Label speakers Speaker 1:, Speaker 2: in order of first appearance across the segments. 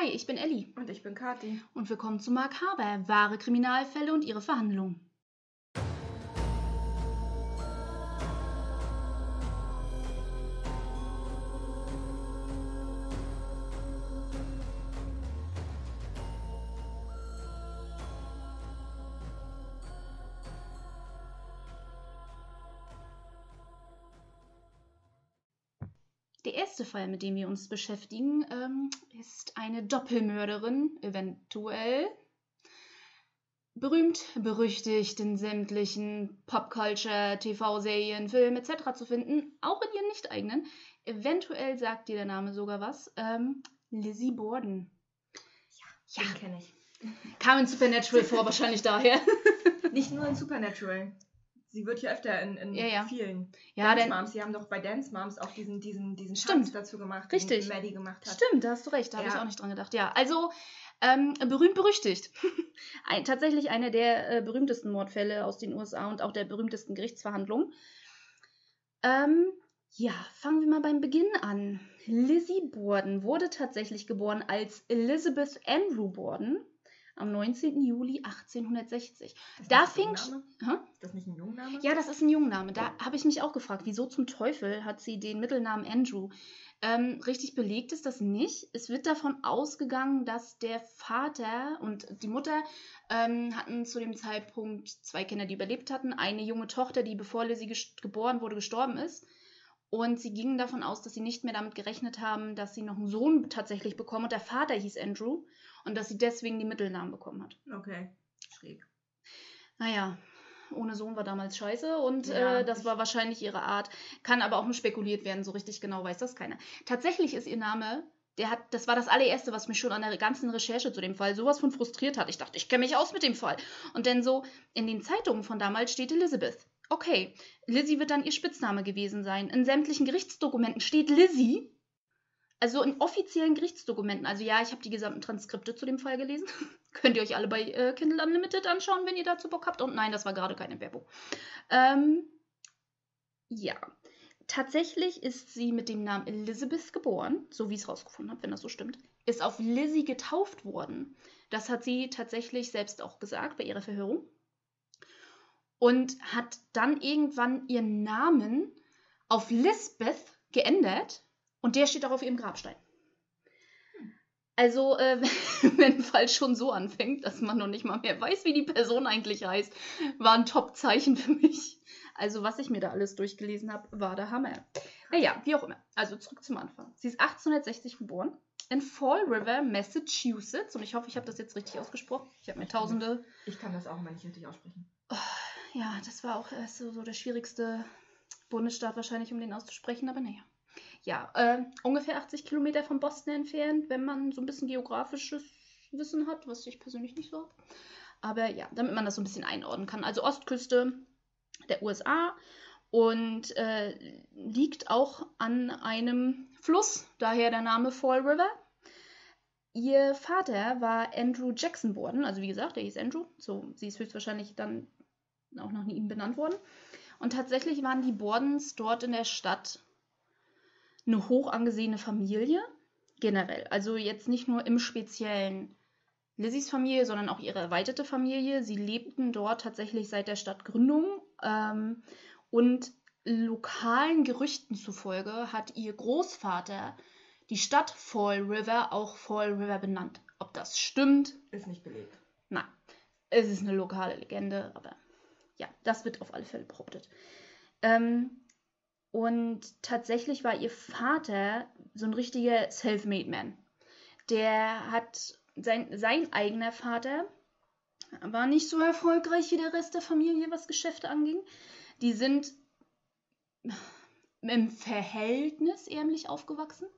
Speaker 1: Hi, ich bin Elli.
Speaker 2: Und ich bin Kathi.
Speaker 1: Und willkommen zu Mark Haber, wahre Kriminalfälle und ihre Verhandlungen. Fall, mit dem wir uns beschäftigen, ähm, ist eine Doppelmörderin, eventuell. Berühmt, berüchtigt in sämtlichen Popculture, TV-Serien, Filmen etc. zu finden, auch in ihren nicht-eigenen. Eventuell sagt dir der Name sogar was. Ähm, Lizzie Borden.
Speaker 2: Ja, den kenne ich.
Speaker 1: Kam in Supernatural vor, wahrscheinlich daher.
Speaker 2: Nicht nur in Supernatural. Sie wird ja öfter in, in
Speaker 1: Ja, ja.
Speaker 2: vielen
Speaker 1: Ja,
Speaker 2: Dance Moms. Sie haben doch bei Dance Moms auch diesen, diesen, diesen
Speaker 1: Stimmt.
Speaker 2: Tanz dazu gemacht,
Speaker 1: Richtig.
Speaker 2: den Maddie gemacht hat.
Speaker 1: Stimmt, da hast du recht, da habe
Speaker 2: Ja.
Speaker 1: ich auch nicht dran gedacht. Ja, also ähm, berühmt berüchtigt. Ein, tatsächlich einer der äh, berühmtesten Mordfälle aus den USA und auch der berühmtesten Gerichtsverhandlungen. Ähm, ja, fangen wir mal beim Beginn an. Lizzie Borden wurde tatsächlich geboren als Elizabeth Andrew Borden am 19. Juli 1860.
Speaker 2: Ist
Speaker 1: Da fing. Hä?
Speaker 2: Ist das nicht ein Jungname?
Speaker 1: Ja, das ist ein Jungname. Da habe ich mich auch gefragt, wieso zum Teufel hat sie den Mittelnamen Andrew? Ähm, richtig belegt ist das nicht. Es wird davon ausgegangen, dass der Vater und die Mutter ähm, hatten zu dem Zeitpunkt zwei Kinder, die überlebt hatten. Eine junge Tochter, die bevor Lizzie geboren wurde, gestorben ist. Und sie gingen davon aus, dass sie nicht mehr damit gerechnet haben, dass sie noch einen Sohn tatsächlich bekommen. Und der Vater hieß Andrew. Und dass sie deswegen die Mittelnamen bekommen hat.
Speaker 2: Okay, schräg.
Speaker 1: Naja, ohne Sohn war damals scheiße und
Speaker 2: Ja,
Speaker 1: äh, das war wahrscheinlich ihre Art. Kann aber auch nur spekuliert werden, so richtig genau weiß das keiner. Tatsächlich ist ihr Name, der hat, das war das allererste, was mich schon an der ganzen Recherche zu dem Fall sowas von frustriert hat. Ich dachte, ich kenne mich aus mit dem Fall. Und dann so, in den Zeitungen von damals steht Elizabeth. Okay, Lizzie wird dann ihr Spitzname gewesen sein. In sämtlichen Gerichtsdokumenten steht Lizzie. Also in offiziellen Gerichtsdokumenten. Also ja, ich habe die gesamten Transkripte zu dem Fall gelesen. Könnt ihr euch alle bei äh, Kindle Unlimited anschauen, wenn ihr dazu Bock habt. Und nein, das war gerade keine Werbung. Ähm, ja. Tatsächlich ist sie mit dem Namen Elizabeth geboren, so wie ich es rausgefunden habe, wenn das so stimmt. Ist auf Lizzie getauft worden. Das hat sie tatsächlich selbst auch gesagt bei ihrer Verhörung. Und hat dann irgendwann ihren Namen auf Lisbeth geändert. Und der steht auch auf ihrem Grabstein. Also, äh, wenn ein Fall schon so anfängt, dass man noch nicht mal mehr weiß, wie die Person eigentlich heißt, war ein Top-Zeichen für mich. Also, was ich mir da alles durchgelesen habe, war der Hammer. Naja, wie auch immer. Also, zurück zum Anfang. Sie ist 1860 geboren in Fall River, Massachusetts. Und ich hoffe, ich habe das jetzt richtig ausgesprochen. Ich habe mir tausende.
Speaker 2: Ich kann das auch immer nicht richtig aussprechen.
Speaker 1: Ja, das war auch erst so, so der schwierigste Bundesstaat wahrscheinlich, um den auszusprechen, aber naja. Ja, äh, ungefähr 80 Kilometer von Boston entfernt, wenn man so ein bisschen geografisches Wissen hat, was ich persönlich nicht so habe. Aber ja, damit man das so ein bisschen einordnen kann. Also Ostküste der USA und äh, liegt auch an einem Fluss, daher der Name Fall River. Ihr Vater war Andrew Jackson Borden, also wie gesagt, der hieß Andrew, so sie ist höchstwahrscheinlich dann auch nach ihm benannt worden. Und tatsächlich waren die Bordens dort in der Stadt eine hoch angesehene Familie, generell. Also jetzt nicht nur im Speziellen Lizzies Familie, sondern auch ihre erweiterte Familie. Sie lebten dort tatsächlich seit der Stadtgründung. Ähm, und lokalen Gerüchten zufolge hat ihr Großvater die Stadt Fall River auch Fall River benannt. Ob das stimmt,
Speaker 2: Ist nicht belegt.
Speaker 1: Nein, es ist eine lokale Legende, aber ja, das wird auf alle Fälle behauptet. Ähm, und tatsächlich war ihr Vater so ein richtiger Self-Made Man. Der hat, sein, sein eigener Vater war nicht so erfolgreich wie der Rest der Familie, was Geschäfte anging. Die sind im Verhältnis ärmlich aufgewachsen.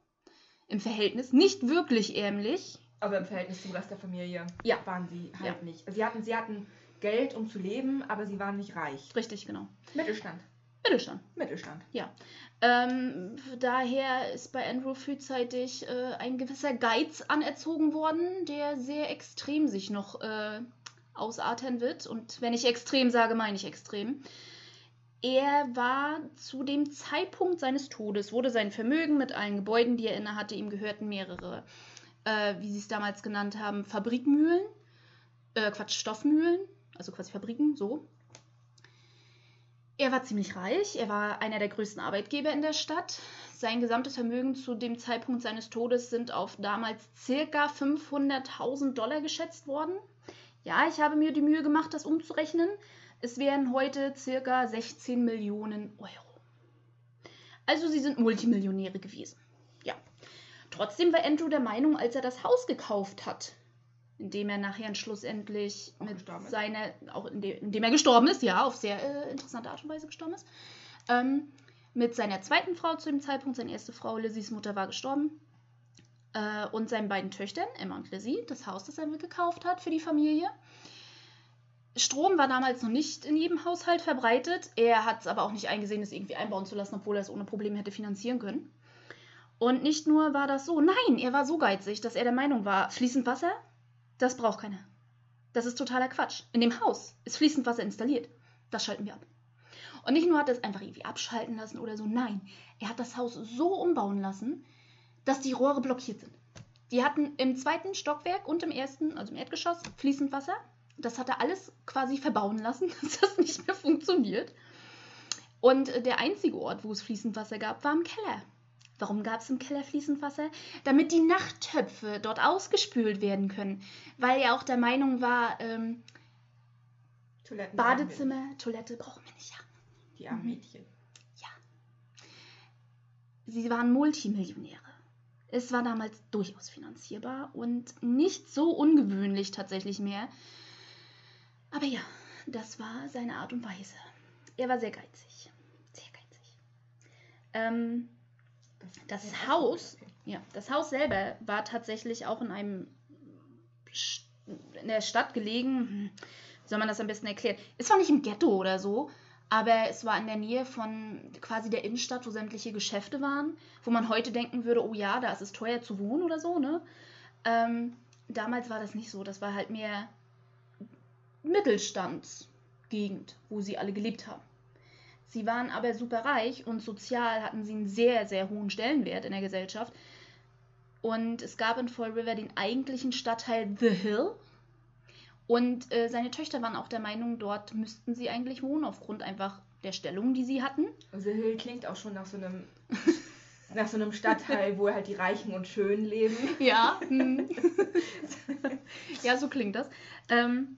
Speaker 1: Im Verhältnis, nicht wirklich ärmlich,
Speaker 2: Aber im Verhältnis zum Rest der Familie
Speaker 1: Ja.
Speaker 2: waren sie halt
Speaker 1: Ja.
Speaker 2: nicht. Sie hatten, sie hatten Geld, um zu leben, aber sie waren nicht reich.
Speaker 1: Richtig, genau.
Speaker 2: Mittelstand.
Speaker 1: Mittelstand.
Speaker 2: Mittelstand.
Speaker 1: Ähm, daher ist bei Andrew frühzeitig äh, ein gewisser Geiz anerzogen worden, der sehr extrem sich noch äh, ausarten wird. Und wenn ich extrem sage, meine ich extrem. Er war zu dem Zeitpunkt seines Todes, wurde sein Vermögen mit allen Gebäuden, die er innehatte, ihm gehörten mehrere äh, wie sie es damals genannt haben, Fabrikmühlen, äh, Quatsch, Stoffmühlen, also quasi Fabriken, so. Er war ziemlich reich, er war einer der größten Arbeitgeber in der Stadt. Sein gesamtes Vermögen zu dem Zeitpunkt seines Todes sind auf damals circa 500.000 Dollar geschätzt worden. Ja, ich habe mir die Mühe gemacht, das umzurechnen. Es wären heute circa 16 Millionen Euro. Also sie sind Multimillionäre gewesen. Ja. Trotzdem war Andrew der Meinung, als er das Haus gekauft hat, indem er nachher schlussendlich
Speaker 2: Auch
Speaker 1: mit seiner, auch indem, indem er gestorben ist, ja, auf sehr äh, interessante Art und Weise gestorben ist, ähm, mit seiner zweiten Frau zu dem Zeitpunkt, seine erste Frau, Lizzies Mutter, war gestorben, äh, und seinen beiden Töchtern, Emma und Lizzie, das Haus, das er gekauft hat für die Familie. Strom war damals noch nicht in jedem Haushalt verbreitet. Er hat es aber auch nicht eingesehen, es irgendwie einbauen zu lassen, obwohl er es ohne Probleme hätte finanzieren können. Und nicht nur war das so, nein, er war so geizig, dass er der Meinung war, fließend Wasser, das braucht keiner. Das ist totaler Quatsch. In dem Haus ist fließend Wasser installiert. Das schalten wir ab. Und nicht nur hat er es einfach irgendwie abschalten lassen oder so, nein, er hat das Haus so umbauen lassen, dass die Rohre blockiert sind. Die hatten im zweiten Stockwerk und im ersten, also im Erdgeschoss, fließend Wasser. Das hat er alles quasi verbauen lassen, dass das nicht mehr funktioniert. Und der einzige Ort, wo es fließend Wasser gab, war im Keller. Warum gab es im Keller fließend Wasser? Damit die Nachttöpfe dort ausgespült werden können. Weil er auch der Meinung war, ähm. Badezimmer, Toilette brauchen wir nicht haben.
Speaker 2: Die armen
Speaker 1: Mhm.
Speaker 2: Mädchen.
Speaker 1: Sie waren Multimillionäre. Es war damals durchaus finanzierbar und nicht so ungewöhnlich tatsächlich mehr. Aber ja, das war seine Art und Weise. Er war sehr geizig. Sehr geizig. Ähm, Das Haus- ja, das Haus selber war tatsächlich auch in einem in der Stadt gelegen. Hm, Wie soll man das am besten erklären? Es war nicht im Ghetto oder so, aber es war in der Nähe von quasi der Innenstadt, wo sämtliche Geschäfte waren, wo man heute denken würde, oh ja, da ist es teuer zu wohnen oder so, ne? Ähm, damals war das nicht so. Das war halt mehr Mittelstandsgegend, wo sie alle gelebt haben. Sie waren aber super reich und sozial hatten sie einen sehr, sehr hohen Stellenwert in der Gesellschaft. Und es gab in Fall River den eigentlichen Stadtteil The Hill. Und äh, seine Töchter waren auch der Meinung, dort müssten sie eigentlich wohnen, aufgrund einfach der Stellung, die sie hatten.
Speaker 2: The Hill klingt auch schon nach so einem nach so einem Stadtteil, wo halt die Reichen und Schönen leben.
Speaker 1: Ja. hm. ja, so klingt das. Ähm,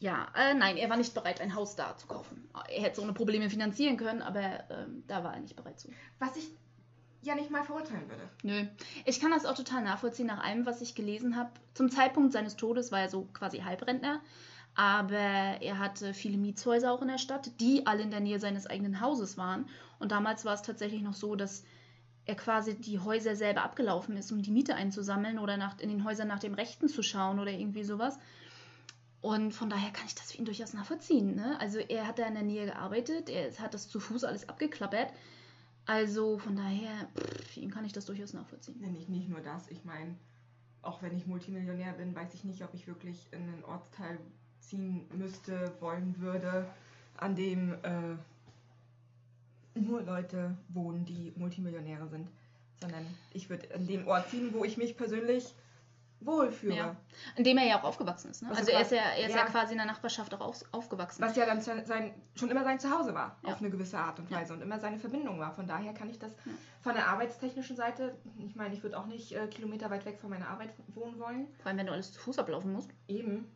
Speaker 1: ja, äh, nein, er war nicht bereit, ein Haus da zu kaufen. Er hätte es ohne Probleme finanzieren können, aber ähm, da war er nicht bereit zu.
Speaker 2: Was ich ja nicht mal verurteilen würde.
Speaker 1: Nö. Ich kann das auch total nachvollziehen nach allem, was ich gelesen habe. Zum Zeitpunkt seines Todes war er so quasi Halbrentner. Aber er hatte viele Mietshäuser auch in der Stadt, die alle in der Nähe seines eigenen Hauses waren. Und damals war es tatsächlich noch so, dass er quasi die Häuser selber abgelaufen ist, um die Miete einzusammeln oder nach, in den Häusern nach dem Rechten zu schauen oder irgendwie sowas. Und von daher kann ich das für ihn durchaus nachvollziehen. Ne? Also er hat da in der Nähe gearbeitet, er hat das zu Fuß alles abgeklappert. Also von daher, pff, für ihn kann ich das durchaus nachvollziehen.
Speaker 2: Nee, nicht, nicht nur das, ich meine, auch wenn ich Multimillionär bin, weiß ich nicht, ob ich wirklich in einen Ortsteil ziehen müsste, wollen würde, an dem äh, nur Leute wohnen, die Multimillionäre sind. Sondern ich würde an dem Ort ziehen, wo ich mich persönlich wohlfühle.
Speaker 1: Ja. In dem er ja auch aufgewachsen ist. Ne?
Speaker 2: Also
Speaker 1: er ist, ja,
Speaker 2: quasi-
Speaker 1: er ist ja.
Speaker 2: ja.
Speaker 1: quasi in der Nachbarschaft auch auf, aufgewachsen.
Speaker 2: Was ja dann sein, schon immer sein Zuhause war,
Speaker 1: Ja.
Speaker 2: auf eine gewisse Art und. Weise und immer seine Verbindung war. Von daher kann ich das von der arbeitstechnischen Seite, ich meine, ich würde auch nicht äh, Kilometer weit weg von meiner Arbeit wohnen wollen.
Speaker 1: Vor allem, wenn du alles zu Fuß ablaufen musst.
Speaker 2: Eben.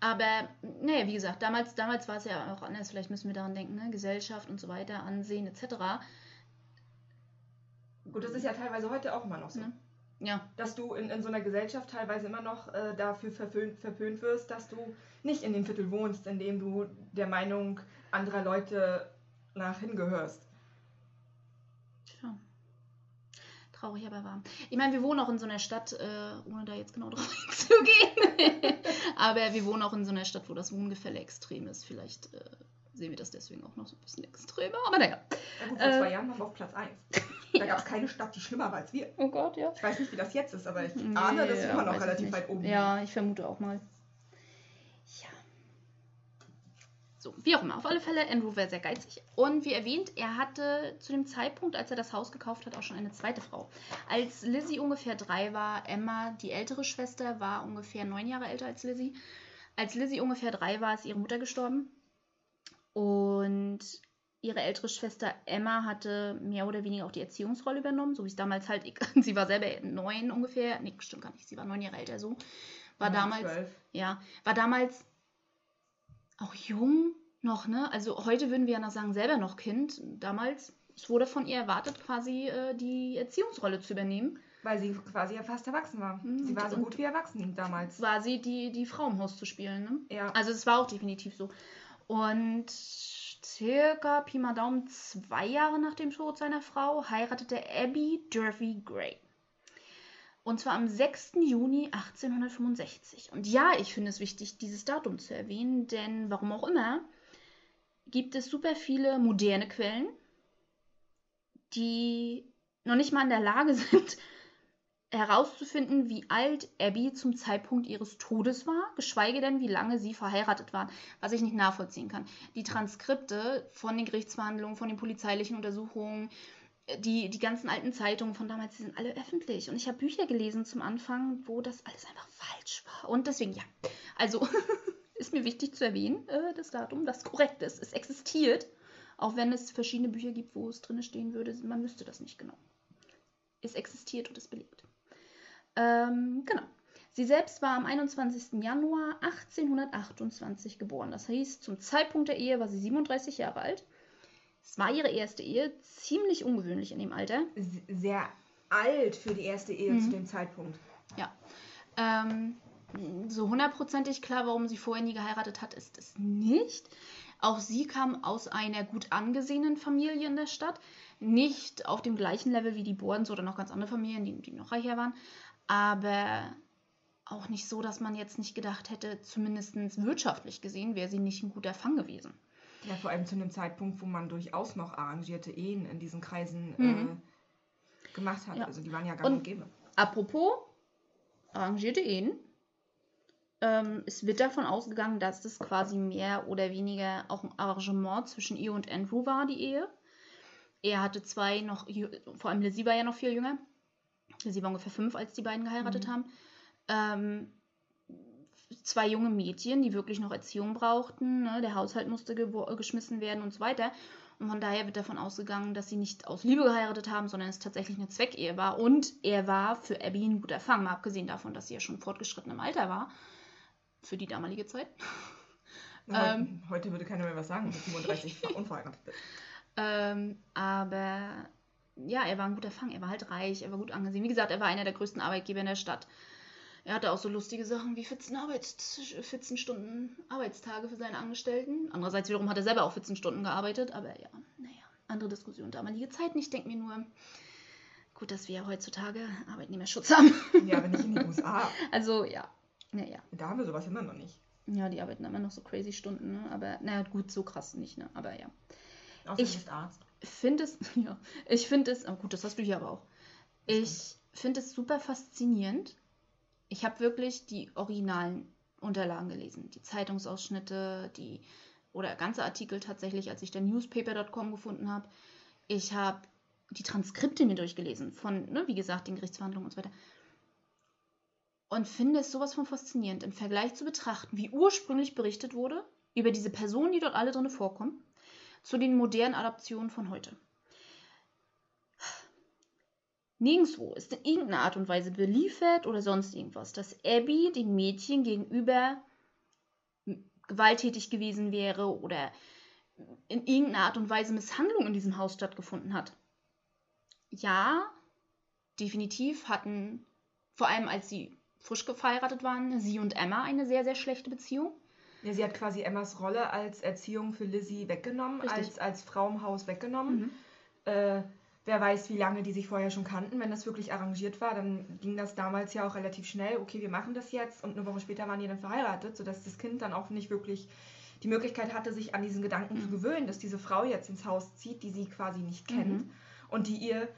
Speaker 1: Aber, naja, wie gesagt, damals, damals war es ja auch anders. Vielleicht müssen wir daran denken, ne? Gesellschaft und so weiter, Ansehen etc.
Speaker 2: Gut, das ist ja teilweise heute auch immer noch so.
Speaker 1: Ne? Ja,
Speaker 2: Dass du in, in so einer Gesellschaft teilweise immer noch äh, dafür verpönt, verpönt wirst, dass du nicht in dem Viertel wohnst, in dem du der Meinung anderer Leute nach hingehörst.
Speaker 1: tja. Traurig, aber wahr. Ich meine, wir wohnen auch in so einer Stadt, äh, ohne da jetzt genau drauf einzugehen. aber wir wohnen auch in so einer Stadt, wo das Wohngefälle extrem ist. Vielleicht äh, sehen wir das deswegen auch noch so ein bisschen extremer. Aber naja.
Speaker 2: Ja, gut, vor
Speaker 1: Äh,
Speaker 2: zwei Jahren waren wir auf Platz 1. Da gab es keine Stadt, die schlimmer war als wir.
Speaker 1: Oh Gott, ja.
Speaker 2: Ich weiß nicht, wie das jetzt ist, aber ich
Speaker 1: Nee,
Speaker 2: ahne, dass wir immer noch relativ weit oben
Speaker 1: Ja, ich vermute auch mal. Ja. So, wie auch immer. Auf alle Fälle, Andrew war sehr geizig. Und wie erwähnt, er hatte zu dem Zeitpunkt, als er das Haus gekauft hat, auch schon eine zweite Frau. Als Lizzie ungefähr drei war, Emma, die ältere Schwester, war ungefähr neun Jahre älter als Lizzie. Als Lizzie ungefähr drei war, ist ihre Mutter gestorben. Und ihre ältere Schwester Emma hatte mehr oder weniger auch die Erziehungsrolle übernommen, so wie es damals halt, sie war selber neun ungefähr, nee, stimmt gar nicht, sie war neun Jahre älter so, war ja, damals, 12. ja, war damals auch jung noch, ne? Also heute würden wir ja noch sagen, selber noch Kind. Damals, es wurde von ihr erwartet, quasi äh, die Erziehungsrolle zu übernehmen.
Speaker 2: Weil sie quasi ja fast erwachsen war. Mhm. Sie war so gut wie erwachsen damals.
Speaker 1: War sie die, die Frau im Haus zu spielen, ne?
Speaker 2: Ja.
Speaker 1: Also es war auch definitiv so. Und circa Pi mal Daumen zwei Jahre nach dem Tod seiner Frau heiratete Abby Durfee Gray. Und zwar am 6. Juni 1865. Und ja, ich finde es wichtig, dieses Datum zu erwähnen, denn warum auch immer, gibt es super viele moderne Quellen, die noch nicht mal in der Lage sind, herauszufinden, wie alt Abby zum Zeitpunkt ihres Todes war, geschweige denn, wie lange sie verheiratet waren, was ich nicht nachvollziehen kann. Die Transkripte von den Gerichtsverhandlungen, von den polizeilichen Untersuchungen, die, die ganzen alten Zeitungen von damals, die sind alle öffentlich. Und ich habe Bücher gelesen zum Anfang, wo das alles einfach falsch war. Und deswegen, ja. Also ist mir wichtig zu erwähnen, äh, das Datum, das korrekt ist. Es existiert, auch wenn es verschiedene Bücher gibt, wo es drin stehen würde, man wüsste das nicht genau. Es existiert und ist belegt. Ähm, genau. Sie selbst war am 21. Januar 1828 geboren. Das heißt, zum Zeitpunkt der Ehe war sie 37 Jahre alt. Es war ihre erste Ehe, ziemlich ungewöhnlich in dem Alter.
Speaker 2: Sehr alt für die erste Ehe mhm. zu dem Zeitpunkt.
Speaker 1: Ja. Ähm, so hundertprozentig klar, warum sie vorher nie geheiratet hat, ist es nicht. Auch sie kam aus einer gut angesehenen Familie in der Stadt. Nicht auf dem gleichen Level wie die Bordens oder noch ganz andere Familien, die, die noch reicher waren. Aber auch nicht so, dass man jetzt nicht gedacht hätte, zumindest wirtschaftlich gesehen, wäre sie nicht ein guter Fang gewesen.
Speaker 2: Ja, vor allem zu einem Zeitpunkt, wo man durchaus noch arrangierte Ehen in diesen Kreisen mhm. äh, gemacht hat. Ja. Also die waren ja gar nicht gäbe.
Speaker 1: Apropos arrangierte Ehen. Ähm, es wird davon ausgegangen, dass das quasi mehr oder weniger auch ein Arrangement zwischen ihr und Andrew war, die Ehe. Er hatte zwei noch, vor allem Lizzie war ja noch viel jünger. Lizzie war ungefähr fünf, als die beiden geheiratet mhm. haben. Ähm, zwei junge Mädchen, die wirklich noch Erziehung brauchten. Ne? Der Haushalt musste geschmissen werden und so weiter. Und von daher wird davon ausgegangen, dass sie nicht aus Liebe geheiratet haben, sondern es tatsächlich eine Zweckehe war. Und er war für Abby ein guter Fang, mal abgesehen davon, dass sie ja schon fortgeschritten im Alter war. Für die damalige Zeit.
Speaker 2: Na, ähm, heute würde keiner mehr was sagen, dass 35 unverheiratet bist.
Speaker 1: Ähm, aber ja, er war ein guter Fang. Er war halt reich, er war gut angesehen. Wie gesagt, er war einer der größten Arbeitgeber in der Stadt. Er hatte auch so lustige Sachen wie 14, Arbeits 14 Stunden Arbeitstage für seine Angestellten. Andererseits wiederum hat er selber auch 14 Stunden gearbeitet, aber ja, naja, andere Diskussion. Damalige Zeit. Ich denke mir nur, gut, dass wir ja heutzutage Arbeitnehmerschutz haben.
Speaker 2: Ja, aber nicht in den USA.
Speaker 1: Also, ja. Naja.
Speaker 2: Da haben wir sowas immer noch nicht.
Speaker 1: Ja, die arbeiten immer noch so crazy Stunden, ne? Aber, naja, gut, so krass nicht, ne? Aber ja.
Speaker 2: Außer ich bist Arzt.
Speaker 1: Finde es, ja, ich finde es, oh gut, das hast du hier aber auch. Ich finde es super faszinierend, ich habe wirklich die originalen Unterlagen gelesen, die Zeitungsausschnitte, die oder ganze Artikel tatsächlich, als ich der newspaper.com gefunden habe. Ich habe die Transkripte mir durchgelesen von, ne, wie gesagt, den Gerichtsverhandlungen und so weiter. Und finde es sowas von faszinierend, im Vergleich zu betrachten, wie ursprünglich berichtet wurde über diese Personen, die dort alle drin vorkommen, zu den modernen Adaptionen von heute. Nirgendwo ist in irgendeiner Art und Weise beliefert oder sonst irgendwas, dass Abby dem Mädchen gegenüber gewalttätig gewesen wäre oder in irgendeiner Art und Weise Misshandlung in diesem Haus stattgefunden hat. Ja, definitiv hatten, vor allem als sie frisch verheiratet waren, sie und Emma eine sehr, sehr schlechte Beziehung.
Speaker 2: Ja, sie hat quasi Emmas Rolle als Erziehung für Lizzie weggenommen, als, als Frau im Haus weggenommen. Mhm. Äh, wer weiß, wie lange die sich vorher schon kannten. Wenn das wirklich arrangiert war, dann ging das damals ja auch relativ schnell. Okay, wir machen das jetzt. Und eine Woche später waren die dann verheiratet, sodass das Kind dann auch nicht wirklich die Möglichkeit hatte, sich an diesen Gedanken mhm. zu gewöhnen, dass diese Frau jetzt ins Haus zieht, die sie quasi nicht kennt mhm. und die ihr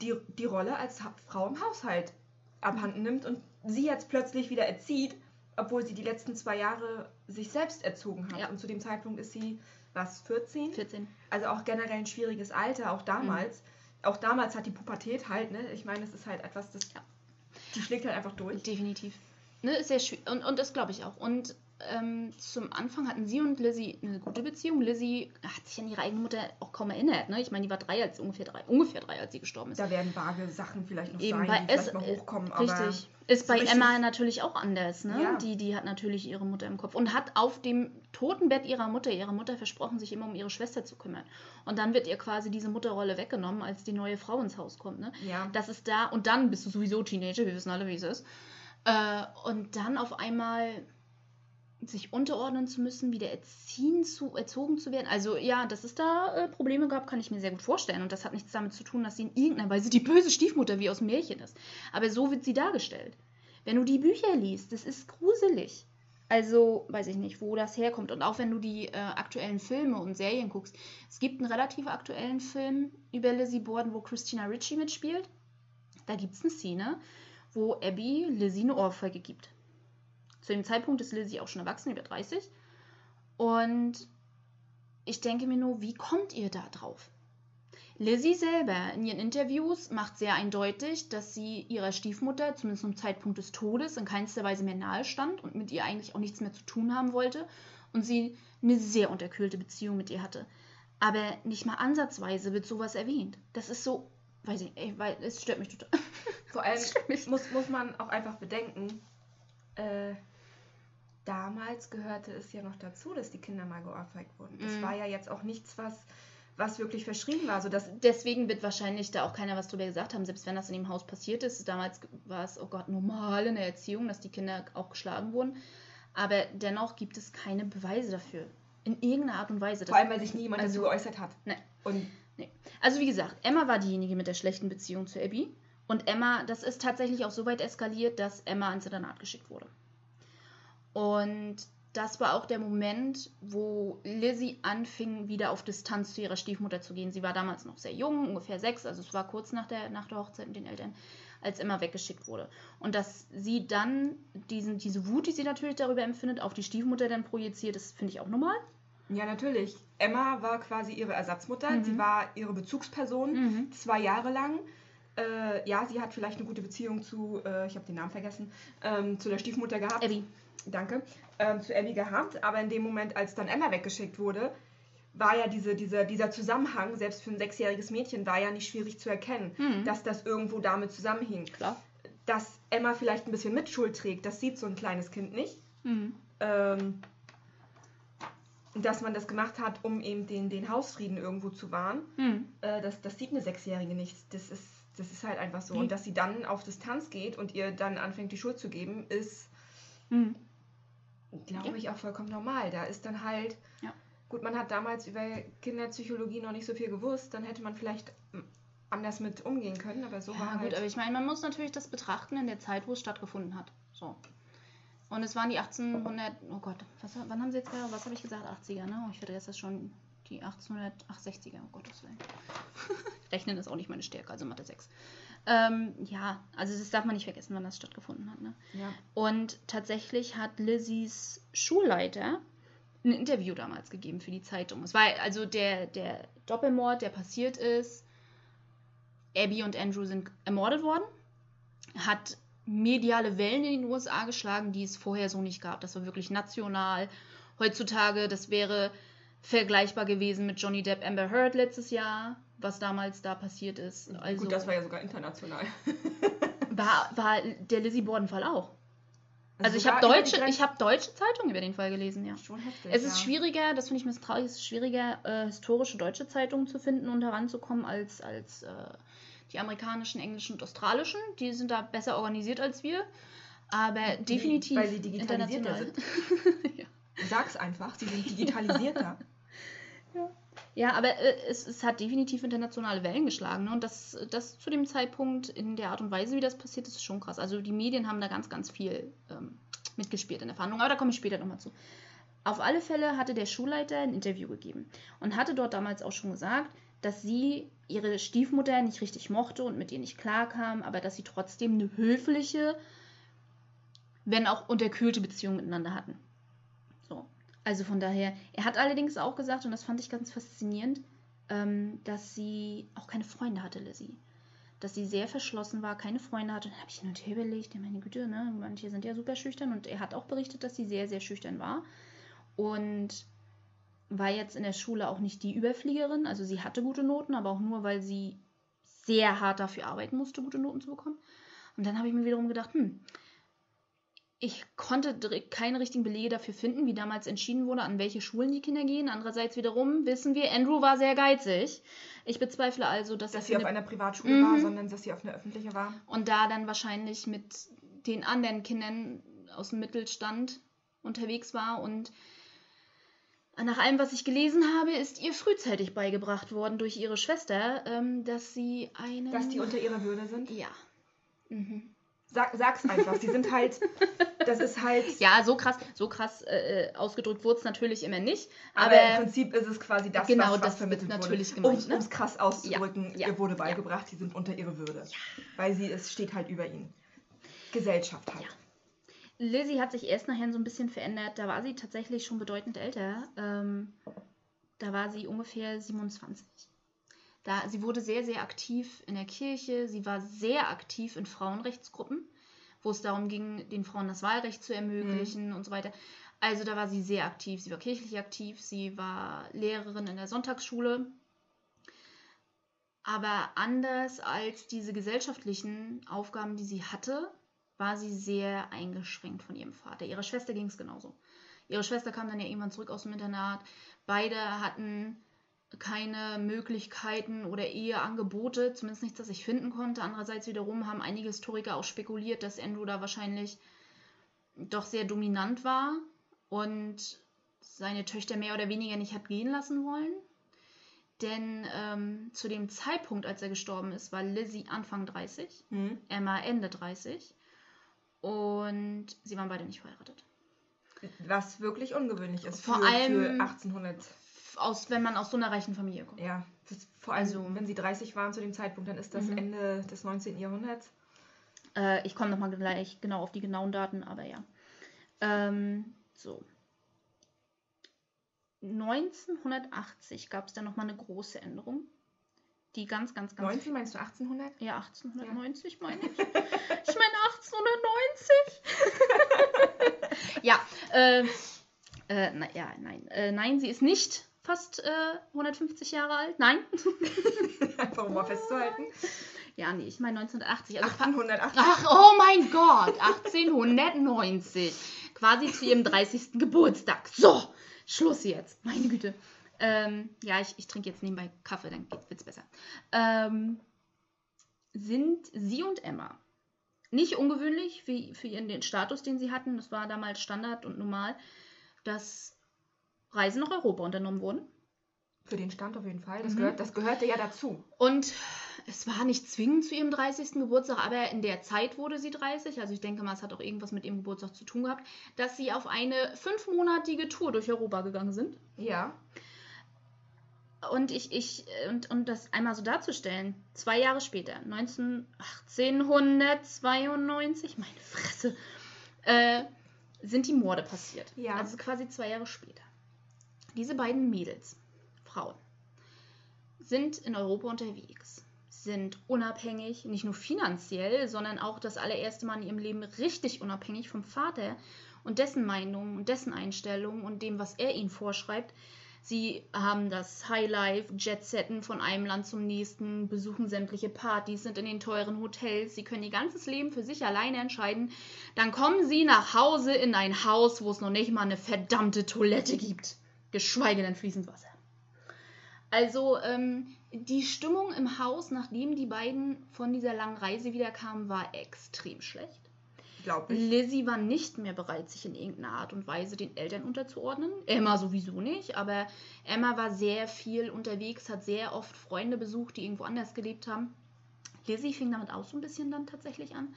Speaker 2: die, die Rolle als Frau im Haushalt abhanden nimmt und sie jetzt plötzlich wieder erzieht, obwohl sie die letzten zwei Jahre sich selbst erzogen hat.
Speaker 1: Ja.
Speaker 2: Und zu dem Zeitpunkt ist sie, was, 14?
Speaker 1: 14.
Speaker 2: Also auch generell ein schwieriges Alter, auch damals. Auch damals hat die Pubertät halt, ne? Ich meine, es ist halt etwas, das.
Speaker 1: Ja.
Speaker 2: Die schlägt halt einfach durch.
Speaker 1: Definitiv. Ne, ist sehr schwierig. Und, und das glaube ich auch. Und ähm, zum Anfang hatten sie und Lizzie eine gute Beziehung. Lizzie hat sich an ihre eigene Mutter auch kaum erinnert. Ne? Ich meine, die war drei, als ungefähr drei, ungefähr drei, als sie gestorben ist.
Speaker 2: Da werden vage Sachen vielleicht noch
Speaker 1: Eben,
Speaker 2: sein, die
Speaker 1: es-
Speaker 2: mal hochkommen.
Speaker 1: Richtig.
Speaker 2: Aber
Speaker 1: Ist bei
Speaker 2: richtig-
Speaker 1: Emma natürlich auch anders, ne?
Speaker 2: Ja.
Speaker 1: Die, die hat natürlich ihre Mutter im Kopf und hat auf dem Totenbett ihrer Mutter, ihrer Mutter versprochen, sich immer um ihre Schwester zu kümmern. Und dann wird ihr quasi diese Mutterrolle weggenommen, als die neue Frau ins Haus kommt, ne?
Speaker 2: ja.
Speaker 1: Das ist da, und dann bist du sowieso Teenager, wir wissen alle, wie es ist. Äh, und dann auf einmal sich unterordnen zu müssen, wieder erziehen zu, erzogen zu werden. Also ja, dass es da äh, Probleme gab, kann ich mir sehr gut vorstellen. Und das hat nichts damit zu tun, dass sie in irgendeiner Weise die böse Stiefmutter wie aus dem Märchen ist. Aber so wird sie dargestellt. Wenn du die Bücher liest, das ist gruselig. Also, weiß ich nicht, wo das herkommt. Und auch wenn du die äh, aktuellen Filme und Serien guckst. Es gibt einen relativ aktuellen Film über Lizzie Borden, wo Christina Ritchie mitspielt. Da gibt es eine Szene, wo Abby Lizzie eine Ohrfeige gibt. Zu dem Zeitpunkt ist Lizzie auch schon erwachsen, über 30. Und ich denke mir nur, wie kommt ihr da drauf? Lizzie selber in ihren Interviews macht sehr eindeutig, dass sie ihrer Stiefmutter, zumindest zum Zeitpunkt des Todes, in keinster Weise mehr nahe stand und mit ihr eigentlich auch nichts mehr zu tun haben wollte und sie eine sehr unterkühlte Beziehung mit ihr hatte. Aber nicht mal ansatzweise wird sowas erwähnt. Das ist so, weiß ich, ey, weil es stört mich total.
Speaker 2: Vor allem
Speaker 1: nicht.
Speaker 2: muss, muss man auch einfach bedenken, äh, damals gehörte es ja noch dazu, dass die Kinder mal geohrfeigt wurden. Das
Speaker 1: Mhm.
Speaker 2: war ja jetzt auch nichts, was, was wirklich verschrien war. Also das,
Speaker 1: Deswegen wird wahrscheinlich da auch keiner was drüber gesagt haben, selbst wenn das in dem Haus passiert ist. Damals war es, oh Gott, normal in der Erziehung, dass die Kinder auch geschlagen wurden. Aber dennoch gibt es keine Beweise dafür. In irgendeiner Art und Weise.
Speaker 2: vor allem, weil sich nie jemand
Speaker 1: also-
Speaker 2: dazu geäußert hat.
Speaker 1: Ne.
Speaker 2: Und
Speaker 1: Also wie gesagt, Emma war diejenige mit der schlechten Beziehung zu Abby. Und Emma, das ist tatsächlich auch so weit eskaliert, dass Emma ins Internat geschickt wurde. Und das war auch der Moment, wo Lizzie anfing, wieder auf Distanz zu ihrer Stiefmutter zu gehen. Sie war damals noch sehr jung, ungefähr sechs, also es war kurz nach der, nach der Hochzeit mit den Eltern, als Emma weggeschickt wurde. Und dass sie dann diesen, diese Wut, die sie natürlich darüber empfindet, auf die Stiefmutter dann projiziert, das finde ich auch normal.
Speaker 2: ja, natürlich. Emma war quasi ihre Ersatzmutter.
Speaker 1: Mhm.
Speaker 2: Sie war ihre Bezugsperson
Speaker 1: Mhm.
Speaker 2: zwei Jahre lang. Äh, ja, sie hat vielleicht eine gute Beziehung zu, äh, ich habe den Namen vergessen, ähm, zu der Stiefmutter gehabt.
Speaker 1: Abby.
Speaker 2: Danke, ähm, zu Abby gehabt. Aber in dem Moment, als dann Emma weggeschickt wurde, war ja diese, diese, dieser Zusammenhang, selbst für ein sechsjähriges Mädchen, war ja nicht schwierig zu erkennen,
Speaker 1: Mhm.
Speaker 2: dass das irgendwo damit zusammenhing.
Speaker 1: Klar.
Speaker 2: Dass Emma vielleicht ein bisschen Mitschuld trägt, das sieht so ein kleines Kind nicht.
Speaker 1: Mhm.
Speaker 2: Ähm, dass man das gemacht hat, um eben den, den Hausfrieden irgendwo zu wahren,
Speaker 1: Mhm.
Speaker 2: äh, das, das sieht eine Sechsjährige nicht. Das ist, das ist halt einfach so.
Speaker 1: Nee.
Speaker 2: Und dass sie dann auf Distanz geht und ihr dann anfängt, die Schuld zu geben, ist
Speaker 1: Mhm.
Speaker 2: Glaube
Speaker 1: Ja.
Speaker 2: ich, auch vollkommen normal. Da ist dann halt,
Speaker 1: Ja.
Speaker 2: gut, man hat damals über Kinderpsychologie noch nicht so viel gewusst, dann hätte man vielleicht mm, anders mit umgehen können, aber so
Speaker 1: Ja,
Speaker 2: war
Speaker 1: gut,
Speaker 2: halt.
Speaker 1: aber ich meine, man muss natürlich das betrachten in der Zeit, wo es stattgefunden hat. So. Und es waren die 1800, oh Gott, was, wann haben sie jetzt gerade, was habe ich gesagt, 80er, ne? Ich vergesse das schon, die 1860er, oh Gottes Willen. Rechnen ist auch nicht meine Stärke, also Mathe 6. Ähm, ja, also das darf man nicht vergessen, wann das stattgefunden hat, ne?
Speaker 2: ja.
Speaker 1: Und tatsächlich hat Lizzies Schulleiter ein Interview damals gegeben für die Zeitung. Es war also der, der Doppelmord, der passiert ist. Abby und Andrew sind ermordet worden. Hat mediale Wellen in den USA geschlagen, die es vorher so nicht gab. Das war wirklich national. Heutzutage, das wäre vergleichbar gewesen mit Johnny Depp Amber Heard letztes Jahr, was damals da passiert ist. Also
Speaker 2: gut, das war ja sogar international.
Speaker 1: war, war der Lizzie Borden-Fall auch. Also ich
Speaker 2: sogar
Speaker 1: habe
Speaker 2: die
Speaker 1: deutsche, ich habe deutsche Zeitungen über den Fall gelesen, ja.
Speaker 2: Schon heftig.
Speaker 1: Es ist
Speaker 2: ja.
Speaker 1: schwieriger, das finde ich traurig, es ist schwieriger, äh, historische deutsche Zeitungen zu finden und heranzukommen als, als äh, die amerikanischen, englischen und australischen. Die sind da besser organisiert als wir. Aber definitiv
Speaker 2: weil sie digitalisierter
Speaker 1: international. ja.
Speaker 2: Sag's einfach, sie sind digitalisierter.
Speaker 1: ja, aber äh, es, es hat definitiv internationale Wellen geschlagen. Ne? Und das, das zu dem Zeitpunkt in der Art und Weise, wie das passiert ist, ist schon krass. Also die Medien haben da ganz, ganz viel ähm, mitgespielt in der Verhandlung. Aber da komme ich später nochmal zu. Auf alle Fälle hatte der Schulleiter ein Interview gegeben und hatte dort damals auch schon gesagt, dass sie ihre Stiefmutter nicht richtig mochte und mit ihr nicht klarkam, aber dass sie trotzdem eine höfliche, wenn auch unterkühlte Beziehungen miteinander hatten. So. Also von daher, er hat allerdings auch gesagt, und das fand ich ganz faszinierend, ähm, dass sie auch keine Freunde hatte, Lizzie. Dass sie sehr verschlossen war, keine Freunde hatte. Und dann habe ich natürlich überlegt, ja, meine Güte, ne? manche sind ja super schüchtern. Und er hat auch berichtet, dass sie sehr, sehr schüchtern war. Und war jetzt in der Schule auch nicht die Überfliegerin. Also sie hatte gute Noten, aber auch nur, weil sie sehr hart dafür arbeiten musste, gute Noten zu bekommen. Und dann habe ich mir wiederum gedacht, hm, ich konnte keine richtigen Belege dafür finden, wie damals entschieden wurde, an welche Schulen die Kinder gehen. Andererseits wiederum wissen wir, Andrew war sehr geizig. Ich bezweifle also, dass,
Speaker 2: dass sie auf einer Privatschule mhm. war, sondern dass sie auf einer öffentlichen war.
Speaker 1: Und da dann wahrscheinlich mit den anderen Kindern aus dem Mittelstand unterwegs war und nach allem, was ich gelesen habe, ist ihr frühzeitig beigebracht worden durch ihre Schwester, ähm, dass sie eine.
Speaker 2: Dass die unter ihrer Würde sind?
Speaker 1: Ja. Mhm.
Speaker 2: Sag, sag's einfach. Sie sind halt, das ist halt.
Speaker 1: Ja, so krass, so krass äh, äh ausgedrückt wurde es natürlich immer nicht.
Speaker 2: Aber, aber, im Prinzip ist es quasi das,
Speaker 1: genau,
Speaker 2: was,
Speaker 1: was
Speaker 2: vermittelt
Speaker 1: natürlich
Speaker 2: wurde. Um es ne? krass auszudrücken, ja, ja, ihr wurde beigebracht, ja. sie sind unter ihre Würde. Weil sie, es steht halt über ihnen. Gesellschaft halt. Ja.
Speaker 1: Lizzie hat sich erst nachher so ein bisschen verändert. Da war sie tatsächlich schon bedeutend älter. Ähm, da war sie ungefähr 27. Da, sie wurde sehr, sehr aktiv in der Kirche. Sie war sehr aktiv in Frauenrechtsgruppen, wo es darum ging, den Frauen das Wahlrecht zu ermöglichen mhm. und so weiter. Also da war sie sehr aktiv. Sie war kirchlich aktiv. Sie war Lehrerin in der Sonntagsschule. Aber anders als diese gesellschaftlichen Aufgaben, die sie hatte, war sie sehr eingeschränkt von ihrem Vater. Ihrer Schwester ging es genauso. Ihre Schwester kam dann ja irgendwann zurück aus dem Internat. Beide hatten keine Möglichkeiten oder Eheangebote, zumindest nichts, das ich finden konnte. Andererseits wiederum haben einige Historiker auch spekuliert, dass Andrew da wahrscheinlich doch sehr dominant war und seine Töchter mehr oder weniger nicht hat gehen lassen wollen. Denn ähm, zu dem Zeitpunkt, als er gestorben ist, war Lizzie Anfang 30, mhm. Emma Ende 30 und sie waren beide nicht verheiratet.
Speaker 2: Was wirklich ungewöhnlich ist
Speaker 1: vor für, allem
Speaker 2: für 1800
Speaker 1: aus, wenn man aus so einer reichen Familie kommt.
Speaker 2: Ja, vor allem, also, wenn sie 30 waren zu dem Zeitpunkt, dann ist das mhm. Ende des 19. Jahrhunderts.
Speaker 1: Äh, ich komme nochmal gleich genau auf die genauen Daten, aber ja. Ähm, so. 1980 gab es dann nochmal eine große Änderung. Die ganz, ganz, ganz.
Speaker 2: 19 meinst du 1800?
Speaker 1: Ja, 1890 ja. meine ich. Ich meine 1890. ja, äh, äh, na, ja, nein. Äh, nein, sie ist nicht fast äh, 150 Jahre alt. Nein.
Speaker 2: Einfach um mal festzuhalten.
Speaker 1: Ja, nee, ich meine 1980.
Speaker 2: Also 1880.
Speaker 1: Ach, oh mein Gott, 1890. Quasi zu ihrem 30. Geburtstag. So, Schluss jetzt. Meine Güte. Ähm, ja, ich, ich trinke jetzt nebenbei Kaffee, dann wird es besser. Ähm, sind sie und Emma nicht ungewöhnlich für, für ihren den Status, den sie hatten. Das war damals Standard und normal, dass Reisen nach Europa unternommen wurden.
Speaker 2: Für den Stand auf jeden Fall. Das, mhm. gehört, das gehörte ja dazu.
Speaker 1: Und es war nicht zwingend zu ihrem 30. Geburtstag, aber in der Zeit wurde sie 30. Also ich denke mal, es hat auch irgendwas mit ihrem Geburtstag zu tun gehabt, dass sie auf eine fünfmonatige Tour durch Europa gegangen sind.
Speaker 2: Ja.
Speaker 1: Und ich, ich, und, und das einmal so darzustellen, zwei Jahre später, 19, 1892, meine Fresse, äh, sind die Morde passiert.
Speaker 2: Ja.
Speaker 1: Also quasi zwei Jahre später. Diese beiden Mädels, Frauen, sind in Europa unterwegs, sind unabhängig, nicht nur finanziell, sondern auch das allererste Mal in ihrem Leben richtig unabhängig vom Vater und dessen Meinung und dessen Einstellung und dem, was er ihnen vorschreibt. Sie haben das Highlife, Jet-Setten von einem Land zum nächsten, besuchen sämtliche Partys, sind in den teuren Hotels. Sie können ihr ganzes Leben für sich alleine entscheiden. Dann kommen sie nach Hause in ein Haus, wo es noch nicht mal eine verdammte Toilette gibt. Geschweige denn fließend Wasser. Also ähm, die Stimmung im Haus, nachdem die beiden von dieser langen Reise wiederkamen, war extrem schlecht.
Speaker 2: Glaube ich.
Speaker 1: Lizzie war nicht mehr bereit, sich in irgendeiner Art und Weise den Eltern unterzuordnen. Emma sowieso nicht, aber Emma war sehr viel unterwegs, hat sehr oft Freunde besucht, die irgendwo anders gelebt haben. Lizzie fing damit auch so ein bisschen dann tatsächlich an.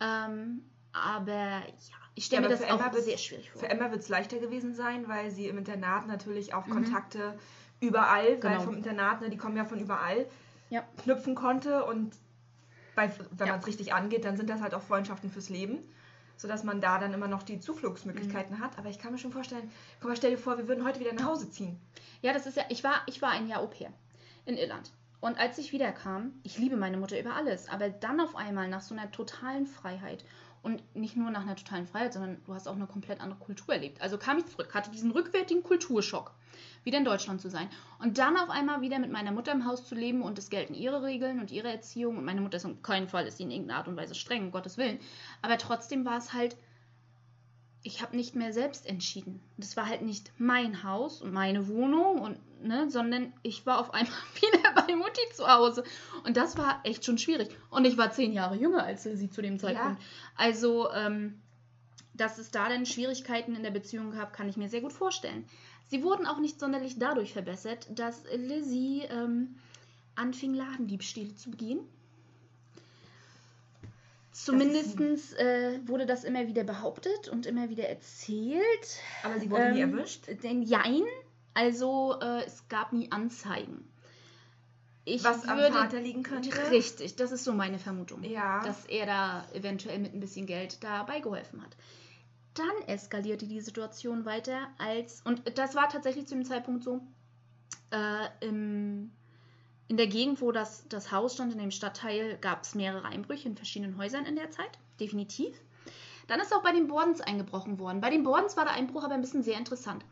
Speaker 1: Ähm, aber ja, ich stelle ja, mir das auch sehr schwierig vor.
Speaker 2: Für Emma wird es leichter gewesen sein, weil sie im Internat natürlich auch mhm. Kontakte überall, genau. weil vom Internat, ne, die kommen ja von überall,
Speaker 1: ja.
Speaker 2: knüpfen konnte und bei, wenn ja. man es richtig angeht, dann sind das halt auch Freundschaften fürs Leben. sodass man da dann immer noch die Zuflugsmöglichkeiten hat. Aber ich kann mir schon vorstellen, guck mal, stell dir vor, wir würden heute wieder nach Hause ziehen.
Speaker 1: Ja, das ist ja, ich war, ich war ein Jahr Au pair in Irland. Und als ich wiederkam, ich liebe meine Mutter über alles, aber dann auf einmal nach so einer totalen Freiheit und nicht nur nach einer totalen Freiheit, sondern du hast auch eine komplett andere Kultur erlebt. Also kam ich zurück, hatte diesen rückwärtigen Kulturschock, wieder in Deutschland zu sein. Und dann auf einmal wieder mit meiner Mutter im Haus zu leben und es gelten ihre Regeln und ihre Erziehung. Und meine Mutter ist in keinem Fall ist sie in irgendeiner Art und Weise streng, um Gottes Willen. Aber trotzdem war es halt ich habe nicht mehr selbst entschieden. Das war halt nicht mein Haus und meine Wohnung und ne, sondern ich war auf einmal wieder bei Mutti zu Hause und das war echt schon schwierig. Und ich war zehn Jahre jünger als sie zu dem Zeitpunkt. Ja. Also ähm, dass es da dann Schwierigkeiten in der Beziehung gab, kann ich mir sehr gut vorstellen. Sie wurden auch nicht sonderlich dadurch verbessert, dass Lizzie ähm, anfing, Ladendiebstähle zu begehen. Zumindest äh, wurde das immer wieder behauptet und immer wieder erzählt.
Speaker 2: Aber sie wurde ähm, nie erwischt?
Speaker 1: Denn jein. Also äh, es gab nie Anzeigen.
Speaker 2: Ich Was würde, am Vater liegen könnte?
Speaker 1: Richtig, das ist so meine Vermutung.
Speaker 2: Ja.
Speaker 1: Dass er da eventuell mit ein bisschen Geld dabei geholfen hat. Dann eskalierte die Situation weiter als, und das war tatsächlich zu dem Zeitpunkt so, äh, im in der Gegend, wo das, das Haus stand, in dem Stadtteil, gab es mehrere Einbrüche in verschiedenen Häusern in der Zeit, definitiv. Dann ist auch bei den Bordens eingebrochen worden. Bei den Bordens war der Einbruch aber ein bisschen sehr interessant.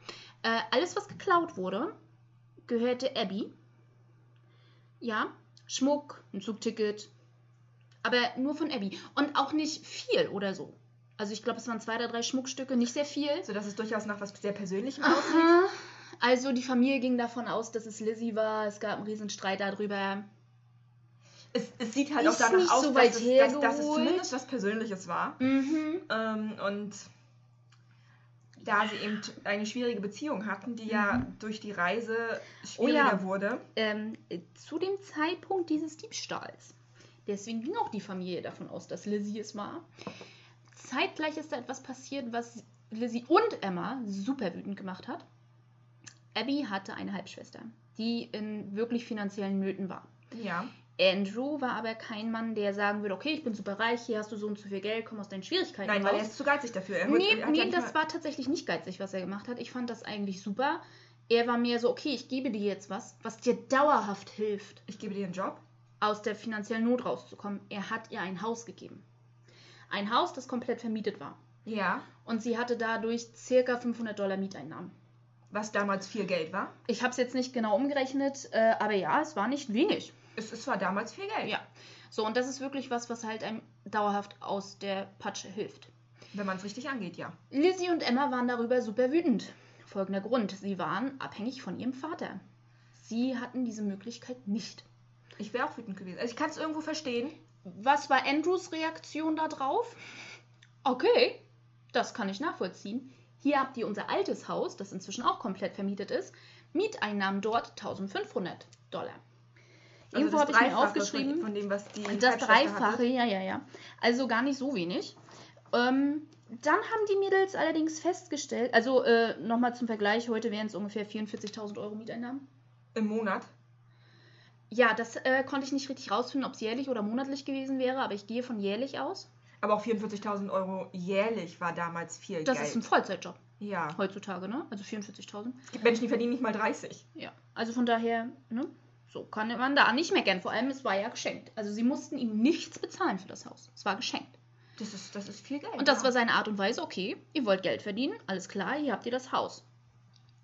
Speaker 1: Äh, alles, was geklaut wurde, gehörte Abby. Ja, Schmuck, ein Zugticket, aber nur von Abby. Und auch nicht viel oder so. Also ich glaube, es waren zwei oder drei Schmuckstücke, nicht sehr viel.
Speaker 2: Sodass es durchaus nach was sehr Persönlichem aussieht.
Speaker 1: Also die Familie ging davon aus, dass es Lizzie war. Es gab einen riesen Streit darüber.
Speaker 2: Es, es sieht halt ist auch danach aus, so dass, es, dass, dass, es zumindest was Persönliches war.
Speaker 1: Mhm.
Speaker 2: Ähm, und da sie eben eine schwierige Beziehung hatten, die mhm. ja durch die Reise schwieriger oh ja. wurde.
Speaker 1: Ähm, zu dem Zeitpunkt dieses Diebstahls. Deswegen ging auch die Familie davon aus, dass Lizzie es war. Zeitgleich ist da etwas passiert, was Lizzie und Emma super wütend gemacht hat. Abby hatte eine Halbschwester, die in wirklich finanziellen Nöten war.
Speaker 2: Ja.
Speaker 1: Andrew war aber kein Mann, der sagen würde, okay, ich bin super reich, hier hast du so und so viel Geld, komm aus deinen Schwierigkeiten
Speaker 2: Nein, raus. weil er ist zu geizig dafür. Er
Speaker 1: nee, nee das war tatsächlich nicht geizig, was er gemacht hat. Ich fand das eigentlich super. Er war mehr so, okay, ich gebe dir jetzt was, was dir dauerhaft hilft.
Speaker 2: Ich gebe dir einen Job?
Speaker 1: Aus der finanziellen Not rauszukommen. Er hat ihr ein Haus gegeben. Ein Haus, das komplett vermietet war.
Speaker 2: Ja.
Speaker 1: Und sie hatte dadurch circa 500 Dollar Mieteinnahmen.
Speaker 2: Was damals viel Geld war?
Speaker 1: Ich habe es jetzt nicht genau umgerechnet, äh, aber ja, es war nicht wenig.
Speaker 2: Es, es war damals viel Geld.
Speaker 1: Ja. So, und das ist wirklich was, was halt einem dauerhaft aus der Patsche hilft.
Speaker 2: Wenn man es richtig angeht, ja.
Speaker 1: Lizzie und Emma waren darüber super wütend. Folgender Grund: Sie waren abhängig von ihrem Vater. Sie hatten diese Möglichkeit nicht.
Speaker 2: Ich wäre auch wütend gewesen. Also ich kann es irgendwo verstehen.
Speaker 1: Was war Andrews Reaktion darauf? Okay, das kann ich nachvollziehen. Hier habt ihr unser altes Haus, das inzwischen auch komplett vermietet ist. Mieteinnahmen dort 1500 Dollar.
Speaker 2: Also Irgendwo habe ich mir aufgeschrieben. Von, dem, was die
Speaker 1: Das Dreifache, ja, ja, ja. Also gar nicht so wenig. Ähm, dann haben die Mädels allerdings festgestellt, also äh, nochmal zum Vergleich, heute wären es ungefähr 44.000 Euro Mieteinnahmen.
Speaker 2: Im Monat?
Speaker 1: Ja, das äh, konnte ich nicht richtig rausfinden, ob es jährlich oder monatlich gewesen wäre, aber ich gehe von jährlich aus.
Speaker 2: Aber auch 44.000 Euro jährlich war damals viel
Speaker 1: das
Speaker 2: Geld.
Speaker 1: Das ist ein Vollzeitjob.
Speaker 2: Ja.
Speaker 1: Heutzutage, ne? Also 44.000.
Speaker 2: Es gibt Menschen, die verdienen nicht mal 30.
Speaker 1: Ja. Also von daher, ne? So kann man da nicht meckern. Vor allem, es war ja geschenkt. Also sie mussten ihm nichts bezahlen für das Haus. Es war geschenkt.
Speaker 2: Das ist, das ist viel Geld.
Speaker 1: Und das ja. war seine Art und Weise, okay, ihr wollt Geld verdienen, alles klar, hier habt ihr das Haus.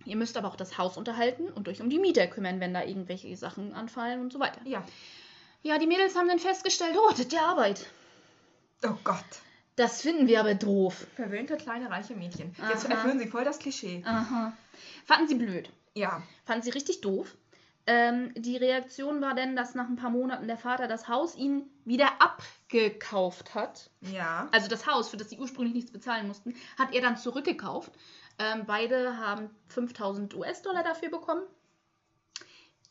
Speaker 1: Ihr müsst aber auch das Haus unterhalten und euch um die Mieter kümmern, wenn da irgendwelche Sachen anfallen und so weiter.
Speaker 2: Ja.
Speaker 1: Ja, die Mädels haben dann festgestellt, oh, das ist die Arbeit.
Speaker 2: Oh Gott.
Speaker 1: Das finden wir aber doof.
Speaker 2: Verwöhnte kleine reiche Mädchen. Aha. Jetzt erfüllen sie voll das Klischee.
Speaker 1: Aha. Fanden sie blöd.
Speaker 2: Ja.
Speaker 1: Fanden sie richtig doof. Ähm, die Reaktion war dann, dass nach ein paar Monaten der Vater das Haus ihnen wieder abgekauft hat.
Speaker 2: Ja.
Speaker 1: Also das Haus, für das sie ursprünglich nichts bezahlen mussten, hat er dann zurückgekauft. Ähm, beide haben 5000 US-Dollar dafür bekommen.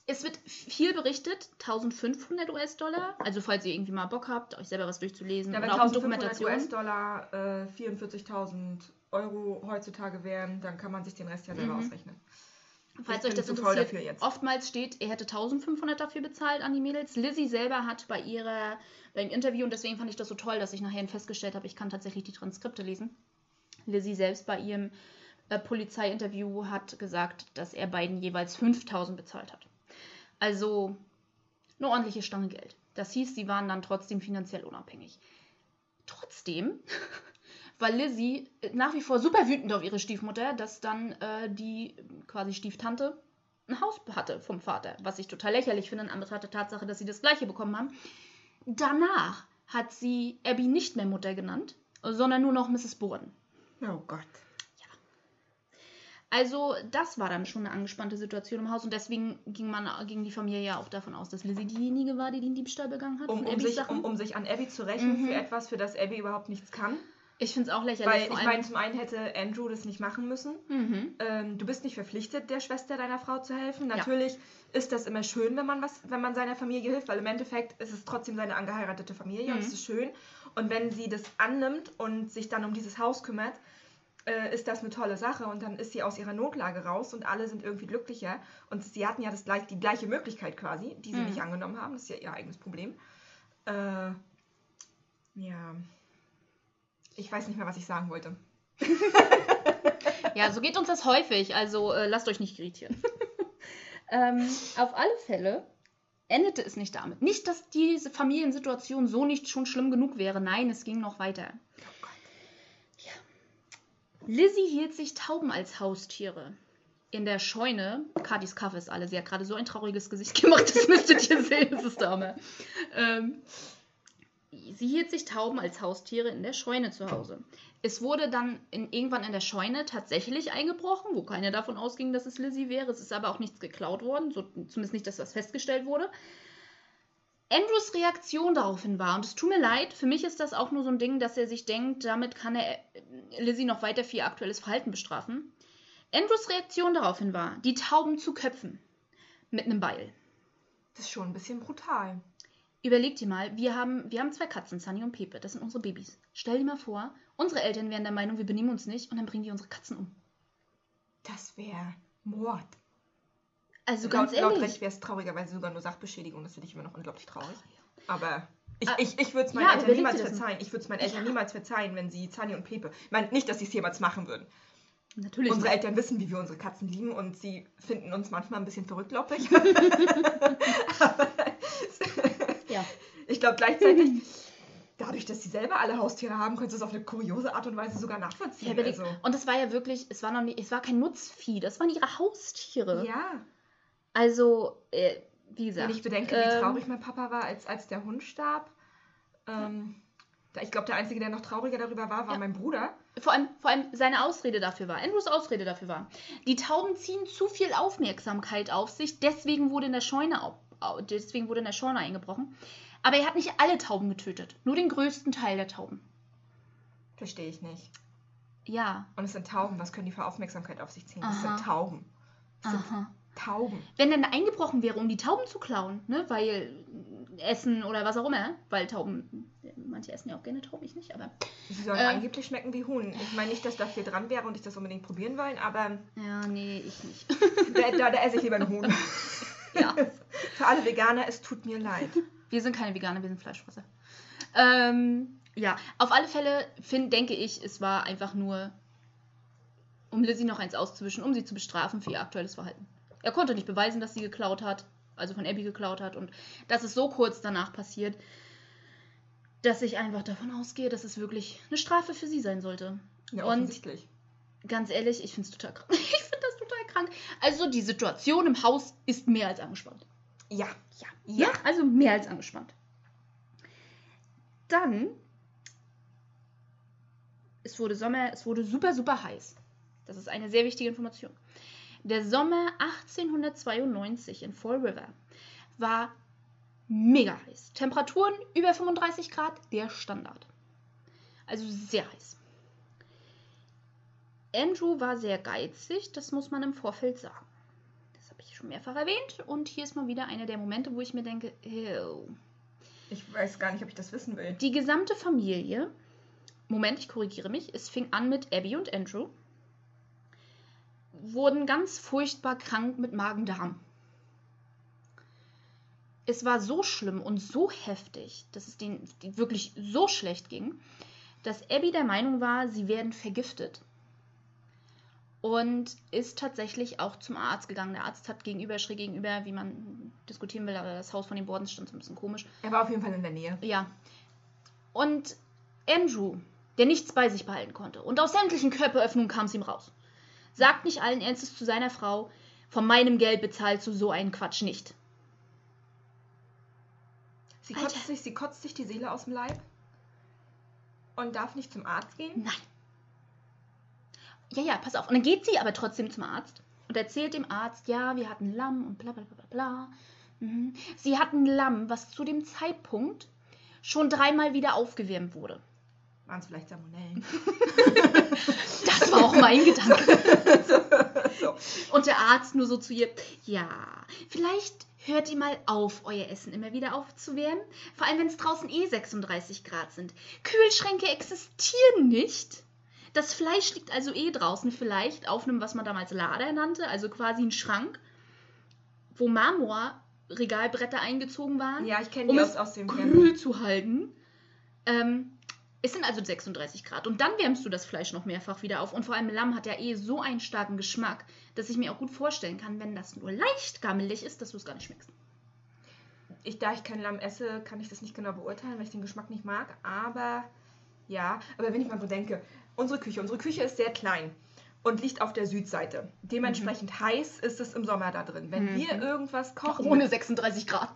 Speaker 1: Es wird viel berichtet, 1500 US-Dollar. Also falls ihr irgendwie mal Bock habt, euch selber was durchzulesen.
Speaker 2: Ja, wenn 1500 US-Dollar äh, 44.000 Euro heutzutage wären, dann kann man sich den Rest ja selber mhm. ausrechnen.
Speaker 1: Falls
Speaker 2: Ich
Speaker 1: euch das interessiert,
Speaker 2: dafür jetzt.
Speaker 1: oftmals steht, er hätte 1500 dafür bezahlt an die Mädels. Lizzie selber hat bei ihrer, beim Interview, und deswegen fand ich das so toll, dass ich nachher festgestellt habe, ich kann tatsächlich die Transkripte lesen. Lizzie selbst bei ihrem äh, Polizeiinterview hat gesagt, dass er beiden jeweils 5000 bezahlt hat. Also eine ordentliche Stange Geld. Das hieß, sie waren dann trotzdem finanziell unabhängig. Trotzdem war Lizzie nach wie vor super wütend auf ihre Stiefmutter, dass dann äh, die quasi Stieftante ein Haus hatte vom Vater, was ich total lächerlich finde in Anbetracht der Tatsache, dass sie das gleiche bekommen haben. Danach hat sie Abby nicht mehr Mutter genannt, sondern nur noch Mrs. Borden.
Speaker 2: Oh Gott.
Speaker 1: Also das war dann schon eine angespannte Situation im Haus und deswegen ging, man, ging die Familie ja auch davon aus, dass Lizzie diejenige war, die den Diebstahl begangen hat
Speaker 2: Um, um, sich, um, um sich an Abby zu rächen
Speaker 1: Mhm.
Speaker 2: für etwas, für das Abby überhaupt nichts kann.
Speaker 1: ich finde es auch lächerlich.
Speaker 2: Weil ich meine, zum einen hätte Andrew das nicht machen müssen.
Speaker 1: Mhm.
Speaker 2: Ähm, du bist nicht verpflichtet, der Schwester deiner Frau zu helfen.
Speaker 1: Ja.
Speaker 2: Natürlich ist das immer schön, wenn man was, wenn man seiner Familie hilft, weil im Endeffekt ist es trotzdem seine angeheiratete Familie und
Speaker 1: Mhm.
Speaker 2: es ist schön. Und wenn sie das annimmt und sich dann um dieses Haus kümmert, äh, ist das eine tolle Sache und dann ist sie aus ihrer Notlage raus und alle sind irgendwie glücklicher. Und sie hatten ja das gleich, die gleiche Möglichkeit quasi, die sie
Speaker 1: Mhm.
Speaker 2: nicht angenommen haben. Das ist ja ihr eigenes Problem. Äh, ja. Ich weiß nicht mehr, was ich sagen wollte.
Speaker 1: Ja, so geht uns das häufig, also äh, lasst euch nicht irritieren. ähm, auf alle Fälle endete es nicht damit. Nicht, dass diese Familiensituation so nicht schon schlimm genug wäre. Nein, es ging noch weiter. Lizzie hielt sich Tauben als Haustiere. In der Scheune, Katis Kaffee ist alle, sie hat gerade so ein trauriges Gesicht gemacht, das müsstet ihr sehen, das ist Dame. Ähm, sie hielt sich Tauben als Haustiere in der Scheune zu Hause. Es wurde dann in, irgendwann in der Scheune tatsächlich eingebrochen, wo keiner davon ausging, dass es Lizzie wäre. Es ist aber auch nichts geklaut worden, so, zumindest nicht, dass was festgestellt wurde. Andrews Reaktion daraufhin war, und es tut mir leid, für mich ist das auch nur so ein Ding, dass er sich denkt, damit kann er äh, Lizzie noch weiter für ihr aktuelles Verhalten bestrafen. Andrews Reaktion daraufhin war, die Tauben zu köpfen. Mit einem Beil.
Speaker 2: Das ist schon ein bisschen brutal.
Speaker 1: Überleg dir mal, wir haben, wir haben zwei Katzen, Sunny und Pepe. Das sind unsere Babys. Stell dir mal vor, unsere Eltern wären der Meinung, wir benehmen uns nicht und dann bringen die unsere Katzen um.
Speaker 2: Das wäre Mord.
Speaker 1: Also ganz
Speaker 2: laut, laut
Speaker 1: ehrlich.
Speaker 2: Recht wäre es traurigerweise sogar nur Sachbeschädigung. Das finde ich immer noch unglaublich traurig.
Speaker 1: Ach,
Speaker 2: Aber ich,
Speaker 1: Ah,
Speaker 2: ich, ich würde es meinen
Speaker 1: ja,
Speaker 2: Eltern niemals verzeihen. Ich würde es meinen Eltern
Speaker 1: Ja.
Speaker 2: niemals verzeihen, wenn sie Zani und Pepe. Ich meine, nicht, dass sie es jemals machen würden.
Speaker 1: Natürlich.
Speaker 2: Unsere
Speaker 1: nicht.
Speaker 2: Eltern wissen, wie wir unsere Katzen lieben und sie finden uns manchmal ein bisschen verrückt, glaube ich. Aber
Speaker 1: Ja.
Speaker 2: ich glaube gleichzeitig, dadurch, dass sie selber alle Haustiere haben, können sie es auf eine kuriose Art und Weise sogar
Speaker 1: Ja,
Speaker 2: nachvollziehen.
Speaker 1: überleg,
Speaker 2: also,
Speaker 1: Und das war ja wirklich, es war noch nicht, es war kein Nutzvieh, das waren ihre Haustiere.
Speaker 2: ja.
Speaker 1: Also, äh, wie gesagt.
Speaker 2: Wenn ich bedenke, wie
Speaker 1: ähm,
Speaker 2: traurig mein Papa war, als, als der Hund starb. Ähm, da, ich glaube, der Einzige, der noch trauriger darüber war, war
Speaker 1: Ja.
Speaker 2: mein Bruder.
Speaker 1: Vor allem, vor allem seine Ausrede dafür war, Andrews Ausrede dafür war, die Tauben ziehen zu viel Aufmerksamkeit auf sich, deswegen wurde in der Scheune, au, au, deswegen wurde in der Scheune eingebrochen. Aber er hat nicht alle Tauben getötet, nur den größten Teil der Tauben.
Speaker 2: Verstehe ich nicht.
Speaker 1: Ja,
Speaker 2: Und es sind Tauben. Was können die für Aufmerksamkeit auf sich ziehen?
Speaker 1: Aha.
Speaker 2: sind Tauben. Das sind
Speaker 1: aha.
Speaker 2: Tauben.
Speaker 1: Wenn dann eingebrochen wäre, um die Tauben zu klauen, ne, weil Essen oder was auch immer, weil Tauben, manche essen ja auch gerne Tauben, ich nicht, aber
Speaker 2: Sie sollen
Speaker 1: Äh.
Speaker 2: angeblich schmecken wie Huhn. Ich meine nicht, dass da viel dran wäre und ich das unbedingt probieren wollen, aber
Speaker 1: ja, nee, ich nicht.
Speaker 2: da, da, da esse ich lieber einen Huhn.
Speaker 1: ja.
Speaker 2: Für alle Veganer, es tut mir leid.
Speaker 1: Wir sind keine Veganer, wir sind Fleischfresser. Ähm, ja, auf alle Fälle find, denke ich, es war einfach nur, um Lizzie noch eins auszuwischen, um sie zu bestrafen für ihr aktuelles Verhalten. Er konnte nicht beweisen, dass sie geklaut hat, also von Abby geklaut hat und das ist so kurz danach passiert, dass ich einfach davon ausgehe, dass es wirklich eine Strafe für sie sein sollte.
Speaker 2: Ja,
Speaker 1: Und-
Speaker 2: offensichtlich.
Speaker 1: Ganz ehrlich, ich finde es total krank. Ich finde das total krank. Also die Situation im Haus ist mehr als angespannt.
Speaker 2: Ja.
Speaker 1: Ja, ja, also mehr als angespannt. Dann, es wurde Sommer, es wurde super, super heiß. Das ist eine sehr wichtige Information. Der Sommer 1892 in Fall River war mega heiß. Temperaturen über 35 Grad, der Standard. Also sehr heiß. Andrew war sehr geizig, das muss man im Vorfeld sagen. Das habe ich schon mehrfach erwähnt. Und hier ist mal wieder einer der Momente, wo ich mir denke, ew.
Speaker 2: Ich weiß gar nicht, ob ich das wissen will.
Speaker 1: Die gesamte Familie, Moment, ich korrigiere mich, es fing an mit Abby und Andrew, wurden ganz furchtbar krank mit Magen-Darm. Es war so schlimm und so heftig, dass es denen wirklich so schlecht ging, dass Abby der Meinung war, sie werden vergiftet. Und ist tatsächlich auch zum Arzt gegangen. Der Arzt hat gegenüber, schräg gegenüber, wie man diskutieren will, aber das Haus von den Bordens stand so ein bisschen komisch.
Speaker 2: Er war auf jeden Fall in der Nähe.
Speaker 1: Ja. Und Andrew, der nichts bei sich behalten konnte und aus sämtlichen Körperöffnungen kam es ihm raus, sagt nicht allen Ernstes zu seiner Frau, von meinem Geld bezahlst du so einen Quatsch nicht.
Speaker 2: Sie
Speaker 1: Alter.
Speaker 2: kotzt, sich, sie kotzt sich die Seele aus dem Leib und darf nicht zum Arzt gehen.
Speaker 1: Nein. Ja, ja, pass auf. Und dann geht sie aber trotzdem zum Arzt und erzählt dem Arzt, ja, wir hatten Lamm und bla bla bla bla bla. Mhm. Sie hatten Lamm, was zu dem Zeitpunkt schon dreimal wieder aufgewärmt wurde.
Speaker 2: Waren es vielleicht Salmonellen?
Speaker 1: Das war auch mein Gedanke.
Speaker 2: so.
Speaker 1: Und der Arzt nur so zu ihr, ja, vielleicht hört ihr mal auf, euer Essen immer wieder aufzuwärmen. Vor allem, wenn es draußen eh 36 Grad sind. Kühlschränke existieren nicht. Das Fleisch liegt also eh draußen vielleicht auf einem, was man damals Lader nannte, also quasi ein Schrank, wo Marmorregalbretter eingezogen waren,
Speaker 2: Ja, ich kenne
Speaker 1: um
Speaker 2: die
Speaker 1: es
Speaker 2: aus, aus dem
Speaker 1: kühl zu halten. Ähm, es sind also 36 Grad. Und dann wärmst du das Fleisch noch mehrfach wieder auf. Und vor allem Lamm hat ja eh so einen starken Geschmack, dass ich mir auch gut vorstellen kann, wenn das nur leicht gammelig ist, dass du es gar nicht schmeckst.
Speaker 2: ich, da ich kein Lamm esse, kann ich das nicht genau beurteilen, weil ich den Geschmack nicht mag. Aber ja, aber wenn ich mal so denke, unsere Küche, unsere Küche ist sehr klein und liegt auf der Südseite. Dementsprechend heiß ist es im Sommer da drin. Wenn
Speaker 1: Mhm.
Speaker 2: wir irgendwas kochen,
Speaker 1: Ohne 36 Grad.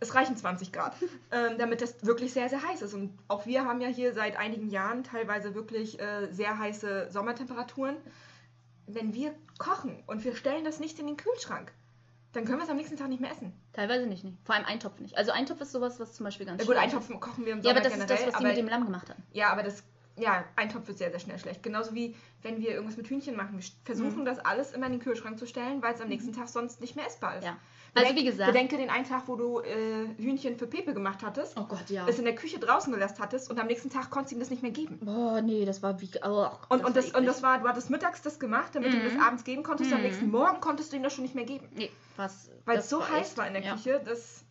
Speaker 2: Es reichen 20 Grad, ähm, damit das wirklich sehr, sehr heiß ist. Und auch wir haben ja hier seit einigen Jahren teilweise wirklich äh, sehr heiße Sommertemperaturen. Wenn wir kochen und wir stellen das nicht in den Kühlschrank, dann können wir es am nächsten Tag nicht mehr essen.
Speaker 1: Teilweise nicht, nee. Vor allem Eintopf nicht. Also Eintopf ist sowas, was zum Beispiel ganz
Speaker 2: Ja, gut, Eintopf kochen wir im
Speaker 1: ist. Ja,
Speaker 2: Sommer
Speaker 1: aber das ist
Speaker 2: generell.
Speaker 1: das, was die
Speaker 2: aber,
Speaker 1: mit dem Lamm gemacht haben.
Speaker 2: ja, aber das, ja, Eintopf wird sehr, sehr schnell schlecht. Genauso wie wenn wir irgendwas mit Hühnchen machen. Wir versuchen
Speaker 1: Mhm.
Speaker 2: das alles immer in den Kühlschrank zu stellen, weil es am nächsten Tag sonst nicht mehr essbar ist.
Speaker 1: Ja. Also wie gesagt.
Speaker 2: Bedenke den einen Tag, wo du äh, Hühnchen für Pepe gemacht hattest,
Speaker 1: Oh Gott, ja.
Speaker 2: es in der Küche draußen gelassen hattest und am nächsten Tag konntest du ihm das nicht mehr geben.
Speaker 1: Boah, nee, das war wie. Oh,
Speaker 2: Und, und, das, und das
Speaker 1: eklig.
Speaker 2: war, du hattest mittags das gemacht, damit du ihm
Speaker 1: Mhm.
Speaker 2: das abends geben konntest. Am
Speaker 1: Mhm.
Speaker 2: nächsten Morgen konntest du ihm das schon nicht mehr geben.
Speaker 1: Nee, was.
Speaker 2: Weil
Speaker 1: das
Speaker 2: es so heiß war in der
Speaker 1: ja.
Speaker 2: Küche, dass.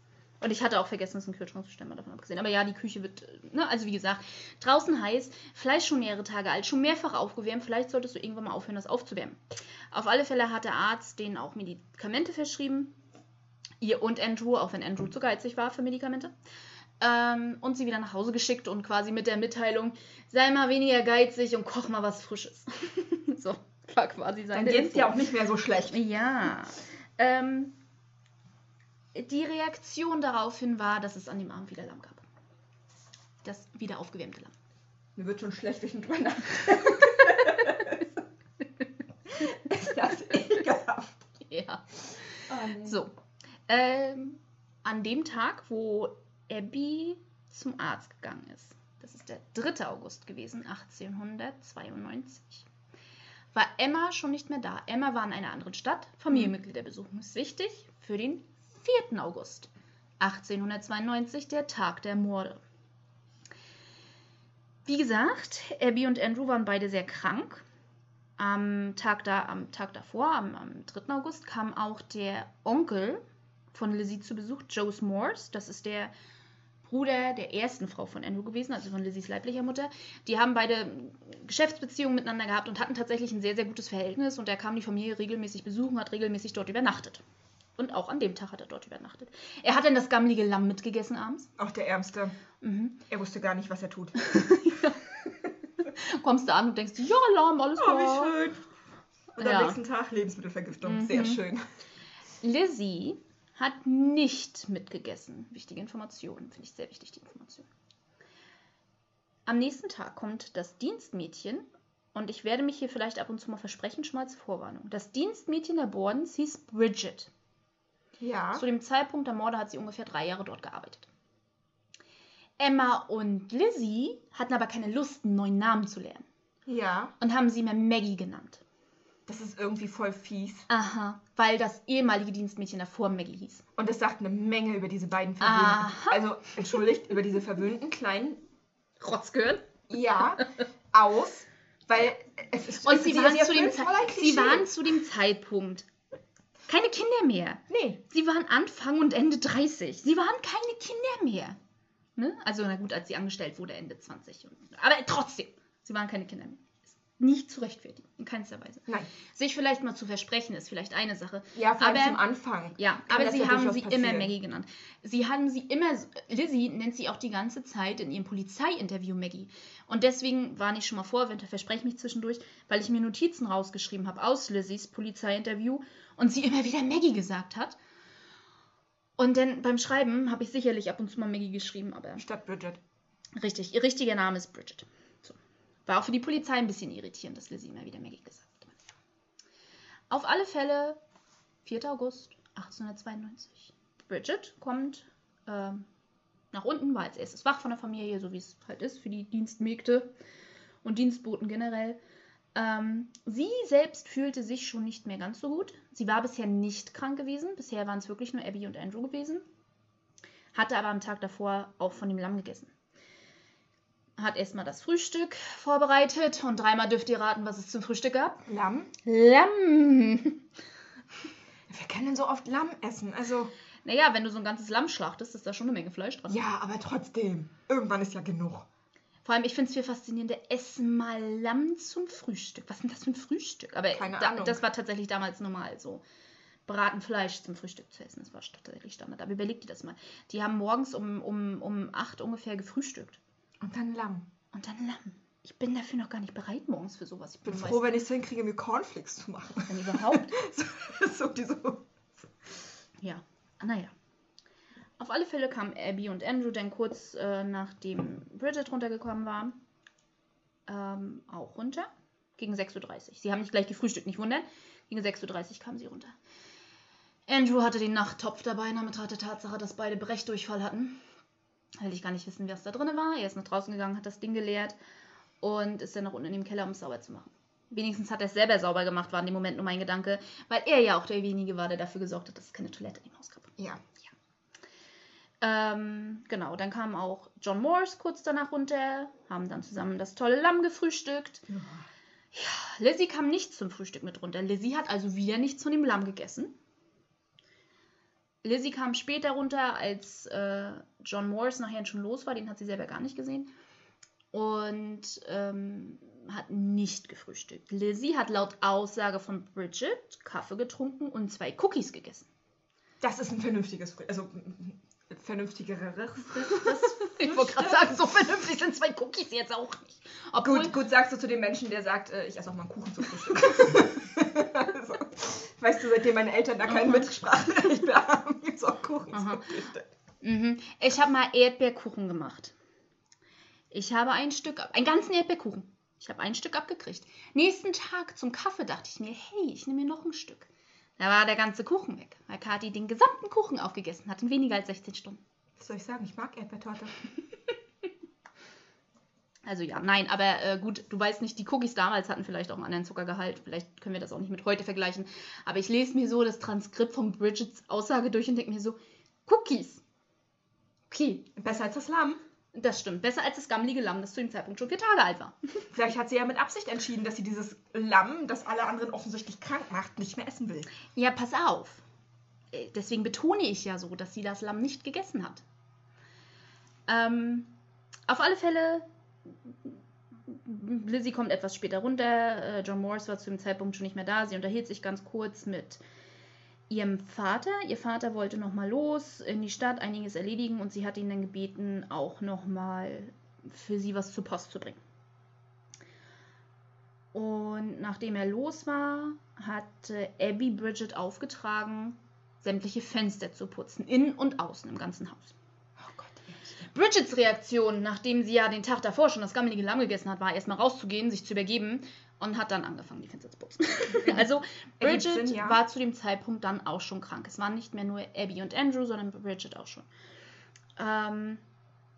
Speaker 1: Und ich hatte auch vergessen, es in den Kühlschrank zu stellen, mal davon abgesehen. Aber ja, die Küche wird, ne, also wie gesagt, draußen heiß, Fleisch schon mehrere Tage alt, schon mehrfach aufgewärmt. Vielleicht solltest du irgendwann mal aufhören, das aufzuwärmen. Auf alle Fälle hat der Arzt denen auch Medikamente verschrieben. Ihr und Andrew, auch wenn Andrew zu geizig war für Medikamente. Ähm, und sie wieder nach Hause geschickt und quasi mit der Mitteilung, sei mal weniger geizig und koch mal was Frisches. so, war quasi
Speaker 2: Dann
Speaker 1: seine
Speaker 2: geht es
Speaker 1: Info.
Speaker 2: dir auch nicht mehr so schlecht.
Speaker 1: Ja. Ähm, die Reaktion daraufhin war, dass es an dem Abend wieder Lamm gab. Das wieder aufgewärmte Lamm.
Speaker 2: Mir wird schon schlecht, wenn ich drüber nachdenke. Ist das ekelhaft.
Speaker 1: Ja.
Speaker 2: Oh,
Speaker 1: So. Ähm, an dem Tag, wo Abby zum Arzt gegangen ist, das ist der 3. August gewesen, 1892, war Emma schon nicht mehr da. Emma war in einer anderen Stadt. Familienmitglieder besuchen ist wichtig für den 4. August, 1892, der Tag der Morde. Wie gesagt, Abby und Andrew waren beide sehr krank. Am Tag, da, am Tag davor, am, am 3. August, kam auch der Onkel von Lizzie zu Besuch, Joe Morse. Das ist der Bruder der ersten Frau von Andrew gewesen, also von Lizzies leiblicher Mutter. Die haben beide Geschäftsbeziehungen miteinander gehabt und hatten tatsächlich ein sehr, sehr gutes Verhältnis. Und er kam die Familie regelmäßig besuchen, hat regelmäßig dort übernachtet. Und auch an dem Tag hat er dort übernachtet. Er hat dann das gammelige Lamm mitgegessen abends.
Speaker 2: Auch der Ärmste.
Speaker 1: Mhm.
Speaker 2: Er wusste gar nicht, was er tut.
Speaker 1: Kommst du an und denkst, ja, Lamm, alles
Speaker 2: Oh,
Speaker 1: klar.
Speaker 2: wie schön. Und am
Speaker 1: Ja.
Speaker 2: nächsten Tag Lebensmittelvergiftung.
Speaker 1: Mhm.
Speaker 2: Sehr schön.
Speaker 1: Lizzie hat nicht mitgegessen. Wichtige Information, finde ich sehr wichtig, die Information. Am nächsten Tag kommt das Dienstmädchen und ich werde mich hier vielleicht ab und zu mal versprechen, schon mal als Vorwarnung. Das Dienstmädchen der Bordens hieß Bridget.
Speaker 2: Ja.
Speaker 1: Zu dem Zeitpunkt der Morde hat sie ungefähr drei Jahre dort gearbeitet. Emma und Lizzie hatten aber keine Lust, einen neuen Namen zu lernen
Speaker 2: Ja.
Speaker 1: und haben sie mehr Maggie genannt.
Speaker 2: Das ist irgendwie voll fies.
Speaker 1: Aha, weil das ehemalige Dienstmädchen davor Maggie hieß.
Speaker 2: Und das sagt eine Menge über diese beiden verwöhnten.
Speaker 1: Aha.
Speaker 2: Also, entschuldigt, über diese verwöhnten kleinen
Speaker 1: Rotzgehirn?
Speaker 2: Ja aus, Weil es ist
Speaker 1: Und sie, waren zu, dem Ze- sie waren zu dem Zeitpunkt keine Kinder mehr.
Speaker 2: Nee.
Speaker 1: Sie waren Anfang und Ende 30. Sie waren keine Kinder mehr. Ne? Also, na gut, als sie angestellt wurde, Ende 20. Aber trotzdem, sie waren keine Kinder mehr. Nicht zu rechtfertigen, in keinster Weise.
Speaker 2: Nein.
Speaker 1: Sich vielleicht mal zu versprechen, ist vielleicht eine Sache.
Speaker 2: Ja, vor allem
Speaker 1: Aber-
Speaker 2: zum Anfang.
Speaker 1: Ja, aber sie haben sie immer
Speaker 2: passieren.
Speaker 1: Maggie genannt. Sie haben sie immer, Lizzie nennt sie auch die ganze Zeit in ihrem Polizeiinterview Maggie. Und deswegen warne ich schon mal vor, wenn verspreche mich zwischendurch, weil ich mir Notizen rausgeschrieben habe aus Lizzies Polizeiinterview und sie immer wieder Maggie gesagt hat. Und dann beim Schreiben habe ich sicherlich ab und zu mal Maggie geschrieben, aber
Speaker 2: Statt Bridget.
Speaker 1: richtig, ihr richtiger Name ist Bridget. War auch für die Polizei ein bisschen irritierend, dass Lizzie immer wieder Maggie gesagt hat. Auf alle Fälle 4. August 1892. Bridget kommt ähm, nach unten, war als erstes wach von der Familie, so wie es halt ist für die Dienstmägde und Dienstboten generell. Ähm, sie selbst fühlte sich schon nicht mehr ganz so gut. Sie war bisher nicht krank gewesen. Bisher waren es wirklich nur Abby und Andrew gewesen. Hatte aber am Tag davor auch von dem Lamm gegessen. Hat erstmal das Frühstück vorbereitet und dreimal dürft ihr raten, was es zum Frühstück gab.
Speaker 2: Lamm?
Speaker 1: Lamm!
Speaker 2: Wer kann denn so oft Lamm essen? Also,
Speaker 1: Naja, wenn du so ein ganzes Lamm schlachtest, ist da schon eine Menge Fleisch dran.
Speaker 2: ja, aber trotzdem. Irgendwann ist ja genug.
Speaker 1: Vor allem, ich finde es viel faszinierender, essen mal Lamm zum Frühstück. Was ist denn das für ein Frühstück? Aber
Speaker 2: Keine
Speaker 1: da,
Speaker 2: Ahnung.
Speaker 1: das war tatsächlich damals normal so. Braten Fleisch zum Frühstück zu essen, das war tatsächlich Standard. Aber überleg dir das mal. Die haben morgens um, um, um 8 ungefähr gefrühstückt.
Speaker 2: Und dann Lamm.
Speaker 1: Und dann Lamm. Ich bin dafür noch gar nicht bereit morgens für sowas. Ich
Speaker 2: bin froh, wenn ich es hinkriege, mir Cornflakes zu machen.
Speaker 1: Wenn überhaupt.
Speaker 2: so, so, die so.
Speaker 1: Ja, naja. Auf alle Fälle kamen Abby und Andrew dann kurz äh, nachdem Bridget runtergekommen war, ähm, auch runter. Gegen 6.30 Uhr. Sie haben nicht gleich gefrühstückt, nicht wundern. Gegen 6.30 Uhr kamen sie runter. Andrew hatte den Nachttopf dabei, in Anbetracht der Tatsache, dass beide Brechdurchfall hatten. Will ich gar nicht wissen, was da drin war. Er ist nach draußen gegangen, hat das Ding geleert und ist dann nach unten in dem Keller, um es sauber zu machen. Wenigstens hat er es selber sauber gemacht, war in dem Moment nur mein Gedanke, weil er ja auch derjenige war, der dafür gesorgt hat, dass es keine Toilette in dem Haus gab.
Speaker 2: Ja.
Speaker 1: Ähm, genau, dann kam auch John Morse kurz danach runter, haben dann zusammen das tolle Lamm gefrühstückt. Lizzie kam nicht zum Frühstück mit runter. Lizzie hat also wieder nichts von dem Lamm gegessen. Lizzie kam später runter, als äh, John Morse nachher schon los war. Den hat sie selber gar nicht gesehen. Und ähm, hat nicht gefrühstückt. Lizzie hat laut Aussage von Bridget Kaffee getrunken und zwei Cookies gegessen.
Speaker 2: Das ist ein vernünftiges Frühstück. Also, vernünftigeres.
Speaker 1: Ich wollte gerade sagen, so vernünftig sind zwei Cookies jetzt auch nicht. Obwohl,
Speaker 2: Gut, gut sagst du zu dem Menschen, der sagt, äh, ich esse auch mal einen Kuchen zum Frühstück. also, weißt du, seitdem meine Eltern da kein
Speaker 1: Aha.
Speaker 2: Mitspracherecht mehr haben, gibt es auch Kuchen Frühstück.
Speaker 1: Mhm. Ich habe mal Erdbeerkuchen gemacht. Ich habe ein Stück, einen ganzen Erdbeerkuchen. Ich habe ein Stück abgekriegt. Nächsten Tag zum Kaffee dachte ich mir, hey, ich nehme mir noch ein Stück. Da war der ganze Kuchen weg, weil Kathi den gesamten Kuchen aufgegessen hat in weniger als 16 Stunden.
Speaker 2: Was soll ich sagen? Ich mag Erdbeertorte.
Speaker 1: Also ja, nein, aber äh, gut, du weißt nicht, die Cookies damals hatten vielleicht auch einen anderen Zuckergehalt. Vielleicht können wir das auch nicht mit heute vergleichen. Aber ich lese mir so das Transkript von Bridgets Aussage durch und denke mir so, Cookies. Okay,
Speaker 2: Besser als das Lamm.
Speaker 1: das stimmt. Besser als das gammelige Lamm, das zu dem Zeitpunkt schon vier Tage alt war.
Speaker 2: Vielleicht hat sie ja mit Absicht entschieden, dass sie dieses Lamm, das alle anderen offensichtlich krank macht, nicht mehr essen will.
Speaker 1: Ja, pass auf. Äh, Deswegen betone ich ja so, dass sie das Lamm nicht gegessen hat. Ähm, auf alle Fälle, Lizzie kommt etwas später runter. Äh, John Morris war zu dem Zeitpunkt schon nicht mehr da. Sie unterhielt sich ganz kurz mit ihrem Vater. Ihr Vater wollte nochmal los in die Stadt, einiges erledigen und sie hat ihn dann gebeten, auch nochmal für sie was zur Post zu bringen. Und nachdem er los war, hatte Abby Bridget aufgetragen, sämtliche Fenster zu putzen, innen und außen im ganzen Haus. Bridgets Reaktion, nachdem sie ja den Tag davor schon das gammelige Lamm gegessen hat, war erstmal rauszugehen, sich zu übergeben und hat dann angefangen, die Fenster zu putzen. also Bridget
Speaker 2: Sinn, ja.
Speaker 1: war zu dem Zeitpunkt dann auch schon krank. Es waren nicht mehr nur Abby und Andrew, sondern Bridget auch schon. Ähm,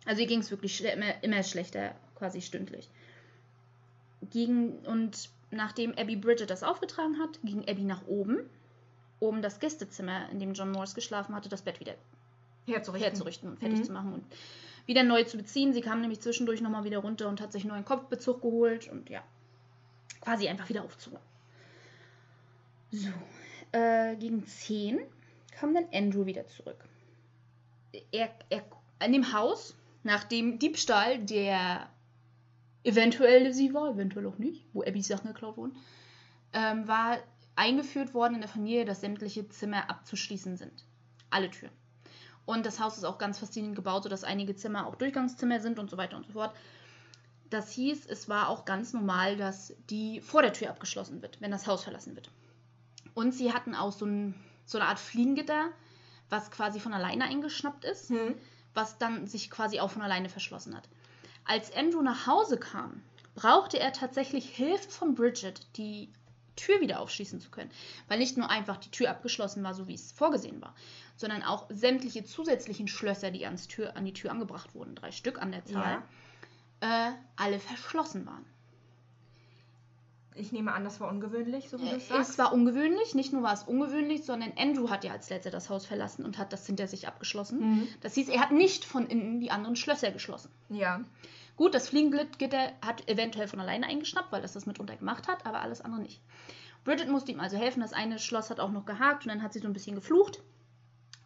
Speaker 1: also ihr ging es wirklich immer, immer schlechter, quasi stündlich. Ging, und nachdem Abby Bridget das aufgetragen hat, ging Abby nach oben, um das Gästezimmer, in dem John Morris geschlafen hatte, das Bett wieder
Speaker 2: Herzurichten.
Speaker 1: herzurichten und fertig
Speaker 2: Mhm.
Speaker 1: zu machen und wieder neu zu beziehen. Sie kam nämlich zwischendurch nochmal wieder runter und hat sich einen neuen Kopfbezug geholt und ja. quasi einfach wieder aufzuholen. So, äh, gegen 10 kam dann Andrew wieder zurück. Er, er, in dem Haus, nach dem Diebstahl, der eventuell sie war, eventuell auch nicht, wo Abbys Sachen geklaut wurden, ähm, war eingeführt worden in der Familie, dass sämtliche Zimmer abzuschließen sind. Alle Türen. Und das Haus ist auch ganz faszinierend gebaut, sodass einige Zimmer auch Durchgangszimmer sind und so weiter und so fort. Das hieß, es war auch ganz normal, dass die vor der Tür abgeschlossen wird, wenn das Haus verlassen wird. Und sie hatten auch so, ein, so eine Art Fliegengitter, was quasi von alleine eingeschnappt ist,
Speaker 2: Hm.
Speaker 1: was dann sich quasi auch von alleine verschlossen hat. Als Andrew nach Hause kam, brauchte er tatsächlich Hilfe von Bridget, die Tür wieder aufschließen zu können. Weil nicht nur einfach die Tür abgeschlossen war, so wie es vorgesehen war, sondern auch sämtliche zusätzlichen Schlösser, die ans Tür, an die Tür angebracht wurden, drei Stück an der Zahl, äh, alle verschlossen waren.
Speaker 2: Ich nehme an, das war ungewöhnlich, so wie du es
Speaker 1: Äh,
Speaker 2: sagst.
Speaker 1: Es war ungewöhnlich, nicht nur war es ungewöhnlich, sondern Andrew hat ja als letzter das Haus verlassen und hat das hinter sich abgeschlossen.
Speaker 2: Mhm.
Speaker 1: Das hieß, er hat nicht von innen die anderen Schlösser geschlossen.
Speaker 2: Ja.
Speaker 1: Gut, das Fliegengitter hat eventuell von alleine eingeschnappt, weil das das mitunter gemacht hat, aber alles andere nicht. Bridget musste ihm also helfen. Das eine Schloss hat auch noch gehakt und dann hat sie so ein bisschen geflucht.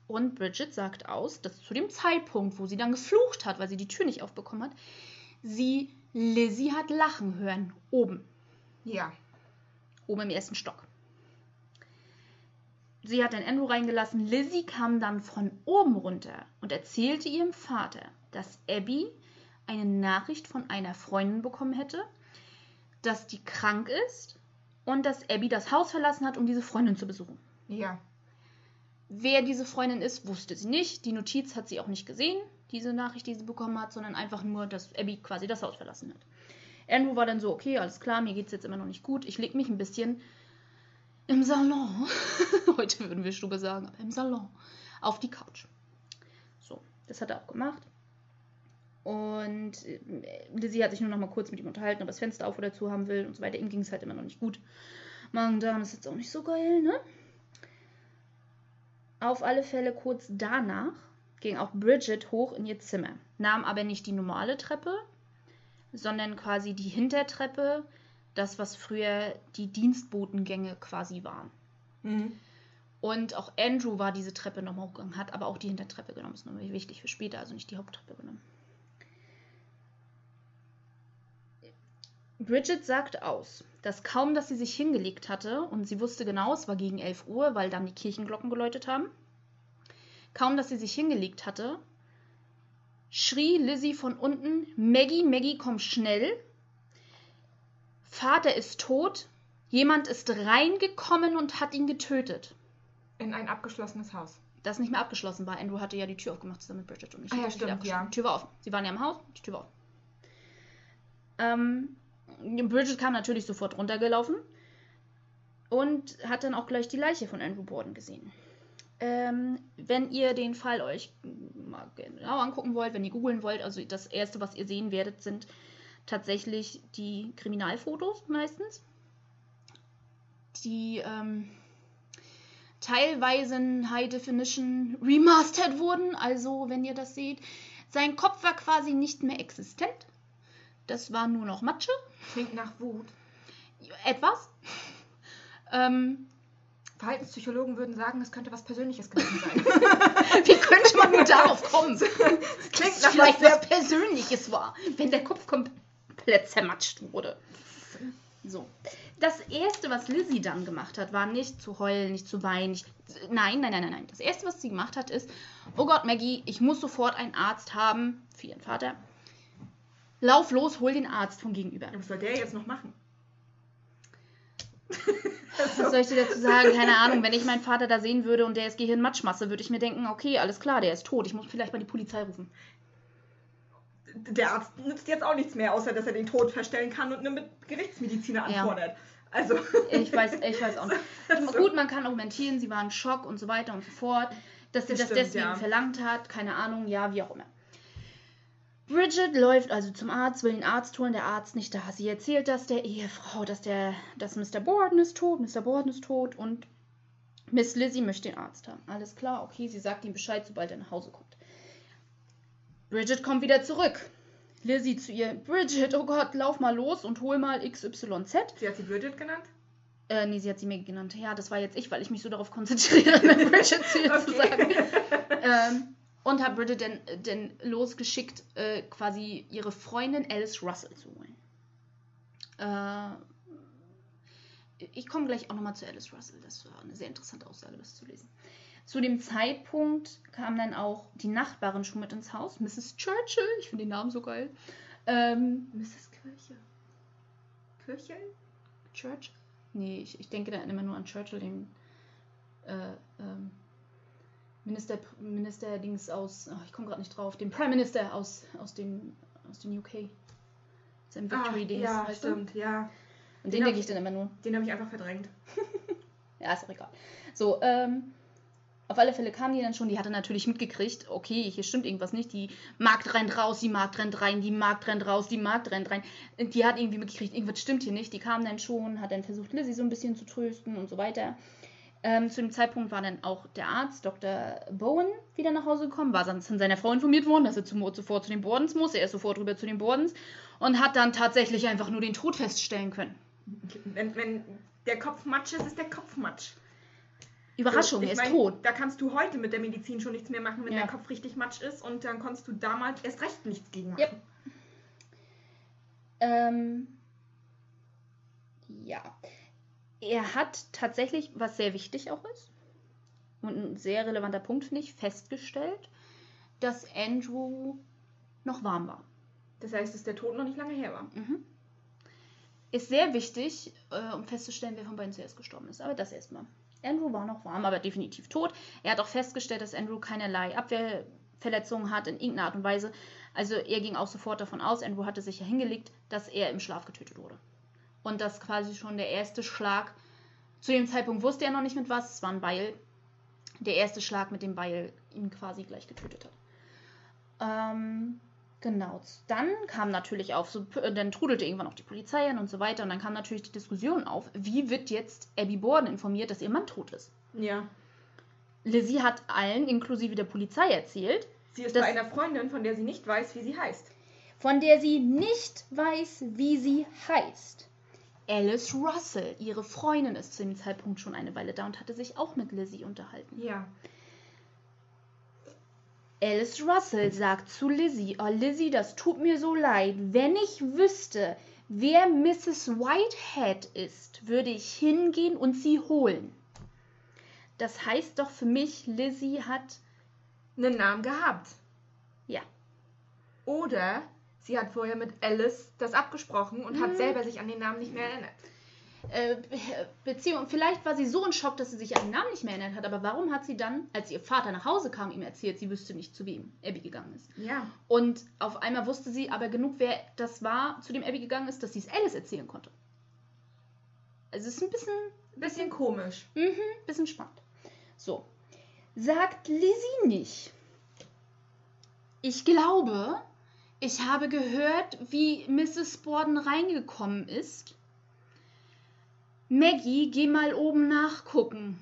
Speaker 1: Und Bridget sagt aus, dass zu dem Zeitpunkt, wo sie dann geflucht hat, weil sie die Tür nicht aufbekommen hat, sie Lizzie hat lachen hören. Oben.
Speaker 2: Ja.
Speaker 1: Oben im ersten Stock. Sie hat dann Andrew reingelassen. Lizzie kam dann von oben runter und erzählte ihrem Vater, dass Abby eine Nachricht von einer Freundin bekommen hätte, dass die krank ist und dass Abby das Haus verlassen hat, um diese Freundin zu besuchen.
Speaker 2: Ja.
Speaker 1: Wer diese Freundin ist, wusste sie nicht. Die Notiz hat sie auch nicht gesehen, diese Nachricht, die sie bekommen hat, sondern einfach nur, dass Abby quasi das Haus verlassen hat. Andrew war dann so, okay, alles klar, mir geht's jetzt immer noch nicht gut. Ich leg mich ein bisschen im Salon, heute würden wir Stube sagen, aber im Salon, auf die Couch. So, das hat er auch gemacht. Und äh, Lizzie hat sich nur noch mal kurz mit ihm unterhalten, ob er das Fenster auf oder zu haben will und so weiter. Ihm ging es halt immer noch nicht gut. Magen-Darm ist jetzt auch nicht so geil, ne? Auf alle Fälle kurz danach ging auch Bridget hoch in ihr Zimmer, nahm aber nicht die normale Treppe, sondern quasi die Hintertreppe, das, was früher die Dienstbotengänge quasi waren.
Speaker 2: Mhm.
Speaker 1: Und auch Andrew war diese Treppe nochmal hochgegangen, hat aber auch die Hintertreppe genommen. Ist nochmal wichtig für später, also nicht die Haupttreppe genommen. Bridget sagt aus, dass kaum, dass sie sich hingelegt hatte, und sie wusste genau, es war gegen 11 Uhr, weil dann die Kirchenglocken geläutet haben, kaum, dass sie sich hingelegt hatte, schrie Lizzie von unten, Maggie, Maggie, komm schnell. Vater ist tot, jemand ist reingekommen und hat ihn getötet.
Speaker 2: In ein abgeschlossenes Haus.
Speaker 1: Das nicht mehr abgeschlossen war. Andrew hatte ja die Tür aufgemacht zusammen mit Bridget und ich
Speaker 2: Ah ja, stimmt, ja.
Speaker 1: Die Tür war offen. Sie waren ja im Haus, die Tür war offen. Ähm, Bridget kam natürlich sofort runtergelaufen und hat dann auch gleich die Leiche von Andrew Borden gesehen. Ähm, wenn ihr den Fall euch mal genau angucken wollt, wenn ihr googeln wollt, also das erste, was ihr sehen werdet, sind tatsächlich die Kriminalfotos meistens. Die ähm, teilweise in High Definition remastered wurden. Also, wenn ihr das seht, sein Kopf war quasi nicht mehr existent. Das war nur noch Matsche.
Speaker 2: Klingt nach Wut.
Speaker 1: Etwas. ähm,
Speaker 2: Verhaltenspsychologen würden sagen, es könnte was Persönliches gewesen sein.
Speaker 1: wie könnte man nur darauf kommen?
Speaker 2: Das klingt
Speaker 1: dass
Speaker 2: nach
Speaker 1: vielleicht
Speaker 2: was
Speaker 1: was Persönliches war, wenn der Kopf komplett zermatscht wurde. So. Das erste, was Lizzie dann gemacht hat, war nicht zu heulen, nicht zu weinen. Nicht, nein, nein, nein, nein, nein. Das erste, was sie gemacht hat, ist: Oh Gott, Maggie, ich muss sofort einen Arzt haben für ihren Vater. Lauf los, hol den Arzt vom Gegenüber.
Speaker 2: Was soll der jetzt noch machen?
Speaker 1: Was soll ich dir dazu sagen? Keine Ahnung. Wenn ich meinen Vater da sehen würde und der ist Gehirnmatschmasse, würde ich mir denken: Okay, alles klar, der ist tot. Ich muss vielleicht mal die Polizei rufen.
Speaker 2: Der Arzt nützt jetzt auch nichts mehr, außer dass er den Tod feststellen kann und eine Gerichtsmediziner
Speaker 1: Ja.
Speaker 2: anfordert. Also.
Speaker 1: Ich weiß, ich weiß auch nicht.
Speaker 2: Also-
Speaker 1: Gut, man kann argumentieren, sie war in Schock und so weiter und so fort. Dass sie
Speaker 2: Das
Speaker 1: das
Speaker 2: stimmt,
Speaker 1: deswegen
Speaker 2: ja.
Speaker 1: verlangt hat, keine Ahnung, ja, wie auch immer. Bridget läuft also zum Arzt, will den Arzt holen, der Arzt nicht da. Sie erzählt das der Ehefrau, dass der, dass Mr. Borden ist tot, Mr. Borden ist tot und Miss Lizzie möchte den Arzt haben. Alles klar, okay, sie sagt ihm Bescheid, sobald er nach Hause kommt. Bridget kommt wieder zurück. Lizzie zu ihr, Bridget, oh Gott, lauf mal los und hol mal XYZ.
Speaker 2: Sie hat sie Bridget genannt?
Speaker 1: Äh, nee, sie hat sie mir genannt. Ja, das war jetzt ich, weil ich mich so darauf konzentriere, Bridget zu ihr zu sagen. ähm, und hat Bridget denn, denn losgeschickt, äh, quasi ihre Freundin Alice Russell zu holen. Äh, ich komme gleich auch nochmal zu Alice Russell. Das war eine sehr interessante Aussage, das zu lesen. Zu dem Zeitpunkt kam dann auch die Nachbarin schon mit ins Haus, Mrs. Churchill. Ich finde den Namen so geil. Ähm,
Speaker 2: Mrs. Kirche. Kirche?
Speaker 1: Church? Nee, ich, ich denke da immer nur an Churchill, den äh, ähm, Minister, Minister Dings aus, oh, ich komme gerade nicht drauf, den Prime Minister aus, aus, dem, aus den UK. Sein Victory Dings,
Speaker 2: ja,
Speaker 1: weißt
Speaker 2: stimmt,
Speaker 1: du?
Speaker 2: ja.
Speaker 1: Und
Speaker 2: Den
Speaker 1: den denke ich dann immer nur.
Speaker 2: Den habe ich einfach verdrängt.
Speaker 1: Ja, ist auch egal. So, ähm, auf alle Fälle kam die dann schon, die hatte natürlich mitgekriegt, okay, hier stimmt irgendwas nicht, die Magd rennt raus, die Magd rennt rein, die Magd rennt raus, die Magd rennt rein. Die hat irgendwie mitgekriegt, irgendwas stimmt hier nicht. Die kam dann schon, hat dann versucht, Lizzie so ein bisschen zu trösten und so weiter. Ähm, zu dem Zeitpunkt war dann auch der Arzt, Dr. Bowen, wieder nach Hause gekommen, war sonst von seiner Frau informiert worden, dass er zum, sofort zu den Bordens muss. Er ist sofort rüber zu den Bordens und hat dann tatsächlich einfach nur den Tod feststellen können.
Speaker 2: Wenn, wenn der Kopf matsch ist, ist der Kopf matsch.
Speaker 1: Überraschung,
Speaker 2: Ich
Speaker 1: er ist
Speaker 2: mein,
Speaker 1: tot.
Speaker 2: Da kannst du heute mit der Medizin schon nichts mehr machen, wenn
Speaker 1: Ja.
Speaker 2: der Kopf richtig matsch ist und dann konntest du damals erst recht nichts gegen machen.
Speaker 1: Yep. Ähm, ja. Er hat tatsächlich, was sehr wichtig auch ist, und ein sehr relevanter Punkt finde ich, festgestellt, dass Andrew noch warm war.
Speaker 2: Das heißt, dass der Tod noch nicht lange her war.
Speaker 1: Mhm. Ist sehr wichtig, äh, um festzustellen, wer von beiden zuerst gestorben ist. Aber das erstmal. Andrew war noch warm, aber definitiv tot. Er hat auch festgestellt, dass Andrew keinerlei Abwehrverletzungen hat in irgendeiner Art und Weise. Also er ging auch sofort davon aus, Andrew hatte sich ja hingelegt, dass er im Schlaf getötet wurde. Und das quasi schon der erste Schlag. Zu dem Zeitpunkt wusste er noch nicht mit was, es war ein Beil. Der erste Schlag mit dem Beil ihn quasi gleich getötet hat. Ähm, Genau. Dann kam natürlich auf, so, äh, dann trudelte irgendwann auch die Polizei an und so weiter. Und dann kam natürlich die Diskussion auf, wie wird jetzt Abby Borden informiert, dass ihr Mann tot ist?
Speaker 2: Ja.
Speaker 1: Lizzie hat allen, inklusive der Polizei, erzählt,
Speaker 2: Sie ist bei einer Freundin, von der sie nicht weiß, wie sie heißt.
Speaker 1: von der sie nicht weiß, wie sie heißt. Alice Russell, ihre Freundin, ist zu dem Zeitpunkt schon eine Weile da und hatte sich auch mit Lizzie unterhalten.
Speaker 2: Ja.
Speaker 1: Alice Russell sagt zu Lizzie, oh Lizzie, das tut mir so leid. Wenn ich wüsste, wer Mrs. Whitehead ist, würde ich hingehen und sie holen. Das heißt doch für mich, Lizzie hat,
Speaker 2: Einen Namen gehabt.
Speaker 1: ja,
Speaker 2: Oder sie hat vorher mit Alice das abgesprochen und hat
Speaker 1: Mhm.
Speaker 2: selber sich an den Namen nicht mehr erinnert.
Speaker 1: äh, Be- Beziehung, vielleicht war sie so in Schock, dass sie sich an den Namen nicht mehr erinnert hat, aber warum hat sie dann, als ihr Vater nach Hause kam, ihm erzählt, sie wüsste nicht, zu wem Abby gegangen ist?
Speaker 2: Ja.
Speaker 1: Und auf einmal wusste sie aber genug, wer das war, zu dem Abby gegangen ist, dass sie es Alice erzählen konnte. Also es ist ein bisschen,
Speaker 2: Bisschen komisch.
Speaker 1: mhm, bisschen spannend. So. Sagt Lizzie nicht. Ich glaube, ich habe gehört, wie Mrs. Borden reingekommen ist. Maggie, geh mal oben nachgucken.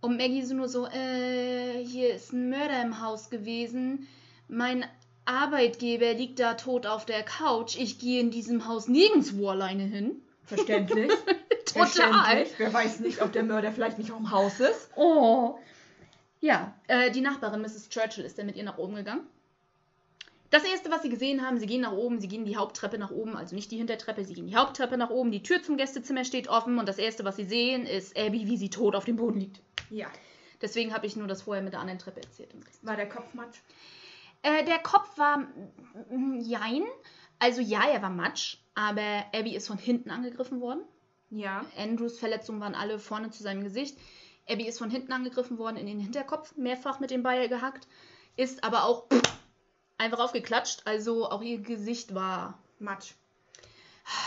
Speaker 1: Und Maggie so nur so, äh, hier ist ein Mörder im Haus gewesen. Mein Arbeitgeber liegt da tot auf der Couch. Ich gehe in diesem Haus nirgendwo alleine hin.
Speaker 2: Verständlich.
Speaker 1: Total.
Speaker 2: Verständlich. Wer weiß nicht, ob der Mörder vielleicht nicht auch im Haus ist.
Speaker 1: Oh. Ja, äh, die Nachbarin Mrs. Churchill ist dann mit ihr nach oben gegangen. Das erste, was sie gesehen haben, sie gehen nach oben, sie gehen die Haupttreppe nach oben, also nicht die Hintertreppe, sie gehen die Haupttreppe nach oben, die Tür zum Gästezimmer steht offen und das erste, was sie sehen, ist Abby, wie sie tot auf dem Boden liegt.
Speaker 2: Ja.
Speaker 1: Deswegen habe ich nur das vorher mit der anderen Treppe erzählt.
Speaker 2: War der Kopf matsch?
Speaker 1: Äh, der Kopf war jein. Also ja, er war matsch, aber Abby ist von hinten angegriffen worden.
Speaker 2: Ja.
Speaker 1: Andrews Verletzungen waren alle vorne zu seinem Gesicht. Abby ist von hinten angegriffen worden, in den Hinterkopf, mehrfach mit dem Beil gehackt, ist aber auch einfach aufgeklatscht. Also auch ihr Gesicht war,
Speaker 2: Matsch.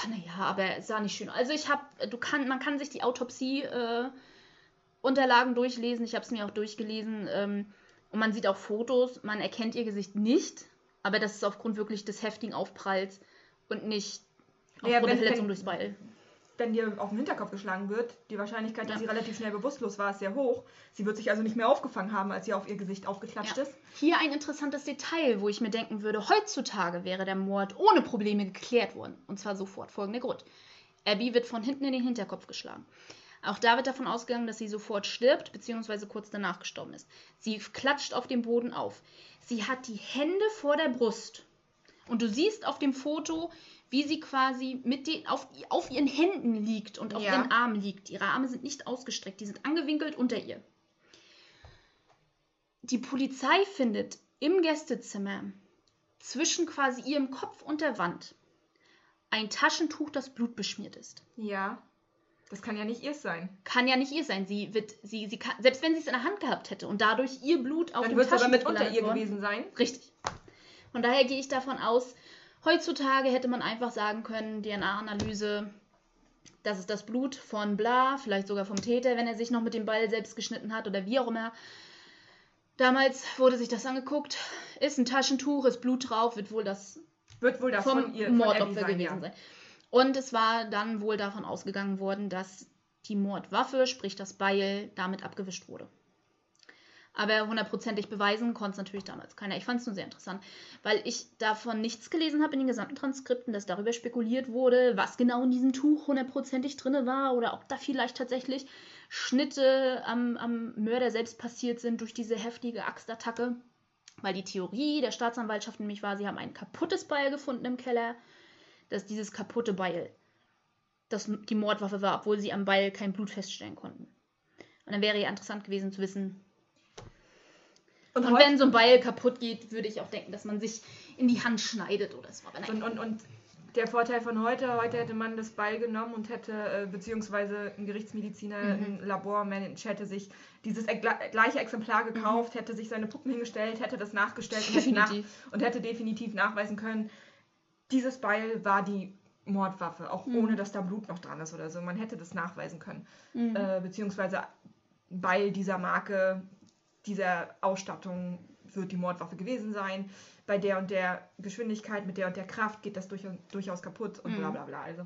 Speaker 1: naja, aber es sah nicht schön. aus. Also ich habe, du kann, man kann sich die Autopsie äh, durchlesen. Ich habe es mir auch durchgelesen ähm, und man sieht auch Fotos. Man erkennt ihr Gesicht nicht, aber das ist aufgrund wirklich des heftigen Aufpralls und nicht aufgrund
Speaker 2: Ja,
Speaker 1: der Verletzung durchs Beil.
Speaker 2: Wenn dir auf den Hinterkopf geschlagen wird, die Wahrscheinlichkeit, dass
Speaker 1: Ja.
Speaker 2: sie relativ schnell bewusstlos war, ist sehr hoch. Sie wird sich also nicht mehr aufgefangen haben, als sie auf ihr Gesicht aufgeklatscht
Speaker 1: Ja.
Speaker 2: ist.
Speaker 1: Hier ein interessantes Detail, wo ich mir denken würde, heutzutage wäre der Mord ohne Probleme geklärt worden. Und zwar sofort. Folgender Grund. Abby wird von hinten in den Hinterkopf geschlagen. Auch da wird davon ausgegangen, dass sie sofort stirbt, beziehungsweise kurz danach gestorben ist. Sie klatscht auf dem Boden auf. Sie hat die Hände vor der Brust. Und du siehst auf dem Foto, wie sie quasi mit den, auf, auf ihren Händen liegt und auf
Speaker 2: Ja.
Speaker 1: ihren Armen liegt. Ihre Arme sind nicht ausgestreckt, die sind angewinkelt unter ihr. Die Polizei findet im Gästezimmer zwischen quasi ihrem Kopf und der Wand ein Taschentuch, das blutbeschmiert ist.
Speaker 2: Ja. Das kann ja nicht ihr sein.
Speaker 1: Kann ja nicht ihr sein. Sie wird, sie, sie kann, selbst wenn sie es in der Hand gehabt hätte und dadurch ihr Blut auf
Speaker 2: Dann
Speaker 1: dem
Speaker 2: wird es aber
Speaker 1: Taschentuch
Speaker 2: mit unter ihr
Speaker 1: worden-
Speaker 2: gewesen sein.
Speaker 1: Richtig. Von daher gehe ich davon aus, heutzutage hätte man einfach sagen können, DNA-Analyse, das ist das Blut von bla, vielleicht sogar vom Täter, wenn er sich noch mit dem Ball selbst geschnitten hat oder wie auch immer. Damals wurde sich das angeguckt, ist ein Taschentuch, ist Blut drauf, wird wohl das
Speaker 2: Wird wohl das
Speaker 1: vom
Speaker 2: ihr
Speaker 1: Mordopfer
Speaker 2: sein,
Speaker 1: gewesen
Speaker 2: ja.
Speaker 1: sein. Und es war dann wohl davon ausgegangen worden, dass die Mordwaffe, sprich das Beil, damit abgewischt wurde. Aber hundertprozentig beweisen konnte es natürlich damals keiner. Ich fand es nur sehr interessant, weil ich davon nichts gelesen habe in den gesamten Transkripten, dass darüber spekuliert wurde, was genau in diesem Tuch hundertprozentig drin war oder ob da vielleicht tatsächlich Schnitte am, am Mörder selbst passiert sind durch diese heftige Axtattacke. Weil die Theorie der Staatsanwaltschaft nämlich war, sie haben ein kaputtes Beil gefunden im Keller, dass dieses kaputte Beil das die Mordwaffe war, obwohl sie am Beil kein Blut feststellen konnten. Und dann wäre ja interessant gewesen zu wissen,
Speaker 2: Und,
Speaker 1: und wenn so ein Beil kaputt geht, würde ich auch denken, dass man sich in die Hand schneidet oder so. Aber nein.
Speaker 2: Und, und, und der Vorteil von heute, heute hätte man das Beil genommen und hätte, äh, beziehungsweise ein Gerichtsmediziner,
Speaker 1: Mhm.
Speaker 2: ein Labormensch hätte sich dieses e gleiche Exemplar gekauft, hätte sich seine Puppen hingestellt, hätte das nachgestellt und hätte, nach,
Speaker 1: Mhm. Definitiv.
Speaker 2: und hätte definitiv nachweisen können, dieses Beil war die Mordwaffe, auch
Speaker 1: Mhm.
Speaker 2: ohne dass da Blut noch dran ist oder so. Man hätte das nachweisen können.
Speaker 1: Mhm.
Speaker 2: Äh, beziehungsweise Beil dieser Marke, dieser Ausstattung wird die Mordwaffe gewesen sein. Bei der und der Geschwindigkeit, mit der und der Kraft geht das durchaus, durchaus kaputt und
Speaker 1: Mhm.
Speaker 2: bla bla bla. Also,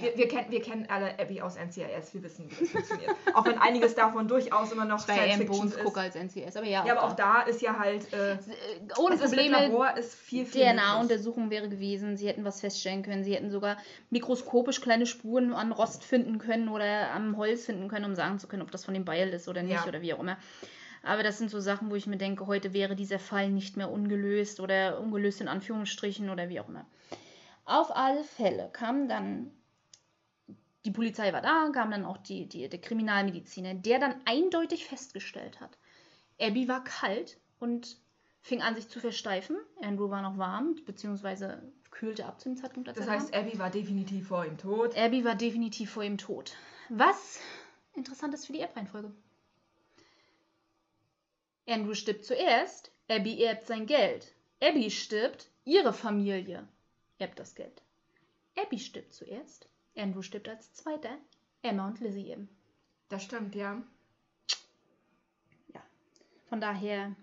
Speaker 2: wir, wir, kennen, wir kennen alle Abby aus NCIS, wir wissen, wie das funktioniert. auch wenn einiges davon durchaus immer noch
Speaker 1: bei
Speaker 2: Science Fiction ist.
Speaker 1: Bones-Gucker als NCS. Aber ja,
Speaker 2: Ja, aber auch da ist ja halt. Äh,
Speaker 1: Äh, Ohne Probleme.
Speaker 2: Labor ist viel, viel.
Speaker 1: DNA-Untersuchung wäre gewesen. Sie hätten was feststellen können. Sie hätten sogar mikroskopisch kleine Spuren an Rost finden können oder am Holz finden können, um sagen zu können, ob das von dem Beil ist oder nicht
Speaker 2: Ja.
Speaker 1: oder wie auch immer. Aber das sind so Sachen, wo ich mir denke, heute wäre dieser Fall nicht mehr ungelöst oder ungelöst in Anführungsstrichen oder wie auch immer. Auf alle Fälle kam dann, die Polizei war da, kam dann auch die, die, der Kriminalmediziner, der dann eindeutig festgestellt hat, Abby war kalt und fing an, sich zu versteifen. Andrew war noch warm, beziehungsweise kühlte ab zu dem Zeitpunkt,
Speaker 2: Das heißt. Abby war definitiv vor ihm tot.
Speaker 1: Abby war definitiv vor ihm tot. Was interessant ist für die Erbreihenfolge. Andrew stirbt zuerst, Abby erbt sein Geld. Abby stirbt, ihre Familie erbt das Geld. Abby stirbt zuerst, Andrew stirbt als Zweiter, Emma und Lizzie eben.
Speaker 2: Das stimmt, ja.
Speaker 1: Von daher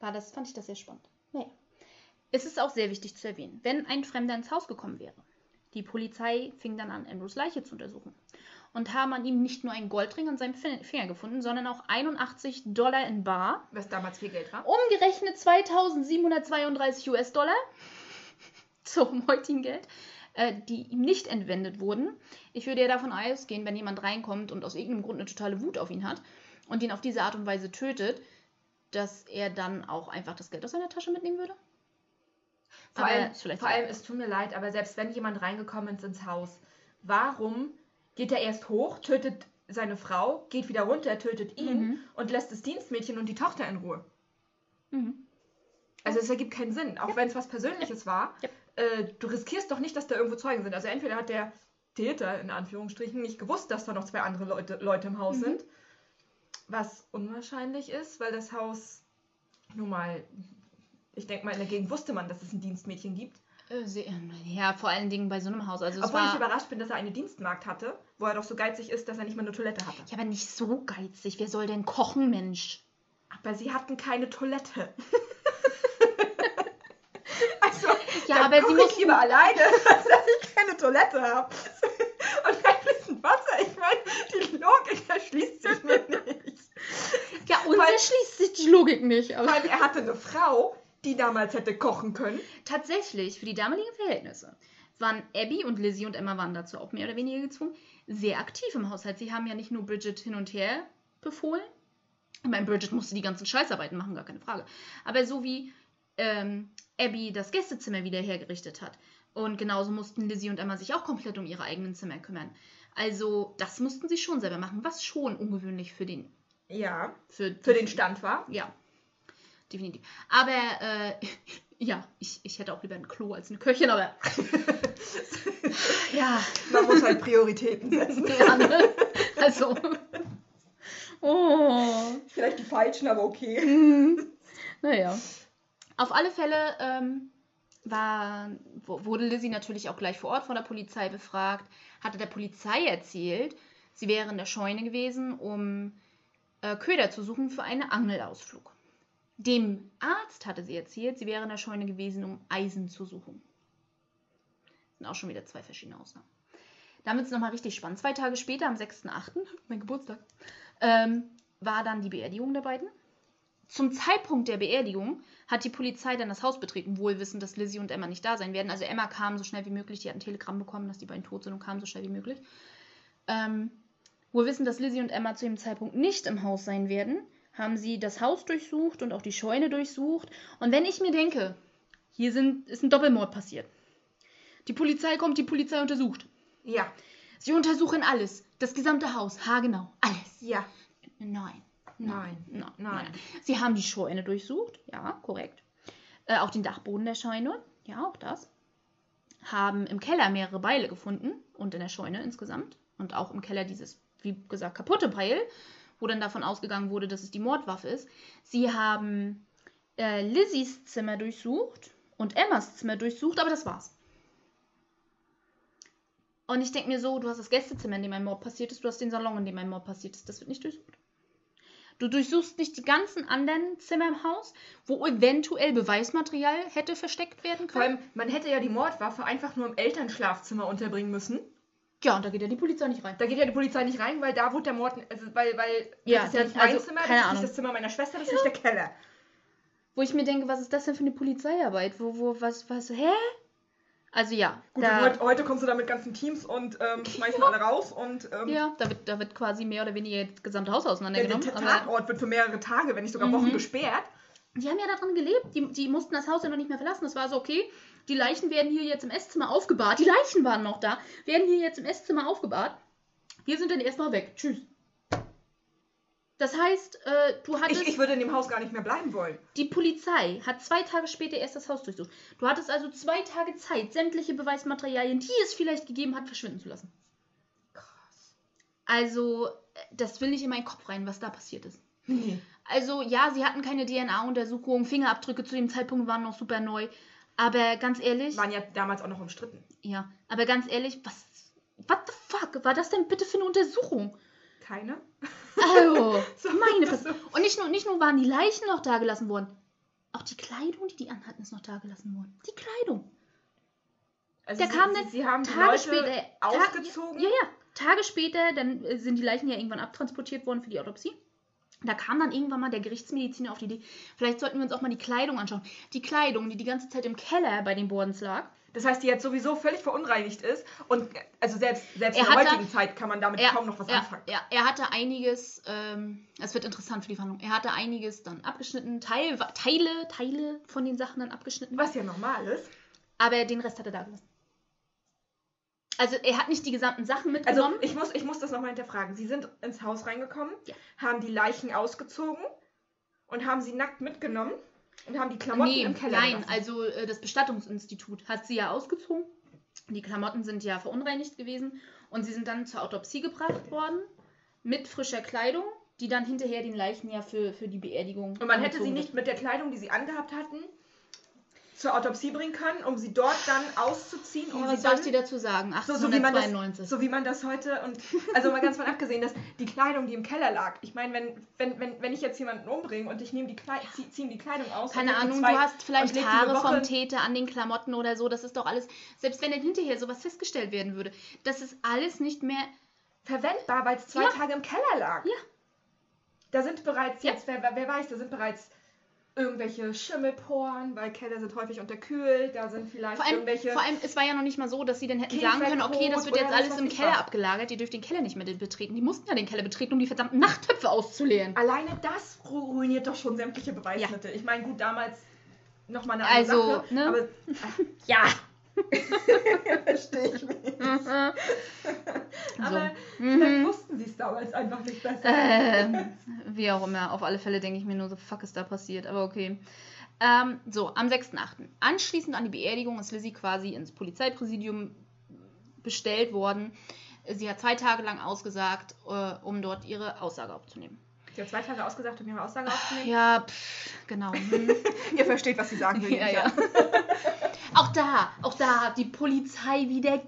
Speaker 1: war das, fand ich das sehr spannend. Naja. Es ist auch sehr wichtig zu erwähnen, wenn ein Fremder ins Haus gekommen wäre. Die Polizei fing dann an, Andrews Leiche zu untersuchen. Und haben an ihm nicht nur einen Goldring an seinem Fin- Finger gefunden, sondern auch 81 Dollar in Bar.
Speaker 2: Was damals viel Geld war.
Speaker 1: Umgerechnet 2732 US-Dollar zum heutigen Geld, äh, die ihm nicht entwendet wurden. Ich würde ja davon ausgehen, wenn jemand reinkommt und aus irgendeinem Grund eine totale Wut auf ihn hat und ihn auf diese Art und Weise tötet, dass er dann auch einfach das Geld aus seiner Tasche mitnehmen würde.
Speaker 2: Vor
Speaker 1: Aber
Speaker 2: allem, vor allem, es tut mir leid, aber selbst wenn jemand reingekommen ist ins Haus, warum geht er erst hoch, tötet seine Frau, geht wieder runter, tötet ihn
Speaker 1: Mhm.
Speaker 2: und lässt das Dienstmädchen und die Tochter in Ruhe?
Speaker 1: Mhm.
Speaker 2: Also es ergibt keinen Sinn, auch wenn es was Persönliches war.
Speaker 1: Ja.
Speaker 2: Äh, du riskierst doch nicht, dass da irgendwo Zeugen sind. Also entweder hat der Täter in Anführungsstrichen nicht gewusst, dass da noch zwei andere Leute, Leute im Haus
Speaker 1: Mhm.
Speaker 2: sind, was unwahrscheinlich ist, weil das Haus nun mal, ich denke mal in der Gegend wusste man, dass es ein Dienstmädchen gibt.
Speaker 1: Äh, Ja, vor allen Dingen bei so einem Haus. Also
Speaker 2: Obwohl ich
Speaker 1: war,
Speaker 2: überrascht bin, dass er eine Dienstmagd hatte, wo er doch so geizig ist, dass er nicht mal eine Toilette hatte.
Speaker 1: ja, aber nicht so geizig. Wer soll denn kochen, Mensch?
Speaker 2: Aber sie hatten keine Toilette. also,
Speaker 1: Ja, aber sie
Speaker 2: ich
Speaker 1: mussten-
Speaker 2: lieber alleine, als dass ich keine Toilette habe. Logik erschließt sich mir nicht.
Speaker 1: Ja, uns
Speaker 2: Weil-
Speaker 1: erschließt sich die Logik nicht. Aber
Speaker 2: Weil er hatte eine Frau, die damals hätte kochen können.
Speaker 1: tatsächlich, für die damaligen Verhältnisse, waren Abby und Lizzie und Emma waren dazu auch mehr oder weniger gezwungen, sehr aktiv im Haushalt. Sie haben ja nicht nur Bridget hin und her befohlen. Ich meine, Bridget musste die ganzen Scheißarbeiten machen, gar keine Frage. Aber so wie ähm, Abby das Gästezimmer wieder hergerichtet hat. Und genauso mussten Lizzie und Emma sich auch komplett um ihre eigenen Zimmer kümmern. Also, das mussten sie schon selber machen, was schon ungewöhnlich für den.
Speaker 2: Ja,
Speaker 1: Für,
Speaker 2: für den Stand war.
Speaker 1: Ja, definitiv. Aber, äh, ja, ich, ich hätte auch lieber ein Klo als eine Köchin, aber. ja,
Speaker 2: Man muss halt Prioritäten setzen.
Speaker 1: ja, ne? Also. Oh.
Speaker 2: Vielleicht die falschen, aber okay.
Speaker 1: Mhm. Naja. Auf alle Fälle ähm, war, wurde Lizzie natürlich auch gleich vor Ort von der Polizei befragt, hatte der Polizei erzählt, sie wäre in der Scheune gewesen, um äh, Köder zu suchen für einen Angelausflug. Dem Arzt hatte sie erzählt, sie wäre in der Scheune gewesen, um Eisen zu suchen. Das sind auch schon wieder zwei verschiedene Ausnahmen. Wird es nochmal richtig spannend. Zwei Tage später, am 6.8., mein Geburtstag, ähm, war dann die Beerdigung der beiden. Zum Zeitpunkt der Beerdigung hat die Polizei dann das Haus betreten, wohl wissend, dass Lizzie und Emma nicht da sein werden. Also Emma kam so schnell wie möglich, die hat ein Telegramm bekommen, dass die beiden tot sind und kam so schnell wie möglich. Ähm, wohl dass Lizzie und Emma zu dem Zeitpunkt nicht im Haus sein werden, haben sie das Haus durchsucht und auch die Scheune durchsucht. Und wenn ich mir denke, hier sind, ist ein Doppelmord passiert. Die Polizei kommt, die Polizei untersucht.
Speaker 2: Ja,
Speaker 1: Sie untersuchen alles, das gesamte Haus, haargenau, alles.
Speaker 2: ja,
Speaker 1: Nein.
Speaker 2: Nein.
Speaker 1: Nein.
Speaker 2: Nein.
Speaker 1: Sie haben die Scheune durchsucht, ja, korrekt. Äh, auch den Dachboden der Scheune, ja, auch das. Haben im Keller mehrere Beile gefunden und in der Scheune insgesamt. Und auch im Keller dieses, wie gesagt, kaputte Beil, wo dann davon ausgegangen wurde, dass es die Mordwaffe ist. Sie haben äh, Lizzies Zimmer durchsucht und Emmas Zimmer durchsucht, aber das war's. Und ich denke mir so, du hast das Gästezimmer, in dem ein Mord passiert ist, du hast den Salon, in dem ein Mord passiert ist. Das wird nicht durchsucht. Du durchsuchst nicht die ganzen anderen Zimmer im Haus, wo eventuell Beweismaterial hätte versteckt werden
Speaker 2: vor
Speaker 1: können.
Speaker 2: allem, man hätte ja die Mordwaffe einfach nur im Elternschlafzimmer unterbringen müssen.
Speaker 1: Ja, und da geht ja die Polizei nicht rein.
Speaker 2: Da geht ja die Polizei nicht rein, weil da wurde der Mord, also weil, weil
Speaker 1: Ja,
Speaker 2: das ist ja nicht mein
Speaker 1: also,
Speaker 2: Zimmer, das ist nicht das Zimmer meiner Schwester, das ist nicht der Keller.
Speaker 1: Wo ich mir denke, was ist das denn für eine Polizeiarbeit? Wo, wo, was, was, hä? Also ja,
Speaker 2: Gut,
Speaker 1: da,
Speaker 2: heute, heute kommst du da mit ganzen Teams und ähm, schmeißen alle raus und ähm,
Speaker 1: ja da, wird, da wird quasi mehr oder weniger das gesamte Haus
Speaker 2: der, der
Speaker 1: auseinandergenommen. aber
Speaker 2: Tatort wird für mehrere Tage, wenn nicht sogar Wochen
Speaker 1: Mhm.
Speaker 2: gesperrt.
Speaker 1: die haben ja daran gelebt. Die, die mussten das Haus ja noch nicht mehr verlassen. Das war so, okay, die Leichen werden hier jetzt im Esszimmer aufgebahrt. Die Leichen waren noch da. Werden hier jetzt im Esszimmer aufgebahrt. Wir sind dann erstmal weg. Tschüss. Das heißt, äh, du hattest.
Speaker 2: Ich, ich würde in dem Haus gar nicht mehr bleiben wollen.
Speaker 1: Die Polizei hat zwei Tage später erst das Haus durchsucht. Du hattest also zwei Tage Zeit, sämtliche Beweismaterialien, die es vielleicht gegeben hat, verschwinden zu lassen.
Speaker 2: Krass.
Speaker 1: Also, äh, das will nicht in meinen Kopf rein, was da passiert ist.
Speaker 2: Nee.
Speaker 1: Also, ja, sie hatten keine DNA-Untersuchung, Fingerabdrücke zu dem Zeitpunkt waren noch super neu. Aber ganz ehrlich,
Speaker 2: Waren ja damals auch noch umstritten.
Speaker 1: ja, aber ganz ehrlich, was, what the fuck, war das denn bitte für eine Untersuchung?
Speaker 2: Keine?
Speaker 1: Also,
Speaker 2: So,
Speaker 1: meine Fresse. Und nicht nur, nicht nur waren die Leichen noch da gelassen worden, auch die Kleidung, die die anhatten, ist noch da gelassen worden. Die Kleidung.
Speaker 2: Also
Speaker 1: Der
Speaker 2: sie,
Speaker 1: kam
Speaker 2: sie,
Speaker 1: dann
Speaker 2: sie haben die
Speaker 1: Tage
Speaker 2: Leute
Speaker 1: später.
Speaker 2: ausgezogen.
Speaker 1: Ja, ja. Tage später, dann äh, sind die Leichen ja irgendwann abtransportiert worden für die Autopsie. Da kam dann irgendwann mal der Gerichtsmediziner auf die Idee, vielleicht sollten wir uns auch mal die Kleidung anschauen. Die Kleidung, die die ganze Zeit im Keller bei den Bordens lag.
Speaker 2: Das heißt, die jetzt sowieso völlig verunreinigt ist. Und also selbst, selbst in der heutigen Zeit kann man damit
Speaker 1: Er,
Speaker 2: kaum noch was
Speaker 1: er,
Speaker 2: anfangen.
Speaker 1: ja, er hatte einiges, ähm, es wird interessant für die Verhandlung, er hatte einiges dann abgeschnitten, Teil, Teile, Teile von den Sachen dann abgeschnitten,
Speaker 2: Was ja normal ist.
Speaker 1: aber den Rest hat er da gelassen. Also er hat nicht die gesamten Sachen
Speaker 2: Also
Speaker 1: mitgenommen.
Speaker 2: ich muss, ich muss das nochmal hinterfragen. Sie sind ins Haus reingekommen,
Speaker 1: Ja.
Speaker 2: haben die Leichen ausgezogen und haben sie nackt mitgenommen und haben die Klamotten
Speaker 1: nee,
Speaker 2: im Keller
Speaker 1: nein,
Speaker 2: gelassen.
Speaker 1: also äh, das Bestattungsinstitut hat sie ja ausgezogen. Die Klamotten sind ja verunreinigt gewesen und sie sind dann zur Autopsie gebracht worden mit frischer Kleidung, die dann hinterher den Leichen ja für, für die Beerdigung.
Speaker 2: Und man hätte sie nicht mit der Kleidung, die sie angehabt hatten, zur Autopsie bringen können, um sie dort dann auszuziehen, um sie
Speaker 1: was soll ich dir dazu sagen?
Speaker 2: so, so, wie man das,
Speaker 1: 1892.
Speaker 2: so wie man das heute und also mal ganz von abgesehen, dass die Kleidung, die im Keller lag. Ich meine, wenn, wenn, wenn, wenn ich jetzt jemanden umbringe und ich nehme die Kleidung, zieh, die Kleidung aus.
Speaker 1: Keine Ahnung, du hast vielleicht Haare vom Täter an den Klamotten oder so. Das ist doch alles, selbst wenn dann hinterher sowas festgestellt werden würde, das ist alles nicht mehr
Speaker 2: verwendbar, weil es zwei
Speaker 1: Ja.
Speaker 2: Tage im Keller lag.
Speaker 1: Ja.
Speaker 2: Da sind bereits
Speaker 1: Ja.
Speaker 2: jetzt, wer, wer weiß, da sind bereits irgendwelche Schimmelporen, weil Keller sind häufig unterkühlt, da sind vielleicht
Speaker 1: Vor allem,
Speaker 2: irgendwelche.
Speaker 1: vor allem, es war ja noch nicht mal so, dass sie dann hätten sagen können, okay, das wird jetzt alles im Keller
Speaker 2: was.
Speaker 1: abgelagert, ihr dürft den Keller nicht mehr betreten. Die mussten ja den Keller betreten, um die verdammten Nachttöpfe auszuleeren.
Speaker 2: Alleine das ru- ruiniert doch schon sämtliche Beweismittel. Ich meine, gut, damals nochmal eine andere
Speaker 1: Also,
Speaker 2: Sache,
Speaker 1: ne?
Speaker 2: aber
Speaker 1: Ja.
Speaker 2: verstehe ich nicht. Aber vielleicht
Speaker 1: Mhm.
Speaker 2: wussten sie es damals einfach nicht besser.
Speaker 1: Ähm, wie auch immer, auf alle Fälle denke ich mir nur so, fuck ist da passiert, aber okay. Ähm, so, am 6.8. Anschließend an die Beerdigung ist Lizzie quasi ins Polizeipräsidium bestellt worden. Sie hat zwei Tage lang ausgesagt, äh, um dort ihre Aussage aufzunehmen.
Speaker 2: Sie hat zwei Tage ausgesagt, um ihre Aussage aufzunehmen.
Speaker 1: Ja, pff, genau. Hm.
Speaker 2: Ihr versteht, was sie sagen will.
Speaker 1: Ja, ja. auch da, auch da hat die Polizei wieder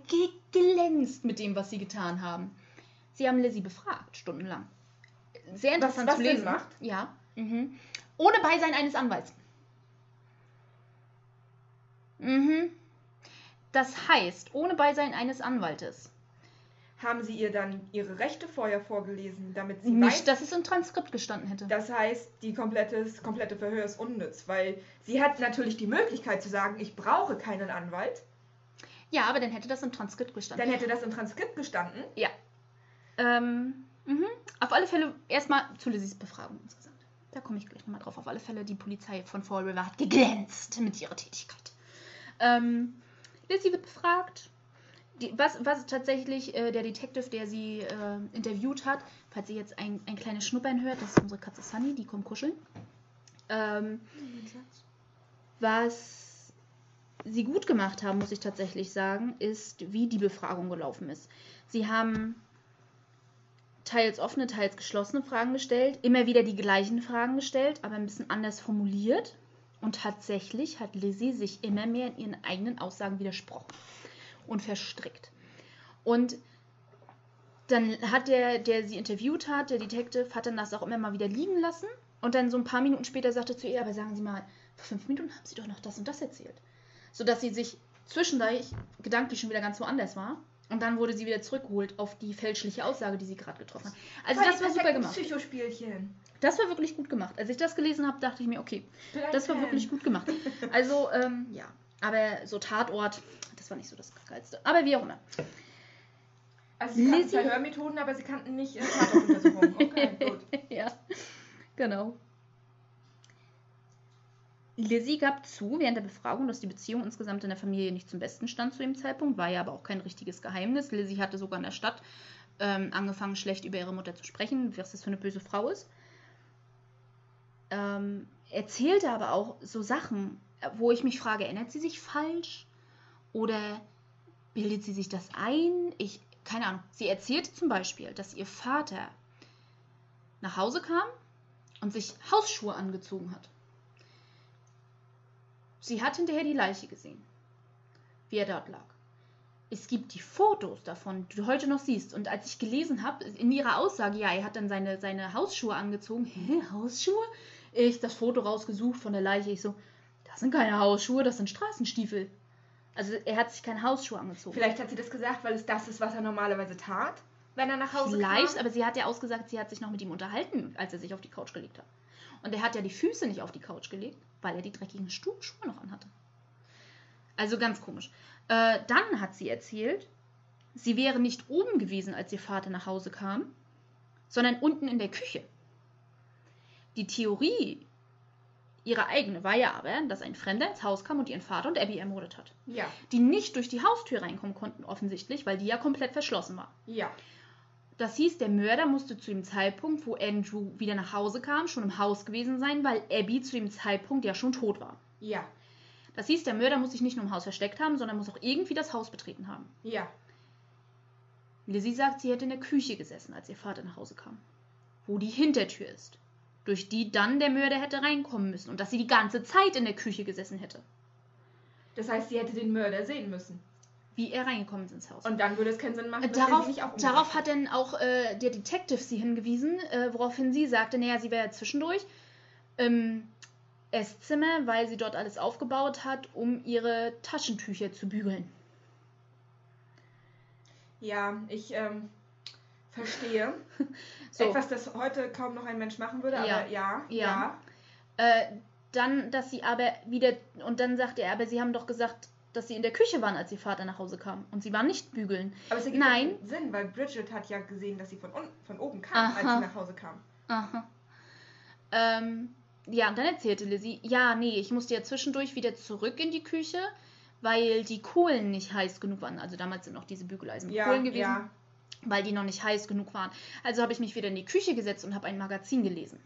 Speaker 1: geglänzt mit dem, was sie getan haben. Sie haben Lizzie befragt, stundenlang. Sehr interessant
Speaker 2: was
Speaker 1: zu
Speaker 2: Sinn
Speaker 1: lesen.
Speaker 2: macht.
Speaker 1: Ja. Mhm. Ohne Beisein eines Anwalts. Mhm. Das heißt, ohne Beisein eines Anwaltes.
Speaker 2: Haben sie ihr dann ihre Rechte vorher vorgelesen, damit sie
Speaker 1: Nicht,
Speaker 2: weiß,
Speaker 1: dass es im Transkript gestanden hätte.
Speaker 2: das heißt, die komplette, das komplette Verhör ist unnütz, weil sie hat natürlich die Möglichkeit zu sagen, ich brauche keinen Anwalt.
Speaker 1: Ja, aber dann hätte das im Transkript gestanden.
Speaker 2: Dann hätte das im Transkript gestanden.
Speaker 1: Ja. Ähm, mhm. Auf alle Fälle erstmal zu Lizzies Befragung insgesamt. Da komme ich gleich nochmal drauf. Auf alle Fälle, die Polizei von Fall River hat geglänzt mit ihrer Tätigkeit. Ähm, Lizzie wird befragt. Die, was, was tatsächlich äh, der Detective, der sie äh, interviewt hat, falls ihr jetzt ein, ein kleines Schnuppern hört, das ist unsere Katze Sunny, die kommt kuscheln. Ähm, was sie gut gemacht haben, muss ich tatsächlich sagen, ist, wie die Befragung gelaufen ist. Sie haben teils offene, teils geschlossene Fragen gestellt, immer wieder die gleichen Fragen gestellt, aber ein bisschen anders formuliert. Und tatsächlich hat Lizzie sich immer mehr in ihren eigenen Aussagen widersprochen und verstrickt. Und dann hat der, der sie interviewt hat, der Detective, hat dann das auch immer mal wieder liegen lassen. Und dann so ein paar Minuten später sagte zu ihr, aber sagen Sie mal, vor fünf Minuten haben Sie doch noch das und das erzählt. Sodass sie sich zwischendurch gedanklich schon wieder ganz woanders war. Und dann wurde sie wieder zurückgeholt auf die fälschliche Aussage, die sie gerade getroffen hat. Also
Speaker 2: Voll
Speaker 1: das war super gemacht.
Speaker 2: Psychospielchen.
Speaker 1: Das war wirklich gut gemacht. Als ich das gelesen habe, dachte ich mir, okay, das war wirklich gut gemacht. Also, ähm, ja. Aber so Tatort, das war nicht so das Geilste. Aber wie auch immer.
Speaker 2: Also sie kannten
Speaker 1: Lizzie-
Speaker 2: Verhörmethoden, aber sie kannten nicht Tatortuntersuchungen. Okay, gut.
Speaker 1: ja, genau. Lizzie gab zu während der Befragung, dass die Beziehung insgesamt in der Familie nicht zum Besten stand zu dem Zeitpunkt, war ja aber auch kein richtiges Geheimnis. Lizzie hatte sogar in der Stadt ähm, angefangen, schlecht über ihre Mutter zu sprechen, was das für eine böse Frau ist. Ähm, erzählte aber auch so Sachen, wo ich mich frage, erinnert sie sich falsch? Oder bildet sie sich das ein? Ich, keine Ahnung. Sie erzählte zum Beispiel, dass ihr Vater nach Hause kam und sich Hausschuhe angezogen hat. Sie hat hinterher die Leiche gesehen, wie er dort lag. Es gibt die Fotos davon, die du heute noch siehst. Und als ich gelesen habe, in ihrer Aussage, ja, er hat dann seine, seine Hausschuhe angezogen. Hä, Hausschuhe? Ich das Foto rausgesucht von der Leiche. Ich so, das sind keine Hausschuhe, das sind Straßenstiefel. Also er hat sich keine Hausschuhe angezogen.
Speaker 2: Vielleicht hat sie das gesagt, weil es das ist, was er normalerweise tat, wenn er nach Hause
Speaker 1: Vielleicht,
Speaker 2: kam.
Speaker 1: aber sie hat ja ausgesagt, sie hat sich noch mit ihm unterhalten, als er sich auf die Couch gelegt hat. Und er hat ja die Füße nicht auf die Couch gelegt, weil er die dreckigen Schuhe noch anhatte. Also ganz komisch. Äh, dann hat sie erzählt, sie wäre nicht oben gewesen, als ihr Vater nach Hause kam, sondern unten in der Küche. Die Theorie, ihre eigene, war ja aber, dass ein Fremder ins Haus kam und ihren Vater und Abby ermordet hat.
Speaker 2: Ja,
Speaker 1: Die nicht durch die Haustür reinkommen konnten, offensichtlich, weil die ja komplett verschlossen war.
Speaker 2: ja.
Speaker 1: Das hieß, der Mörder musste zu dem Zeitpunkt, wo Andrew wieder nach Hause kam, schon im Haus gewesen sein, weil Abby zu dem Zeitpunkt ja schon tot war.
Speaker 2: Ja,
Speaker 1: Das hieß, der Mörder muss sich nicht nur im Haus versteckt haben, sondern muss auch irgendwie das Haus betreten haben.
Speaker 2: ja.
Speaker 1: Lizzie sagt, sie hätte in der Küche gesessen, als ihr Vater nach Hause kam. Wo die Hintertür ist. Durch die dann der Mörder hätte reinkommen müssen. Und dass sie die ganze Zeit in der Küche gesessen hätte.
Speaker 2: Das heißt, sie hätte den Mörder sehen müssen.
Speaker 1: Wie er reingekommen ist ins Haus.
Speaker 2: Und dann würde es keinen Sinn machen,
Speaker 1: Äh,
Speaker 2: dass er
Speaker 1: Darauf,
Speaker 2: sie nicht auch
Speaker 1: darauf hat dann auch äh, der Detective sie hingewiesen, äh, woraufhin sie sagte, naja, sie wäre zwischendurch im Esszimmer, weil sie dort alles aufgebaut hat, um ihre Taschentücher zu bügeln.
Speaker 2: Ja, ich ähm, Verstehe.
Speaker 1: So.
Speaker 2: Etwas, das heute kaum noch ein Mensch machen würde,
Speaker 1: Ja.
Speaker 2: aber ja,
Speaker 1: Ja.
Speaker 2: ja.
Speaker 1: Äh, dann, dass sie aber wieder, und dann sagte er, aber sie haben doch gesagt, dass sie in der Küche waren, als ihr Vater nach Hause kam. Und sie waren nicht bügeln.
Speaker 2: Aber es ergibt
Speaker 1: Nein.
Speaker 2: Sinn, weil Bridget hat ja gesehen, dass sie von, von oben kam, als
Speaker 1: Aha.
Speaker 2: sie nach Hause kam.
Speaker 1: Aha. Ähm, ja, und dann erzählte Lizzie, ja, nee, ich musste ja zwischendurch wieder zurück in die Küche, weil die Kohlen nicht heiß genug waren. Also damals sind noch diese Bügeleisen mit
Speaker 2: Ja,
Speaker 1: Kohlen gewesen,
Speaker 2: ja.
Speaker 1: Weil die noch nicht heiß genug waren. Also habe ich mich wieder in die Küche gesetzt und habe ein Magazin gelesen.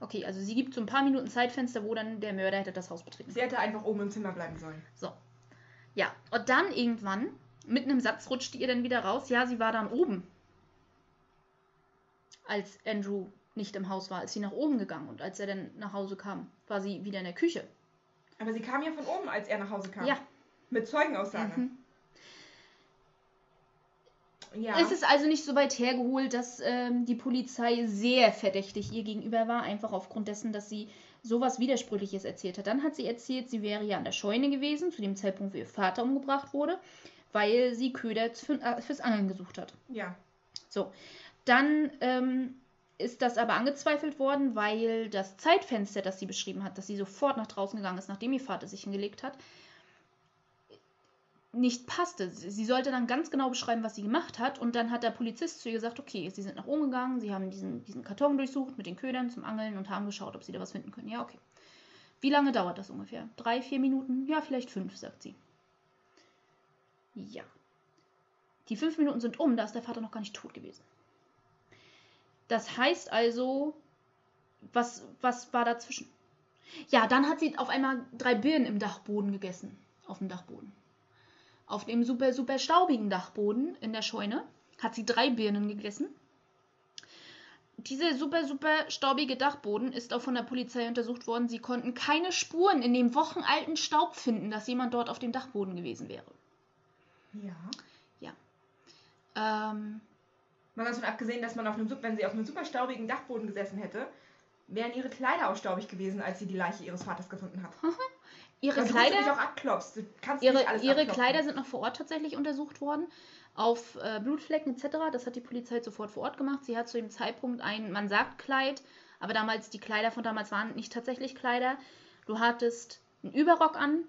Speaker 1: Okay, also sie gibt so ein paar Minuten Zeitfenster, wo dann der Mörder hätte das Haus betreten.
Speaker 2: Sie hätte einfach oben im Zimmer bleiben sollen.
Speaker 1: So. Ja, und dann irgendwann, mitten im Satz, rutschte ihr dann wieder raus, ja, sie war dann oben. Als Andrew nicht im Haus war, ist sie nach oben gegangen und als er dann nach Hause kam, war sie wieder in der Küche.
Speaker 2: Aber sie kam ja von oben, als er nach Hause kam.
Speaker 1: Ja.
Speaker 2: Mit Zeugenaussage.
Speaker 1: Mhm.
Speaker 2: Ja.
Speaker 1: Es ist also nicht so weit hergeholt, dass ähm, die Polizei sehr verdächtig ihr gegenüber war, einfach aufgrund dessen, dass sie sowas Widersprüchliches erzählt hat. Dann hat sie erzählt, sie wäre ja an der Scheune gewesen, zu dem Zeitpunkt, wo ihr Vater umgebracht wurde, weil sie Köder für, äh, fürs Angeln gesucht hat.
Speaker 2: ja.
Speaker 1: So, dann ähm, ist das aber angezweifelt worden, weil das Zeitfenster, das sie beschrieben hat, dass sie sofort nach draußen gegangen ist, nachdem ihr Vater sich hingelegt hat, nicht passte. Sie sollte dann ganz genau beschreiben, was sie gemacht hat. Und dann hat der Polizist zu ihr gesagt, okay, sie sind nach oben gegangen, sie haben diesen, diesen Karton durchsucht mit den Ködern zum Angeln und haben geschaut, ob sie da was finden können. Ja, okay. Wie lange dauert das ungefähr? Drei, vier Minuten? Ja, vielleicht fünf, sagt sie. Ja. Die fünf Minuten sind um, da ist der Vater noch gar nicht tot gewesen. Das heißt also, was, was war dazwischen? Ja, dann hat sie auf einmal drei Birnen im Dachboden gegessen. Auf dem Dachboden. Auf dem super, super staubigen Dachboden in der Scheune hat sie drei Birnen gegessen. Dieser super, super staubige Dachboden ist auch von der Polizei untersucht worden. Sie konnten keine Spuren in dem wochenalten Staub finden, dass jemand dort auf dem Dachboden gewesen wäre.
Speaker 2: Ja.
Speaker 1: Ähm,
Speaker 2: Mal ganz von abgesehen, dass man auf einem, wenn sie auf einem super staubigen Dachboden gesessen hätte, wären ihre Kleider auch staubig gewesen, als sie die Leiche ihres Vaters gefunden hat.
Speaker 1: ihre
Speaker 2: Also,
Speaker 1: Kleider.
Speaker 2: Du auch abklopfst. Du kannst
Speaker 1: Ihre,
Speaker 2: nicht alles
Speaker 1: ihre
Speaker 2: abklopfen.
Speaker 1: Kleider sind noch vor Ort tatsächlich untersucht worden. Auf äh, Blutflecken etc. Das hat die Polizei sofort vor Ort gemacht. Sie hat zu dem Zeitpunkt ein, man sagt Kleid, aber damals, die Kleider von damals waren nicht tatsächlich Kleider. Du hattest einen Überrock an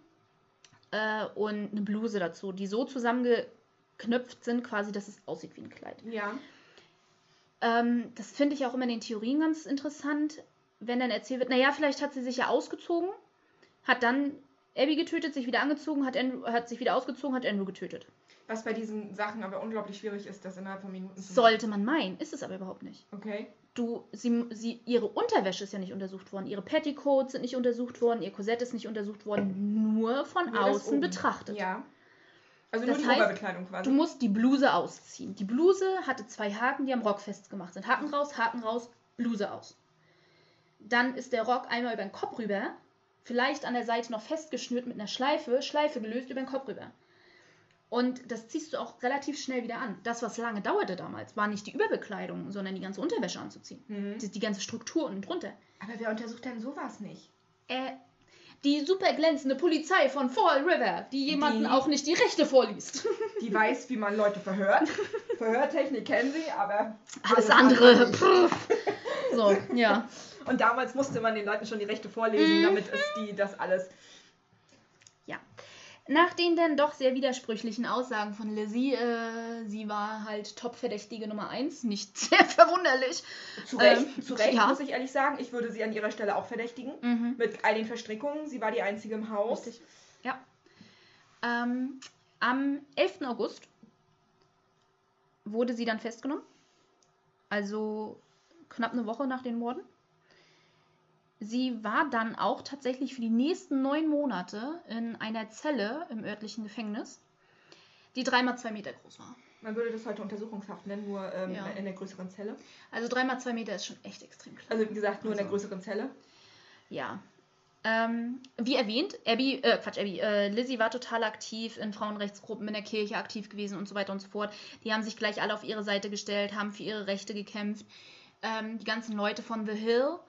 Speaker 1: äh, und eine Bluse dazu, die so zusammengeknöpft sind, quasi, dass es aussieht wie ein Kleid.
Speaker 2: Ja.
Speaker 1: Ähm, das finde ich auch immer in den Theorien ganz interessant, wenn dann erzählt wird, naja, vielleicht hat sie sich ja ausgezogen, hat dann Abby getötet, sich wieder angezogen, hat, Andrew, hat sich wieder ausgezogen, hat Andrew getötet.
Speaker 2: Was bei diesen Sachen aber unglaublich schwierig ist, das innerhalb von Minuten zu
Speaker 1: Sollte man meinen, ist es aber überhaupt nicht.
Speaker 2: Okay.
Speaker 1: Du, sie, sie, ihre Unterwäsche ist ja nicht untersucht worden, ihre Petticoats sind nicht untersucht worden, ihr Korsett ist nicht untersucht worden, nur von
Speaker 2: Nur
Speaker 1: außen betrachtet.
Speaker 2: Ja. Also
Speaker 1: Das
Speaker 2: nur die
Speaker 1: heißt,
Speaker 2: Oberbekleidung quasi.
Speaker 1: Du musst die Bluse ausziehen. Die Bluse hatte zwei Haken, die am Rock festgemacht sind. Haken raus, Haken raus, Bluse aus. Dann ist der Rock einmal über den Kopf rüber, vielleicht an der Seite noch festgeschnürt mit einer Schleife, Schleife gelöst über den Kopf rüber. Und das ziehst du auch relativ schnell wieder an. Das, was lange dauerte damals, war nicht die Überbekleidung, sondern die ganze Unterwäsche anzuziehen.
Speaker 2: Mhm.
Speaker 1: Die, die ganze Struktur unten drunter.
Speaker 2: Aber wer untersucht denn sowas nicht?
Speaker 1: Äh, die super glänzende Polizei von Fall River, die jemanden
Speaker 2: Die-
Speaker 1: auch nicht die Rechte vorliest.
Speaker 2: Die weiß, wie man Leute verhört. Verhörtechnik kennen sie, aber
Speaker 1: Alles andere. pff. so, ja.
Speaker 2: Und damals musste man den Leuten schon die Rechte vorlesen,
Speaker 1: Mhm.
Speaker 2: damit es die das alles.
Speaker 1: Ja. Nach den dann doch sehr widersprüchlichen Aussagen von Lizzie, äh, sie war halt Top-Verdächtige Nummer 1, nicht sehr verwunderlich.
Speaker 2: Zu Recht,
Speaker 1: Ähm,
Speaker 2: zu Recht
Speaker 1: ja.
Speaker 2: muss ich ehrlich sagen. Ich würde sie an ihrer Stelle auch verdächtigen.
Speaker 1: Mhm.
Speaker 2: Mit all den Verstrickungen. Sie war die einzige im Haus.
Speaker 1: Richtig. Ja. Ähm, am 11. August wurde sie dann festgenommen. Also knapp eine Woche nach den Morden. Sie war dann auch tatsächlich für die nächsten neun Monate in einer Zelle im örtlichen Gefängnis, die dreimal zwei Meter groß war.
Speaker 2: Man würde das heute Untersuchungshaft nennen, nur ähm,
Speaker 1: Ja.
Speaker 2: in der größeren Zelle.
Speaker 1: Also dreimal zwei Meter ist schon echt extrem klein.
Speaker 2: Also wie gesagt, nur in der
Speaker 1: Also.
Speaker 2: größeren Zelle.
Speaker 1: Ja. Ähm, wie erwähnt, Abby, äh, Quatsch, Abby, äh, Lizzie war total aktiv in Frauenrechtsgruppen, in der Kirche aktiv gewesen und so weiter und so fort. Die haben sich gleich alle auf ihre Seite gestellt, haben für ihre Rechte gekämpft. Ähm, die ganzen Leute von The Hill,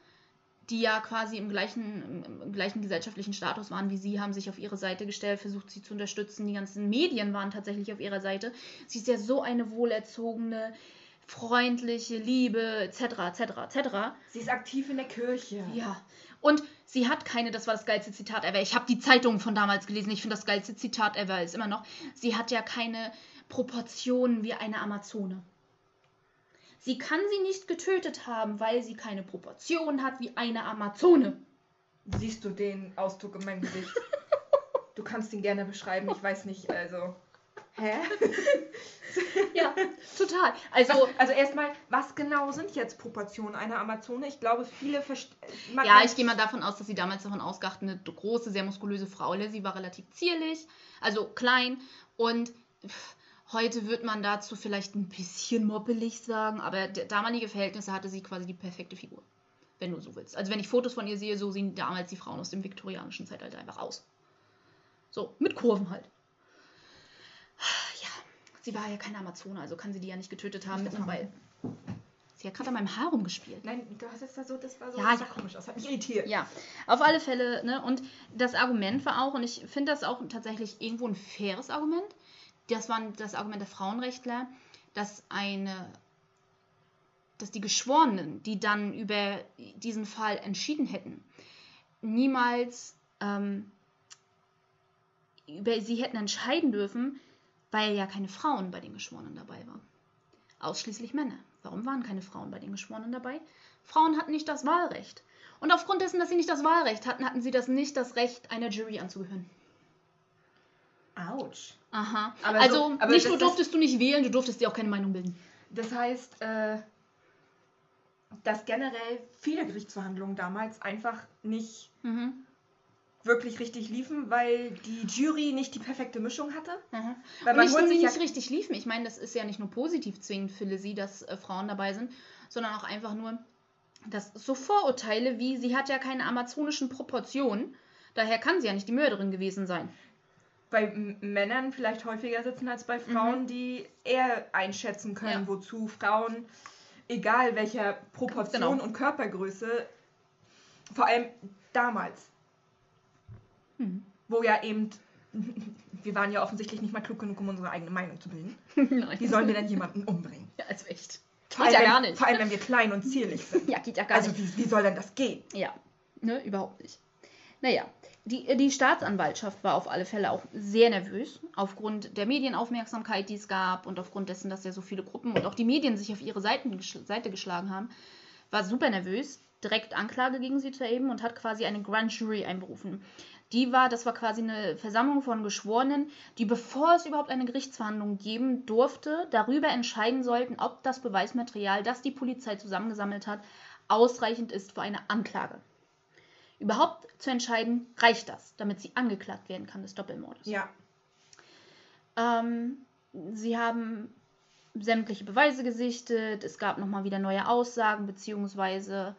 Speaker 1: die ja quasi im gleichen, im, gleichen gesellschaftlichen Status waren wie sie, haben sich auf ihre Seite gestellt, versucht sie zu unterstützen. Die ganzen Medien waren tatsächlich auf ihrer Seite. Sie ist ja so eine wohlerzogene, freundliche, liebe, etc., etc., etc.
Speaker 2: Sie ist aktiv in der Kirche.
Speaker 1: Ja. Und sie hat keine, das war das geilste Zitat ever. Ich habe die Zeitung von damals gelesen. Ich finde das geilste Zitat ever ist immer noch. Sie hat ja keine Proportionen wie eine Amazone. Sie kann sie nicht getötet haben, weil sie keine Proportionen hat wie eine Amazone.
Speaker 2: Siehst du den Ausdruck in meinem Gesicht? du kannst ihn gerne beschreiben, ich weiß nicht, also. Hä?
Speaker 1: ja, total. Also,
Speaker 2: also, erstmal, was genau sind jetzt Proportionen einer Amazone? Ich glaube, viele verstehen.
Speaker 1: Ja, ich gehe mal davon aus, dass sie damals davon ausgachten, eine große, sehr muskulöse Frau. Sie war relativ zierlich, also klein und heute wird man dazu vielleicht ein bisschen moppelig sagen, aber damalige Verhältnisse hatte sie quasi die perfekte Figur. Wenn du so willst. Also wenn ich Fotos von ihr sehe, so sehen damals die Frauen aus dem viktorianischen Zeitalter einfach aus. So, mit Kurven halt. Sie war ja keine Amazone, also kann sie die ja nicht getötet haben mit einem Beil. Sie hat gerade an meinem Haar rumgespielt.
Speaker 2: Nein, du hast es da so, das war so
Speaker 1: ja,
Speaker 2: das sah komisch aus, hat mich irritiert.
Speaker 1: Ja, auf alle Fälle, ne? Und das Argument war auch, und ich finde das auch tatsächlich irgendwo ein faires Argument, das war das Argument der Frauenrechtler, dass eine dass die Geschworenen, die dann über diesen Fall entschieden hätten, niemals ähm, über sie hätten entscheiden dürfen, weil ja keine Frauen bei den Geschworenen dabei waren. Ausschließlich Männer. Warum waren keine Frauen bei den Geschworenen dabei? Frauen hatten nicht das Wahlrecht. Und aufgrund dessen, dass sie nicht das Wahlrecht hatten, hatten sie das nicht das Recht, einer Jury anzugehören.
Speaker 2: Autsch.
Speaker 1: Aha. Aber also so, nicht nur durftest du nicht wählen, du durftest dir auch keine Meinung bilden.
Speaker 2: Das heißt, äh, dass generell viele Gerichtsverhandlungen damals einfach nicht mhm wirklich richtig liefen, weil die Jury nicht die perfekte Mischung hatte.
Speaker 1: Mhm. Weil man nicht nur nicht ja richtig liefen. Ich meine, das ist ja nicht nur positiv zwingend für Lizzie, dass äh, Frauen dabei sind, sondern auch einfach nur, dass so Vorurteile wie, sie hat ja keine amazonischen Proportionen, daher kann sie ja nicht die Mörderin gewesen sein.
Speaker 2: Bei Männern vielleicht häufiger sitzen als bei Frauen, mhm. die eher einschätzen können, ja. wozu Frauen, egal welcher Proportion genau. und Körpergröße, vor allem damals, hm. Wo ja eben, wir waren ja offensichtlich nicht mal klug genug, um unsere eigene Meinung zu bilden. Nein. Wie sollen wir denn jemanden umbringen?
Speaker 1: Ja, also echt.
Speaker 2: Vor geht ja gar nicht. Vor allem, wenn wir klein und zierlich sind.
Speaker 1: Ja, geht ja gar
Speaker 2: also, nicht. Also, wie, wie soll denn das gehen?
Speaker 1: Ja, ne, überhaupt nicht. Naja, die, die Staatsanwaltschaft war auf alle Fälle auch sehr nervös, aufgrund der Medienaufmerksamkeit, die es gab und aufgrund dessen, dass ja so viele Gruppen und auch die Medien sich auf ihre Seiten, Seite geschlagen haben, war super nervös, direkt Anklage gegen sie zu erheben und hat quasi eine Grand Jury einberufen. Die war, das war quasi eine Versammlung von Geschworenen, die, bevor es überhaupt eine Gerichtsverhandlung geben durfte, darüber entscheiden sollten, ob das Beweismaterial, das die Polizei zusammengesammelt hat, ausreichend ist für eine Anklage. Überhaupt zu entscheiden, reicht das, damit sie angeklagt werden kann des Doppelmordes.
Speaker 2: Ja.
Speaker 1: Ähm, sie haben sämtliche Beweise gesichtet, es gab nochmal wieder neue Aussagen, beziehungsweise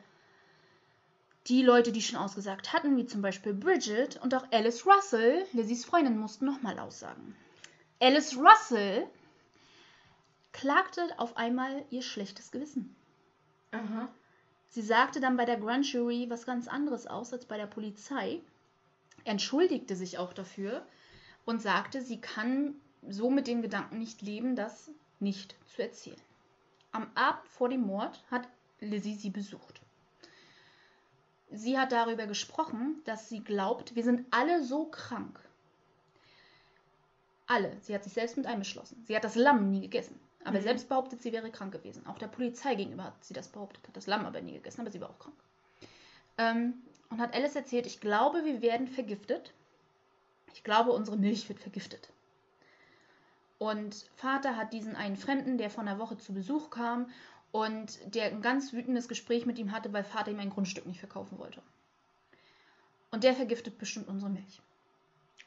Speaker 1: die Leute, die schon ausgesagt hatten, wie zum Beispiel Bridget und auch Alice Russell, Lizzies Freundin, mussten nochmal aussagen. Alice Russell klagte auf einmal ihr schlechtes Gewissen.
Speaker 2: Aha.
Speaker 1: Sie sagte dann bei der Grand Jury was ganz anderes aus als bei der Polizei, entschuldigte sich auch dafür und sagte, sie kann so mit dem Gedanken nicht leben, das nicht zu erzählen. Am Abend vor dem Mord hat Lizzie sie besucht sie hat darüber gesprochen, dass sie glaubt, wir sind alle so krank. Alle. Sie hat sich selbst mit eingeschlossen. Sie hat das Lamm nie gegessen. Aber mhm. selbst behauptet, sie wäre krank gewesen. Auch der Polizei gegenüber hat sie das behauptet. Hat das Lamm aber nie gegessen, aber sie war auch krank. Ähm, und hat Alice erzählt, ich glaube, wir werden vergiftet. Ich glaube, unsere Milch wird vergiftet. Und Vater hat diesen einen Fremden, der von einer Woche zu Besuch kam und der ein ganz wütendes Gespräch mit ihm hatte, weil Vater ihm ein Grundstück nicht verkaufen wollte. Und der vergiftet bestimmt unsere Milch.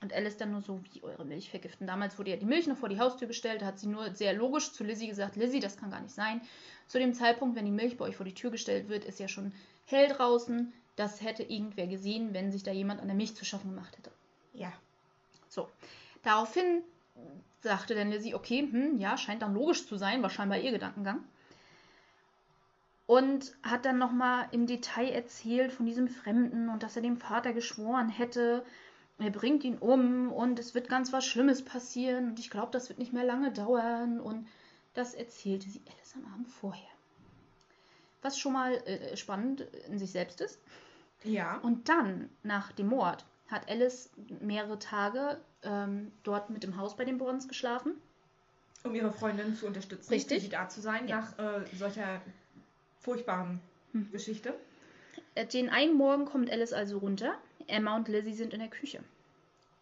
Speaker 1: Und Alice dann nur so, wie eure Milch vergiften. Damals wurde ja die Milch noch vor die Haustür gestellt, da hat sie nur sehr logisch zu Lizzie gesagt, Lizzie, das kann gar nicht sein. Zu dem Zeitpunkt, wenn die Milch bei euch vor die Tür gestellt wird, ist ja schon hell draußen. Das hätte irgendwer gesehen, wenn sich da jemand an der Milch zu schaffen gemacht hätte.
Speaker 2: Ja.
Speaker 1: So. Daraufhin sagte dann Lizzie, okay, hm, ja, scheint dann logisch zu sein, war scheinbar ihr Gedankengang. und hat dann nochmal im Detail erzählt von diesem Fremden und dass er dem Vater geschworen hätte, er bringt ihn um und es wird ganz was Schlimmes passieren und ich glaube, das wird nicht mehr lange dauern und das erzählte sie Alice am Abend vorher. Was schon mal äh, spannend in sich selbst ist.
Speaker 2: Ja.
Speaker 1: Und dann, nach dem Mord, hat Alice mehrere Tage ähm, dort mit im Haus bei den Borns geschlafen.
Speaker 2: Um ihre Freundin zu unterstützen,
Speaker 1: Richtig.
Speaker 2: da zu sein,
Speaker 1: Ja.
Speaker 2: nach äh, solcher furchtbaren
Speaker 1: Mhm.
Speaker 2: Geschichte.
Speaker 1: Äh, Den einen Morgen kommt Alice also runter. Emma und Lizzie sind in der Küche.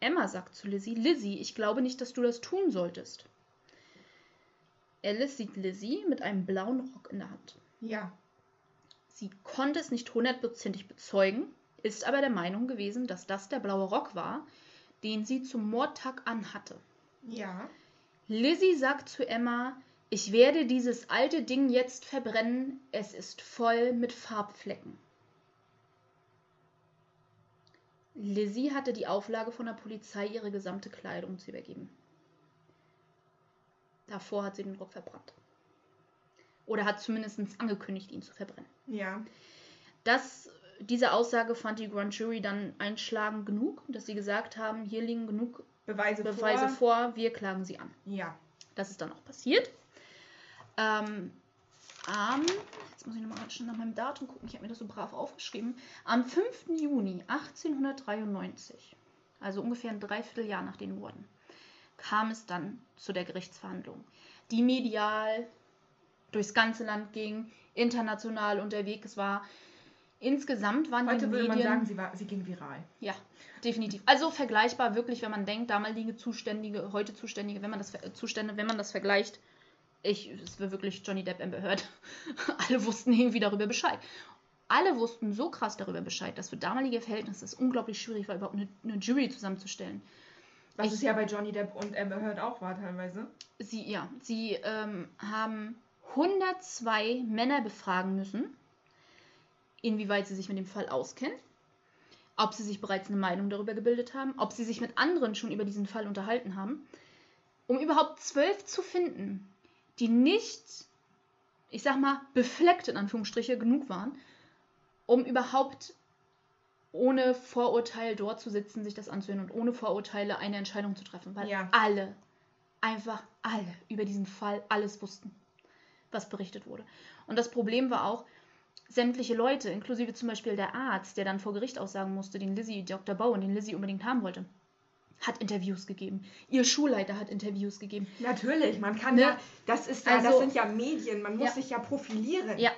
Speaker 1: Emma sagt zu Lizzie, Lizzie, ich glaube nicht, dass du das tun solltest. Alice sieht Lizzie mit einem blauen Rock in der Hand.
Speaker 2: Ja.
Speaker 1: Sie konnte es nicht hundertprozentig bezeugen, ist aber der Meinung gewesen, dass das der blaue Rock war, den sie zum Mordtag anhatte.
Speaker 2: Ja.
Speaker 1: Lizzie sagt zu Emma, ich werde dieses alte Ding jetzt verbrennen, es ist voll mit Farbflecken. Lizzie hatte die Auflage von der Polizei, ihre gesamte Kleidung zu übergeben. Davor hat sie den Rock verbrannt. Oder hat zumindest angekündigt, ihn zu verbrennen.
Speaker 2: Ja.
Speaker 1: Das, diese Aussage fand die Grand Jury dann einschlagend genug, dass sie gesagt haben, hier liegen genug
Speaker 2: Beweise,
Speaker 1: Beweise
Speaker 2: vor.
Speaker 1: vor, wir klagen sie an.
Speaker 2: Ja.
Speaker 1: Das ist dann auch passiert. Ähm, am, jetzt muss ich nochmal schnell nach meinem Datum gucken, ich habe mir das so brav aufgeschrieben. Am 5. Juni 1893, also ungefähr ein Dreivierteljahr nach den Morden, kam es dann zu der Gerichtsverhandlung, die medial durchs ganze Land ging, international unterwegs war. Insgesamt waren die
Speaker 2: Heute würde
Speaker 1: Medien...
Speaker 2: man sagen, sie, war, sie ging viral.
Speaker 1: Ja, definitiv. Also vergleichbar wirklich, wenn man denkt, damalige Zuständige, heute Zuständige, wenn man das Zustände, wenn man das vergleicht, ich, es war wirklich Johnny Depp Amber Heard. Alle wussten irgendwie darüber Bescheid. Alle wussten so krass darüber Bescheid, dass für damalige Verhältnisse es unglaublich schwierig war, überhaupt eine, eine Jury zusammenzustellen.
Speaker 2: Was
Speaker 1: Ich-
Speaker 2: es ja bei Johnny Depp und Amber Heard auch war teilweise.
Speaker 1: Sie, ja, sie ähm, haben 102 Männer befragen müssen, inwieweit sie sich mit dem Fall auskennen, ob sie sich bereits eine Meinung darüber gebildet haben, ob sie sich mit anderen schon über diesen Fall unterhalten haben, um überhaupt zwölf zu finden, die nicht, ich sag mal, befleckt in Anführungsstriche genug waren, um überhaupt ohne Vorurteil dort zu sitzen, sich das anzuhören und ohne Vorurteile eine Entscheidung zu treffen, weil
Speaker 2: Ja.
Speaker 1: alle, einfach alle über diesen Fall alles wussten, was berichtet wurde. Und das Problem war auch, sämtliche Leute, inklusive zum Beispiel der Arzt, der dann vor Gericht aussagen musste, den Lizzie, Dr. Bowen, den Lizzie unbedingt haben wollte, hat Interviews gegeben. Ihr Schulleiter hat Interviews gegeben.
Speaker 2: Natürlich, man kann
Speaker 1: Ne?
Speaker 2: ja, das ist ja, das
Speaker 1: Also-
Speaker 2: sind ja Medien, man muss
Speaker 1: Ja.
Speaker 2: sich ja profilieren.
Speaker 1: Ja.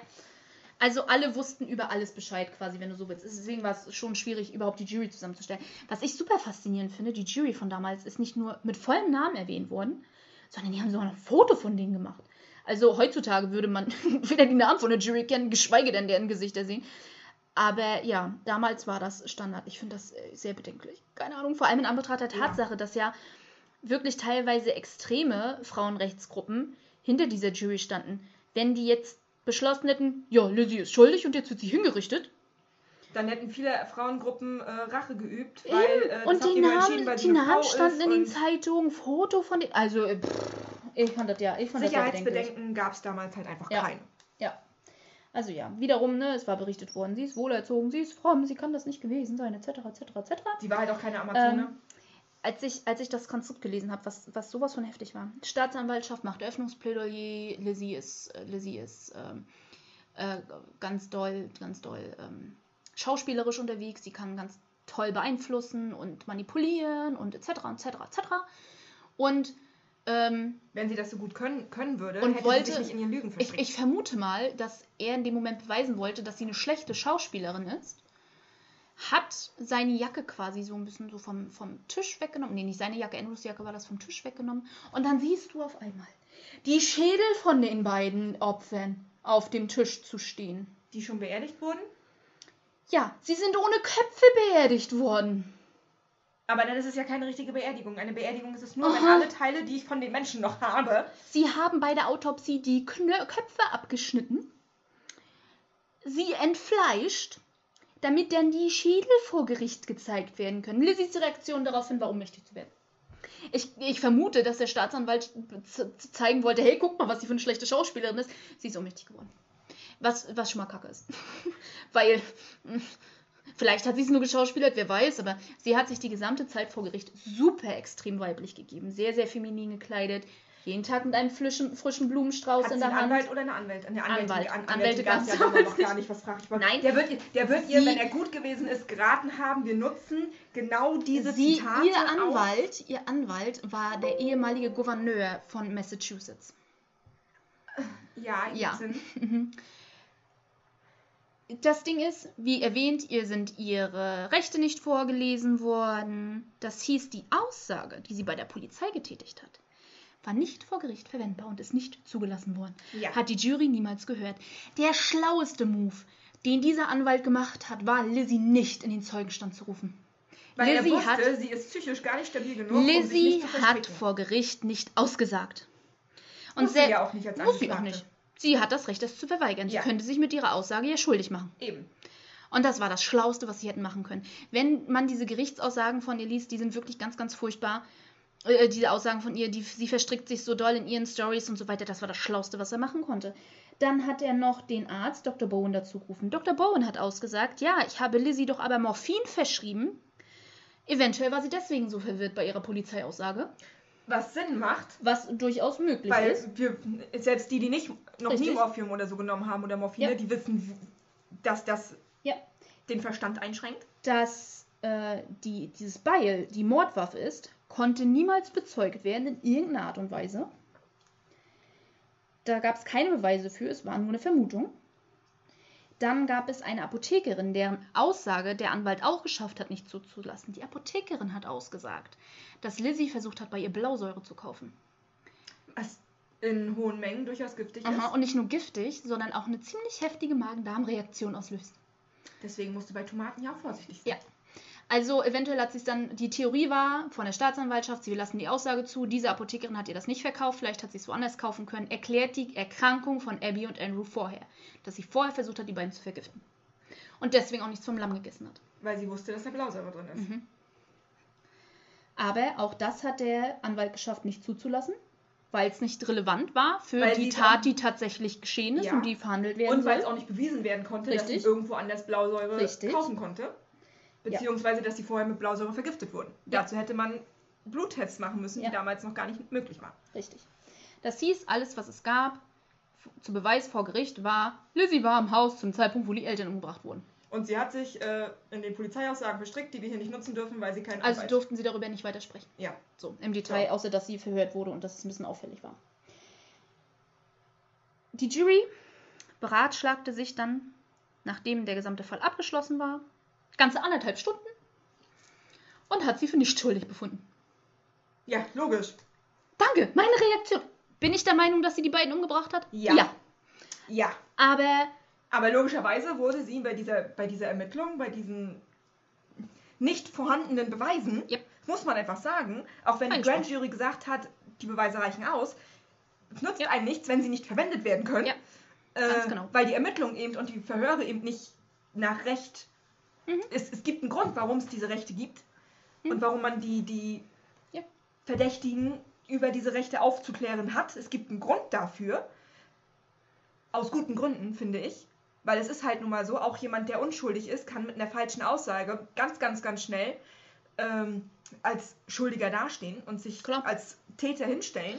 Speaker 1: Also alle wussten über alles Bescheid quasi, wenn du so willst. Deswegen war es schon schwierig, überhaupt die Jury zusammenzustellen. Was ich super faszinierend finde, die Jury von damals ist nicht nur mit vollem Namen erwähnt worden, sondern die haben sogar noch ein Foto von denen gemacht. Also heutzutage würde man weder die Namen von der Jury kennen, geschweige denn deren Gesichter sehen. Aber ja, damals war das Standard. Ich finde das äh, sehr bedenklich. Keine Ahnung, vor allem in Anbetracht der
Speaker 2: Ja.
Speaker 1: Tatsache, dass ja wirklich teilweise extreme Frauenrechtsgruppen hinter dieser Jury standen. Wenn die jetzt beschlossen hätten, ja, Lizzie ist schuldig und jetzt wird sie hingerichtet.
Speaker 2: Dann hätten viele Frauengruppen äh, Rache geübt, weil äh,
Speaker 1: und die Namen,
Speaker 2: weil
Speaker 1: die Namen standen in den Zeitungen, Foto von den. Also, äh, pff, ich fand das ja, ich fand ja.
Speaker 2: Sicherheitsbedenken gab es damals halt einfach
Speaker 1: Ja.
Speaker 2: keine.
Speaker 1: Ja. Also ja, wiederum, ne, es war berichtet worden, sie ist wohlerzogen, sie ist fromm, sie kann das nicht gewesen sein, etc., etc., etc.
Speaker 2: Sie war halt auch keine Amazone.
Speaker 1: Ähm, als ich, als ich das Konstrukt gelesen habe, was, was sowas von heftig war. Staatsanwaltschaft macht Öffnungsplädoyer, Lizzie ist, äh, Lizzie ist ähm, äh, ganz doll, ganz doll ähm, schauspielerisch unterwegs, sie kann ganz toll beeinflussen und manipulieren und etc. etc. etc. Und ähm,
Speaker 2: Wenn sie das so gut können, können würde,
Speaker 1: Und
Speaker 2: hätte
Speaker 1: wollte-
Speaker 2: sie sich nicht in ihren Lügen
Speaker 1: ich, ich vermute mal, dass er in dem Moment beweisen wollte, dass sie eine schlechte Schauspielerin ist. Hat seine Jacke quasi so ein bisschen so vom, vom Tisch weggenommen. Nee, nicht seine Jacke, Andrews Jacke war das vom Tisch weggenommen. Und dann siehst du auf einmal die Schädel von den beiden Opfern auf dem Tisch zu stehen.
Speaker 2: die schon beerdigt wurden.
Speaker 1: Ja, sie sind ohne Köpfe beerdigt worden.
Speaker 2: Aber dann ist es ja keine richtige Beerdigung. Eine Beerdigung ist es nur, wenn
Speaker 1: Aha.
Speaker 2: alle Teile, die ich von den Menschen noch habe,
Speaker 1: Sie haben bei der Autopsie die Knö Köpfe abgeschnitten, sie entfleischt, damit dann die Schädel vor Gericht gezeigt werden können. Lizzies Reaktion daraufhin war, ohnmächtig zu werden. Ich, ich vermute, dass der Staatsanwalt zeigen wollte, hey, guck mal, was sie für eine schlechte Schauspielerin ist. Sie ist ohnmächtig geworden. Was, was schon mal kacke ist. Weil, vielleicht hat sie es nur geschauspielert, wer weiß, aber sie hat sich die gesamte Zeit vor Gericht super extrem weiblich gegeben. Sehr, sehr feminin gekleidet. Jeden Tag mit einem frischen, frischen Blumenstrauß
Speaker 2: Hat
Speaker 1: in der
Speaker 2: einen
Speaker 1: Hand.
Speaker 2: Anwalt oder eine Anwältin? Eine Anwältin.
Speaker 1: Anwalt.
Speaker 2: An
Speaker 1: Anwälte
Speaker 2: gab's
Speaker 1: gab's
Speaker 2: ja noch gar nicht. Was frage ich mal?
Speaker 1: Nein.
Speaker 2: Der wird, ihr- der wird ihr, wenn er gut gewesen ist, geraten haben, wir nutzen genau diese
Speaker 1: Sie,
Speaker 2: Zitate
Speaker 1: ihr
Speaker 2: auf-
Speaker 1: Anwalt, ihr Anwalt war der ehemalige Gouverneur von Massachusetts.
Speaker 2: Ja,
Speaker 1: Ja.
Speaker 2: ja. Sinn.
Speaker 1: Das Ding ist, wie erwähnt, ihr sind ihre Rechte nicht vorgelesen worden. Das hieß, die Aussage, die sie bei der Polizei getätigt hat, war nicht vor Gericht verwendbar und ist nicht zugelassen worden.
Speaker 2: Ja.
Speaker 1: Hat die Jury niemals gehört. Der schlaueste Move, den dieser Anwalt gemacht hat, war, Lizzie nicht in den Zeugenstand zu rufen.
Speaker 2: Weil
Speaker 1: Lizzie
Speaker 2: er wusste,
Speaker 1: hat-
Speaker 2: sie ist psychisch gar nicht stabil genug, um
Speaker 1: Lizzie
Speaker 2: zu
Speaker 1: hat vor Gericht nicht ausgesagt. Und
Speaker 2: Muss sie ja auch nicht als
Speaker 1: muss sie auch nicht. Sie hat das Recht, das zu verweigern. Sie
Speaker 2: Ja.
Speaker 1: könnte sich mit ihrer Aussage ja schuldig machen.
Speaker 2: Eben.
Speaker 1: Und das war das Schlauste, was sie hätten machen können. Wenn man diese Gerichtsaussagen von ihr liest, die sind wirklich ganz, ganz furchtbar. Äh, diese Aussagen von ihr, die, sie verstrickt sich so doll in ihren Stories und so weiter. Das war das Schlauste, was er machen konnte. Dann hat er noch den Arzt Dr. Bowen dazu gerufen. Dr. Bowen hat ausgesagt, ja, ich habe Lizzie doch aber Morphin verschrieben. Eventuell war sie deswegen so verwirrt bei ihrer Polizeiaussage,
Speaker 2: Was Sinn macht,
Speaker 1: was durchaus möglich
Speaker 2: weil
Speaker 1: ist.
Speaker 2: wir, selbst die, die nicht noch
Speaker 1: Richtig.
Speaker 2: nie Morphium oder so genommen haben oder Morphine,
Speaker 1: Ja.
Speaker 2: die wissen, dass das
Speaker 1: Ja.
Speaker 2: den Verstand einschränkt.
Speaker 1: dass äh, die, dieses Beil die Mordwaffe ist, konnte niemals bezeugt werden in irgendeiner Art und Weise. Da gab es keine Beweise für, es war nur eine Vermutung. Dann gab es eine Apothekerin, deren Aussage der Anwalt auch geschafft hat, nicht zuzulassen. Die Apothekerin hat ausgesagt, dass Lizzie versucht hat, bei ihr Blausäure zu kaufen.
Speaker 2: Was in hohen Mengen durchaus giftig
Speaker 1: Aha,
Speaker 2: ist.
Speaker 1: und nicht nur giftig, sondern auch eine ziemlich heftige Magen-Darm-Reaktion auslöst.
Speaker 2: Deswegen musst du bei Tomaten ja auch vorsichtig sein.
Speaker 1: Ja. Also eventuell hat es dann, die Theorie war von der Staatsanwaltschaft, sie lassen die Aussage zu, diese Apothekerin hat ihr das nicht verkauft, vielleicht hat sie es woanders kaufen können, erklärt die Erkrankung von Abby und Andrew vorher, dass sie vorher versucht hat, die beiden zu vergiften. Und deswegen auch nichts vom Lamm gegessen hat.
Speaker 2: Weil sie wusste, dass da Blausäure drin ist.
Speaker 1: Mhm. Aber auch das hat der Anwalt geschafft, nicht zuzulassen, weil es nicht relevant war für
Speaker 2: Weil
Speaker 1: die Tat, die tatsächlich geschehen ist
Speaker 2: Ja.
Speaker 1: und die verhandelt werden
Speaker 2: Und weil es auch nicht bewiesen werden konnte, dass
Speaker 1: Richtig.
Speaker 2: sie irgendwo anders Blausäure
Speaker 1: Richtig.
Speaker 2: kaufen konnte. Beziehungsweise, dass sie vorher mit Blausäure vergiftet wurden.
Speaker 1: Ja.
Speaker 2: Dazu hätte man Bluttests machen müssen,
Speaker 1: Ja.
Speaker 2: die damals noch gar nicht möglich waren.
Speaker 1: Richtig. Das hieß, alles, was es gab, zu Beweis vor Gericht war, Lizzie war im Haus zum Zeitpunkt, wo die Eltern umgebracht wurden.
Speaker 2: Und sie hat sich äh, in den Polizeiaussagen verstrickt, die wir hier nicht nutzen dürfen, weil sie keinen
Speaker 1: Also
Speaker 2: Anwalt-
Speaker 1: durften sie darüber nicht weiter sprechen.
Speaker 2: Ja.
Speaker 1: So, im Detail,
Speaker 2: Ja.
Speaker 1: außer dass sie verhört wurde und dass es ein bisschen auffällig war. Die Jury beratschlagte sich dann, nachdem der gesamte Fall abgeschlossen war, ganze anderthalb Stunden und hat sie für nicht schuldig befunden.
Speaker 2: Ja, logisch.
Speaker 1: Danke, meine Reaktion. Bin ich der Meinung, dass sie die beiden umgebracht hat?
Speaker 2: Ja.
Speaker 1: Ja.
Speaker 2: Ja.
Speaker 1: Aber
Speaker 2: Aber logischerweise wurde sie bei dieser, bei dieser Ermittlung, bei diesen nicht vorhandenen Beweisen,
Speaker 1: Yep.
Speaker 2: muss man einfach sagen, auch wenn die. Grand Jury gesagt hat, die Beweise reichen aus, es nützt
Speaker 1: Ja.
Speaker 2: einem nichts, wenn sie nicht verwendet werden können.
Speaker 1: Ja,
Speaker 2: äh,
Speaker 1: genau.
Speaker 2: Weil die Ermittlungen eben und die Verhöre eben nicht nach Recht.
Speaker 1: Mhm.
Speaker 2: Es, es gibt einen Grund, warum es diese Rechte gibt
Speaker 1: Mhm.
Speaker 2: und warum man die, die
Speaker 1: Ja.
Speaker 2: Verdächtigen über diese Rechte aufzuklären hat. Es gibt einen Grund dafür. Aus guten Gründen, finde ich. Weil es ist halt nun mal so, auch jemand, der unschuldig ist, kann mit einer falschen Aussage ganz, ganz, ganz schnell ähm, als Schuldiger dastehen und sich
Speaker 1: Klar.
Speaker 2: als Täter hinstellen.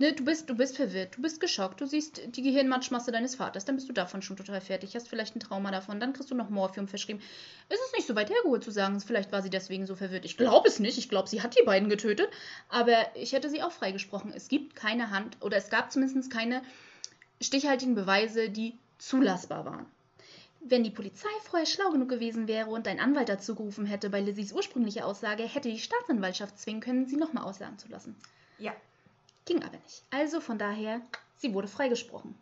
Speaker 1: Ne, du bist, du bist verwirrt, du bist geschockt, du siehst die Gehirnmatschmasse deines Vaters, dann bist du davon schon total fertig, hast vielleicht ein Trauma davon, dann kriegst du noch Morphium verschrieben. Es ist nicht so weit hergeholt zu sagen, vielleicht war sie deswegen so verwirrt. Ich glaube es nicht, ich glaube, sie hat die beiden getötet, aber ich hätte sie auch freigesprochen. Es gibt keine Hand, oder es gab zumindest keine stichhaltigen Beweise, die zulassbar waren. Wenn die Polizei vorher schlau genug gewesen wäre und ein Anwalt dazu gerufen hätte bei Lizzies ursprüngliche Aussage, hätte die Staatsanwaltschaft zwingen können, sie nochmal aussagen zu lassen.
Speaker 2: Ja.
Speaker 1: Ging aber nicht. Also von daher, sie wurde freigesprochen.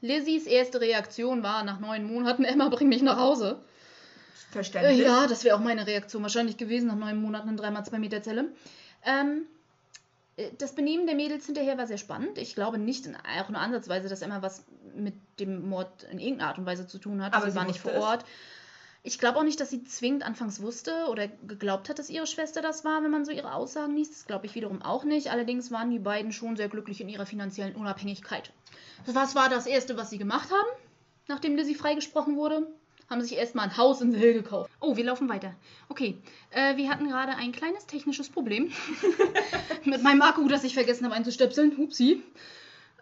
Speaker 1: Lizzies erste Reaktion war nach neun Monaten, Emma, bring mich nach Hause. Äh,
Speaker 2: Verständlich.
Speaker 1: ja, das wäre auch meine Reaktion wahrscheinlich gewesen nach neun Monaten in dreimal zwei Meter Zelle. Ähm, äh, das Benehmen der Mädels hinterher war sehr spannend. Ich glaube nicht, in, auch nur ansatzweise, dass Emma was mit dem Mord in irgendeiner Art und Weise zu tun hat.
Speaker 2: Aber
Speaker 1: sie
Speaker 2: sie
Speaker 1: war nicht vor
Speaker 2: wusste es.
Speaker 1: Ich glaube auch nicht, dass sie zwingend anfangs wusste oder geglaubt hat, dass ihre Schwester das war, wenn man so ihre Aussagen liest. Das glaube ich wiederum auch nicht. Allerdings waren die beiden schon sehr glücklich in ihrer finanziellen Unabhängigkeit. Was war das Erste, was sie gemacht haben? nachdem Lizzie freigesprochen wurde, haben sich erstmal ein Haus in Hill gekauft. Oh, wir laufen weiter. Okay, äh, wir hatten gerade ein kleines technisches Problem mit meinem Akku, das ich vergessen habe einzustöpseln. Hupsi.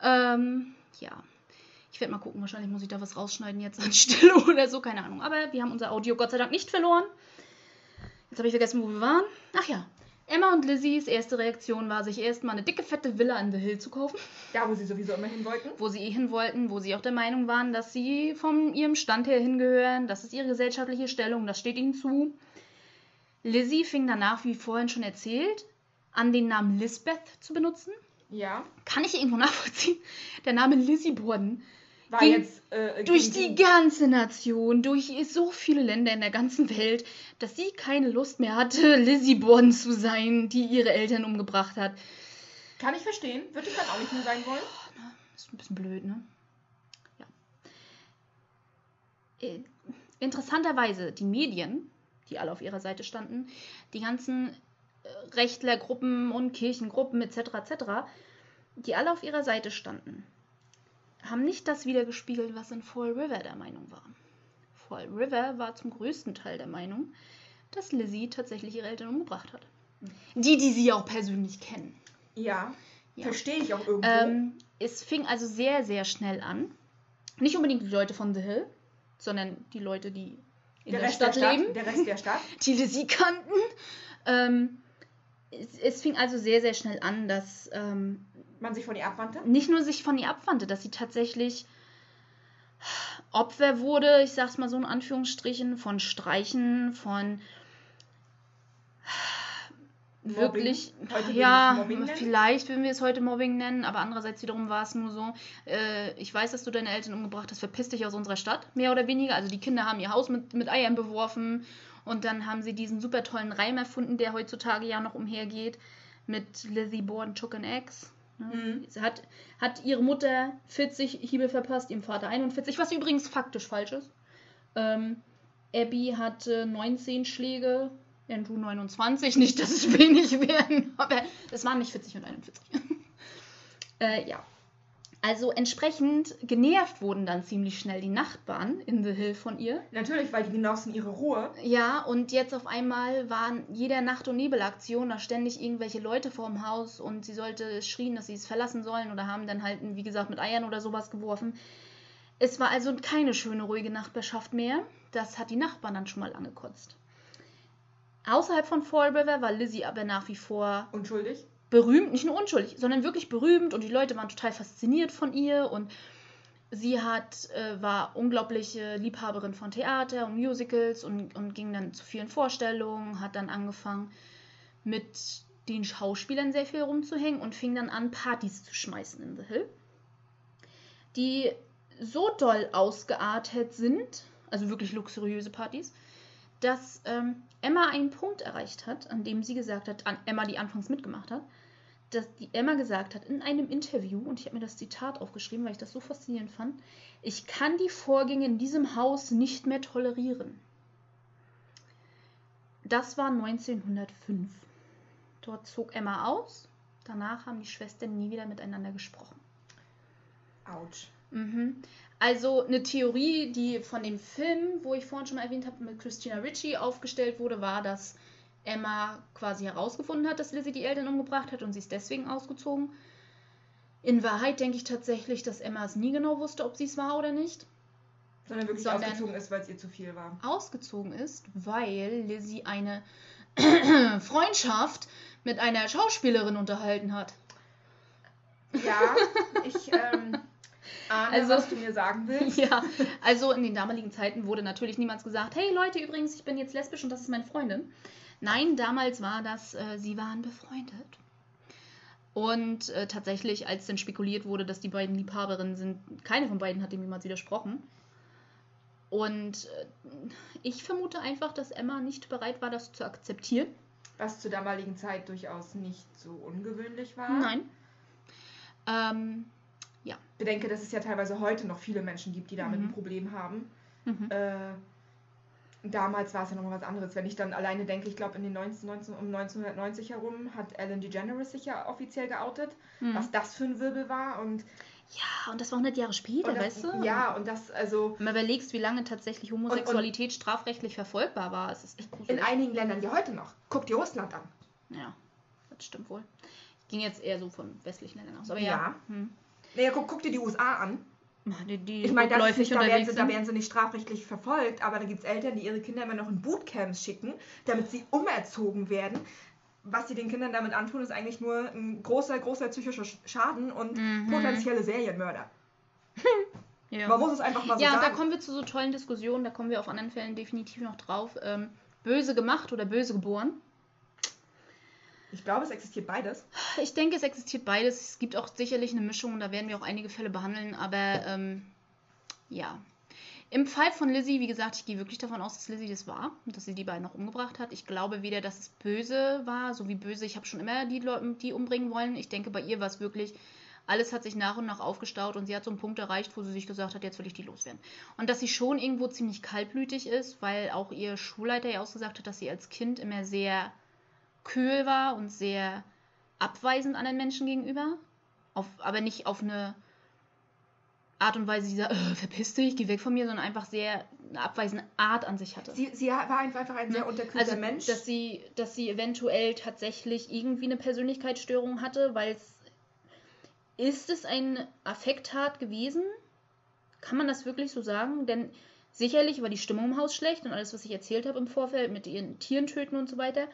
Speaker 1: Ähm, ja. Ich werde mal gucken, wahrscheinlich muss ich da was rausschneiden jetzt an Stille oder so, keine Ahnung. Aber wir haben unser Audio Gott sei Dank nicht verloren. Jetzt habe ich vergessen, wo wir waren. Ach ja, Emma und Lizzies erste Reaktion war, sich erstmal eine dicke, fette Villa in The Hill zu kaufen.
Speaker 2: Da, wo sie sowieso immer hin wollten.
Speaker 1: Wo sie eh hin wollten, wo sie auch der Meinung waren, dass sie von ihrem Stand her hingehören. Das ist ihre gesellschaftliche Stellung, das steht ihnen zu. Lizzie fing danach, wie vorhin schon erzählt, an den Namen Lisbeth zu benutzen.
Speaker 2: Ja.
Speaker 1: Kann ich irgendwo nachvollziehen? Der Name Lizzie Borden
Speaker 2: War
Speaker 1: Ging
Speaker 2: jetzt. Äh,
Speaker 1: durch die ganze Nation, durch so viele Länder in der ganzen Welt, dass sie keine Lust mehr hatte, Lizzie Borden zu sein, die ihre Eltern umgebracht hat.
Speaker 2: Kann ich verstehen. Würde ich dann auch nicht mehr sein wollen.
Speaker 1: Ist ein bisschen blöd, ne? Ja. Äh, interessanterweise, die Medien, die alle auf ihrer Seite standen, die ganzen äh, Rechtlergruppen und Kirchengruppen etc. etc., die alle auf ihrer Seite standen, haben nicht das wiedergespiegelt, was in Fall River der Meinung war. Fall River war zum größten Teil der Meinung, dass Lizzie tatsächlich ihre Eltern umgebracht hat. Die, die sie auch persönlich kennen.
Speaker 2: Ja.
Speaker 1: Ja.
Speaker 2: Verstehe ich auch irgendwo.
Speaker 1: Ähm, es fing also sehr, sehr schnell an. Nicht unbedingt die Leute von The Hill, sondern die Leute, die in der, Stadt, leben,
Speaker 2: Der Rest der Stadt.
Speaker 1: die Lizzie kannten. Ähm, es, es fing also sehr, sehr schnell an, dass ähm,
Speaker 2: Man sich von ihr abwandte.
Speaker 1: nicht nur sich von ihr abwandte, dass sie tatsächlich Opfer wurde, ich sag's mal so in Anführungsstrichen, von Streichen, von
Speaker 2: Mobbing.
Speaker 1: wirklich,
Speaker 2: Heute
Speaker 1: ja, vielleicht würden wir es heute Mobbing nennen, aber andererseits wiederum war es nur so, äh, ich weiß, dass du deine Eltern umgebracht hast, verpiss dich aus unserer Stadt, mehr oder weniger. Also die Kinder haben ihr Haus mit, mit Eiern beworfen und dann haben sie diesen super tollen Reim erfunden, der heutzutage ja noch umhergeht, mit Lizzie Borden Took an Eggs. Ne?
Speaker 2: Mhm.
Speaker 1: Sie hat, hat ihre Mutter 40 Hiebe verpasst, ihrem Vater 41, was übrigens faktisch falsch ist. Ähm, Abby hatte 19 Schläge, Andrew 29. Nicht, dass es wenig werden, aber es waren nicht 40 und 41. äh, ja. Also entsprechend genervt wurden dann ziemlich schnell die Nachbarn in The Hill von ihr.
Speaker 2: Natürlich, weil die genossen ihre Ruhe.
Speaker 1: Ja, und jetzt auf einmal waren jeder Nacht- und Nebelaktion da ständig irgendwelche Leute vorm Haus und sie sollte schrien, dass sie es verlassen sollen oder haben dann halt, wie gesagt, mit Eiern oder sowas geworfen. Es war also keine schöne, ruhige Nachbarschaft mehr. Das hat die Nachbarn dann schon mal angekotzt. Außerhalb von Fall River war Lizzie aber nach wie vor
Speaker 2: Unschuldig.
Speaker 1: Berühmt, nicht nur unschuldig, sondern wirklich berühmt und die Leute waren total fasziniert von ihr und sie hat, äh, war unglaubliche Liebhaberin von Theater und Musicals und, und ging dann zu vielen Vorstellungen, hat dann angefangen mit den Schauspielern sehr viel rumzuhängen und fing dann an, Partys zu schmeißen in The Hill, die so doll ausgeartet sind, also wirklich luxuriöse Partys, dass ähm, Emma einen Punkt erreicht hat, an dem sie gesagt hat, an Emma, die anfangs mitgemacht hat, dass die Emma gesagt hat in einem Interview, und ich habe mir das Zitat aufgeschrieben, weil ich das so faszinierend fand, ich kann die Vorgänge in diesem Haus nicht mehr tolerieren. Das war 1905. Dort zog Emma aus. Danach haben die Schwestern nie wieder miteinander gesprochen.
Speaker 2: Autsch.
Speaker 1: Mhm. Also eine Theorie, die von dem Film, wo ich vorhin schon mal erwähnt habe, mit Christina Ricci aufgestellt wurde, war, dass Emma quasi herausgefunden hat, dass Lizzie die Eltern umgebracht hat und sie ist deswegen ausgezogen. In Wahrheit denke ich tatsächlich, dass Emma es nie genau wusste, ob sie es war oder nicht.
Speaker 2: Sondern wirklich
Speaker 1: Sondern-
Speaker 2: ausgezogen ist, weil es ihr zu viel war.
Speaker 1: Ausgezogen ist, weil Lizzie eine Freundschaft mit einer Schauspielerin unterhalten hat.
Speaker 2: Ja, ich ähm, ahne,
Speaker 1: Also-
Speaker 2: was du mir sagen willst.
Speaker 1: Ja, also in den damaligen Zeiten wurde natürlich niemals gesagt, hey Leute, übrigens, ich bin jetzt lesbisch und das ist meine Freundin. Nein, damals war das, äh, sie waren befreundet. Und äh, tatsächlich, als dann spekuliert wurde, dass die beiden Liebhaberinnen sind, keine von beiden hat dem jemals widersprochen. Und äh, ich vermute einfach, dass Emma nicht bereit war, das zu akzeptieren.
Speaker 2: Was zur damaligen Zeit durchaus nicht so ungewöhnlich war.
Speaker 1: Nein. Ähm,
Speaker 2: Bedenke, dass es ja teilweise heute noch viele Menschen gibt, die damit
Speaker 1: Mhm.
Speaker 2: ein Problem haben.
Speaker 1: mhm.
Speaker 2: Äh, damals war es ja nochmal was anderes. Wenn ich dann alleine denke, ich glaube in den 19, 19, um 1990 herum hat Ellen DeGeneres sich ja offiziell geoutet,
Speaker 1: Mhm.
Speaker 2: was das für ein Wirbel war. Und
Speaker 1: Ja, und das war 100 Jahre später,
Speaker 2: Und das,
Speaker 1: weißt du?
Speaker 2: Ja, und das, also
Speaker 1: Wenn man überlegst, wie lange tatsächlich Homosexualität strafrechtlich verfolgbar war, es ist echt
Speaker 2: in
Speaker 1: gruselig.
Speaker 2: einigen Ländern ja heute noch. Guck dir Russland an.
Speaker 1: Ja, das stimmt wohl. Ging jetzt eher so von westlichen Ländern aus. Aber
Speaker 2: Ja.
Speaker 1: ja. Hm.
Speaker 2: Naja, guck, guck dir die USA an.
Speaker 1: Die, die
Speaker 2: Ich meine, da, werden sie, da werden sie nicht strafrechtlich verfolgt, aber da gibt es Eltern, die ihre Kinder immer noch in Bootcamps schicken, damit sie umerzogen werden. Was sie den Kindern damit antun, ist eigentlich nur ein großer, großer psychischer Sch- Schaden und
Speaker 1: Mhm.
Speaker 2: potenzielle Serienmörder.
Speaker 1: Ja.
Speaker 2: Man muss es einfach mal so
Speaker 1: Ja, und da
Speaker 2: sagen.
Speaker 1: kommen wir zu so tollen Diskussionen, da kommen wir auf anderen Fällen definitiv noch drauf. Ähm, böse gemacht oder böse geboren?
Speaker 2: Ich glaube, es existiert beides.
Speaker 1: Ich denke, es existiert beides. Es gibt auch sicherlich eine Mischung und da werden wir auch einige Fälle behandeln, aber ähm, ja. Im Fall von Lizzie, wie gesagt, ich gehe wirklich davon aus, dass Lizzie das war und dass sie die beiden auch umgebracht hat. Ich glaube weder, dass es böse war, so wie böse, ich habe schon immer die Leute, die umbringen wollen. Ich denke, bei ihr war es wirklich, alles hat sich nach und nach aufgestaut und sie hat so einen Punkt erreicht, wo sie sich gesagt hat, jetzt will ich die loswerden. Und dass sie schon irgendwo ziemlich kaltblütig ist, weil auch ihr Schulleiter ja ausgesagt hat, dass sie als Kind immer sehr kühl war und sehr abweisend anderen Menschen gegenüber. Auf, aber nicht auf eine Art und Weise, die sagt, äh, verpiss dich, geh weg von mir, sondern einfach sehr eine abweisende Art an sich hatte.
Speaker 2: Sie, sie war einfach einfach ein sehr unterkühlter
Speaker 1: also,
Speaker 2: Mensch.
Speaker 1: Dass sie, dass sie eventuell tatsächlich irgendwie eine Persönlichkeitsstörung hatte, weil es. Ist es ein Affekttat gewesen? Kann man das wirklich so sagen? Denn sicherlich war die Stimmung im Haus schlecht und alles, was ich erzählt habe im Vorfeld mit ihren Tieren töten und so weiter.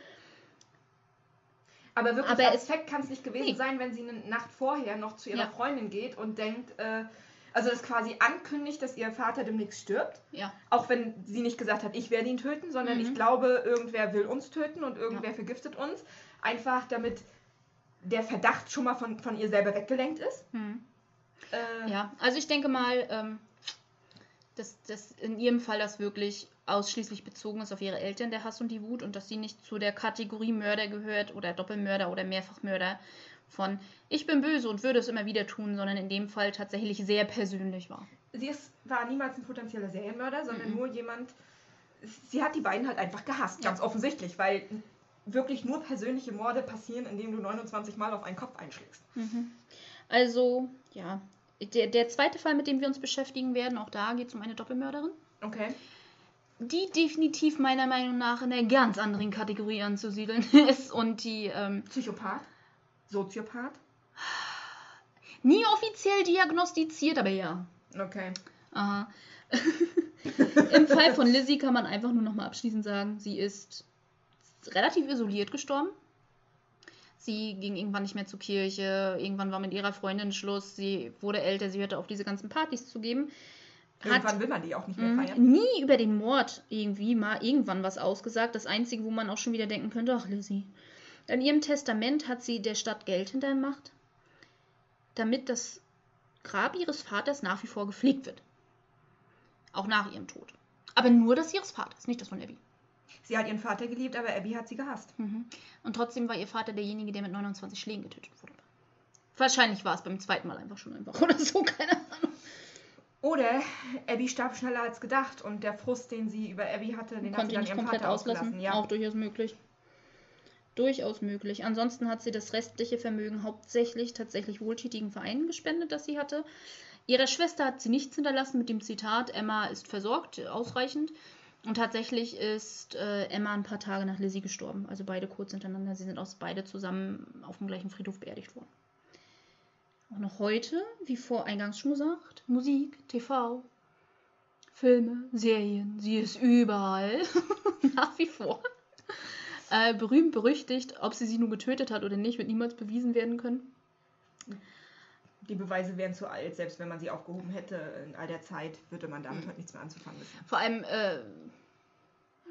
Speaker 2: Aber wirklich
Speaker 1: aber
Speaker 2: Fact kann es nicht gewesen
Speaker 1: Nee.
Speaker 2: sein, wenn sie eine Nacht vorher noch zu ihrer
Speaker 1: Ja.
Speaker 2: Freundin geht und denkt, äh, also das quasi ankündigt, dass ihr Vater demnächst stirbt.
Speaker 1: Ja.
Speaker 2: Auch wenn sie nicht gesagt hat, ich werde ihn töten, sondern
Speaker 1: Mhm.
Speaker 2: ich glaube, irgendwer will uns töten und irgendwer
Speaker 1: Ja.
Speaker 2: vergiftet uns. Einfach damit der Verdacht schon mal von, von ihr selber weggelenkt ist.
Speaker 1: Hm.
Speaker 2: Äh,
Speaker 1: Ja, also ich denke mal, ähm, dass, dass in ihrem Fall das wirklich ausschließlich bezogen ist auf ihre Eltern, der Hass und die Wut, und dass sie nicht zu der Kategorie Mörder gehört oder Doppelmörder oder Mehrfachmörder von ich bin böse und würde es immer wieder tun, sondern in dem Fall tatsächlich sehr persönlich war.
Speaker 2: Sie ist, war niemals ein potenzieller Serienmörder, sondern
Speaker 1: Mhm.
Speaker 2: nur jemand. Sie hat die beiden halt einfach gehasst,
Speaker 1: Ja.
Speaker 2: ganz offensichtlich, weil wirklich nur persönliche Morde passieren, indem du 29 Mal auf einen Kopf einschlägst.
Speaker 1: Also, ja. Der, der zweite Fall, mit dem wir uns beschäftigen werden, auch da geht es um eine Doppelmörderin,
Speaker 2: Okay.
Speaker 1: Die definitiv meiner Meinung nach in einer ganz anderen Kategorie anzusiedeln ist und die ähm,
Speaker 2: Psychopath? Soziopath?
Speaker 1: nie offiziell diagnostiziert, aber ja.
Speaker 2: Okay.
Speaker 1: Aha. Im Fall von Lizzie kann man einfach nur nochmal abschließend sagen, sie ist relativ isoliert gestorben. Sie ging irgendwann nicht mehr zur Kirche, irgendwann war mit ihrer Freundin Schluss, sie wurde älter, sie hörte auf, diese ganzen Partys zu geben.
Speaker 2: Irgendwann will man die auch nicht mehr
Speaker 1: Mhm.
Speaker 2: feiern.
Speaker 1: nie über den Mord irgendwie mal irgendwann was ausgesagt. Das Einzige, wo man auch schon wieder denken könnte, ach Lizzie. In ihrem Testament hat sie der Stadt Geld hintermacht, damit das Grab ihres Vaters nach wie vor gepflegt wird. Auch nach ihrem Tod. Aber nur das ihres Vaters, nicht das von Abby.
Speaker 2: Sie hat ihren Vater geliebt, aber Abby hat sie gehasst.
Speaker 1: Mhm. Und trotzdem war ihr Vater derjenige, der mit 29 Schlägen getötet wurde. Wahrscheinlich war es beim zweiten Mal einfach schon einfach oder so, keine Ahnung.
Speaker 2: Oder Abby starb schneller als gedacht und der Frust, den sie über Abby hatte, den hat
Speaker 1: konnte
Speaker 2: sie
Speaker 1: ihn
Speaker 2: dann
Speaker 1: nicht
Speaker 2: ihrem
Speaker 1: komplett
Speaker 2: Vater
Speaker 1: auslassen.
Speaker 2: Ja.
Speaker 1: Auch durchaus möglich. Durchaus möglich. Ansonsten hat sie das restliche Vermögen hauptsächlich tatsächlich wohltätigen Vereinen gespendet, das sie hatte. Ihrer Schwester hat sie nichts hinterlassen mit dem Zitat, Emma ist versorgt, ausreichend. Und tatsächlich ist äh, Emma ein paar Tage nach Lizzie gestorben. Also beide kurz hintereinander. Sie sind auch beide zusammen auf dem gleichen Friedhof beerdigt worden. Auch noch heute, wie vor eingangs schon gesagt, Musik, TV, Filme, Serien, sie ist überall. Nach wie vor. Äh, berühmt, berüchtigt, ob sie sie nun getötet hat oder nicht, wird niemals bewiesen werden können.
Speaker 2: Die Beweise wären zu alt, selbst wenn man sie aufgehoben hätte in all der Zeit, würde man damit
Speaker 1: Mhm.
Speaker 2: heute nichts mehr anzufangen wissen.
Speaker 1: Vor allem, äh,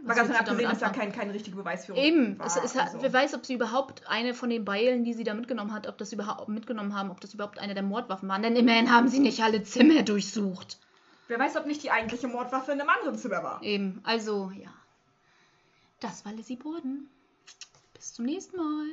Speaker 2: Mal ganz abgesehen, da
Speaker 1: anfangen?
Speaker 2: kein, kein richtige Beweisführung
Speaker 1: Eben,
Speaker 2: war.
Speaker 1: es, hat,
Speaker 2: also.
Speaker 1: wer weiß, ob sie überhaupt eine von den Beilen, die sie da mitgenommen hat, ob das überhaupt mitgenommen haben, ob das überhaupt eine der Mordwaffen waren. Denn immerhin haben sie nicht alle Zimmer durchsucht.
Speaker 2: Wer weiß, ob nicht die eigentliche Mordwaffe in einem anderen Zimmer war.
Speaker 1: Eben, also ja. Das war Lizzie Borden. Bis zum nächsten Mal.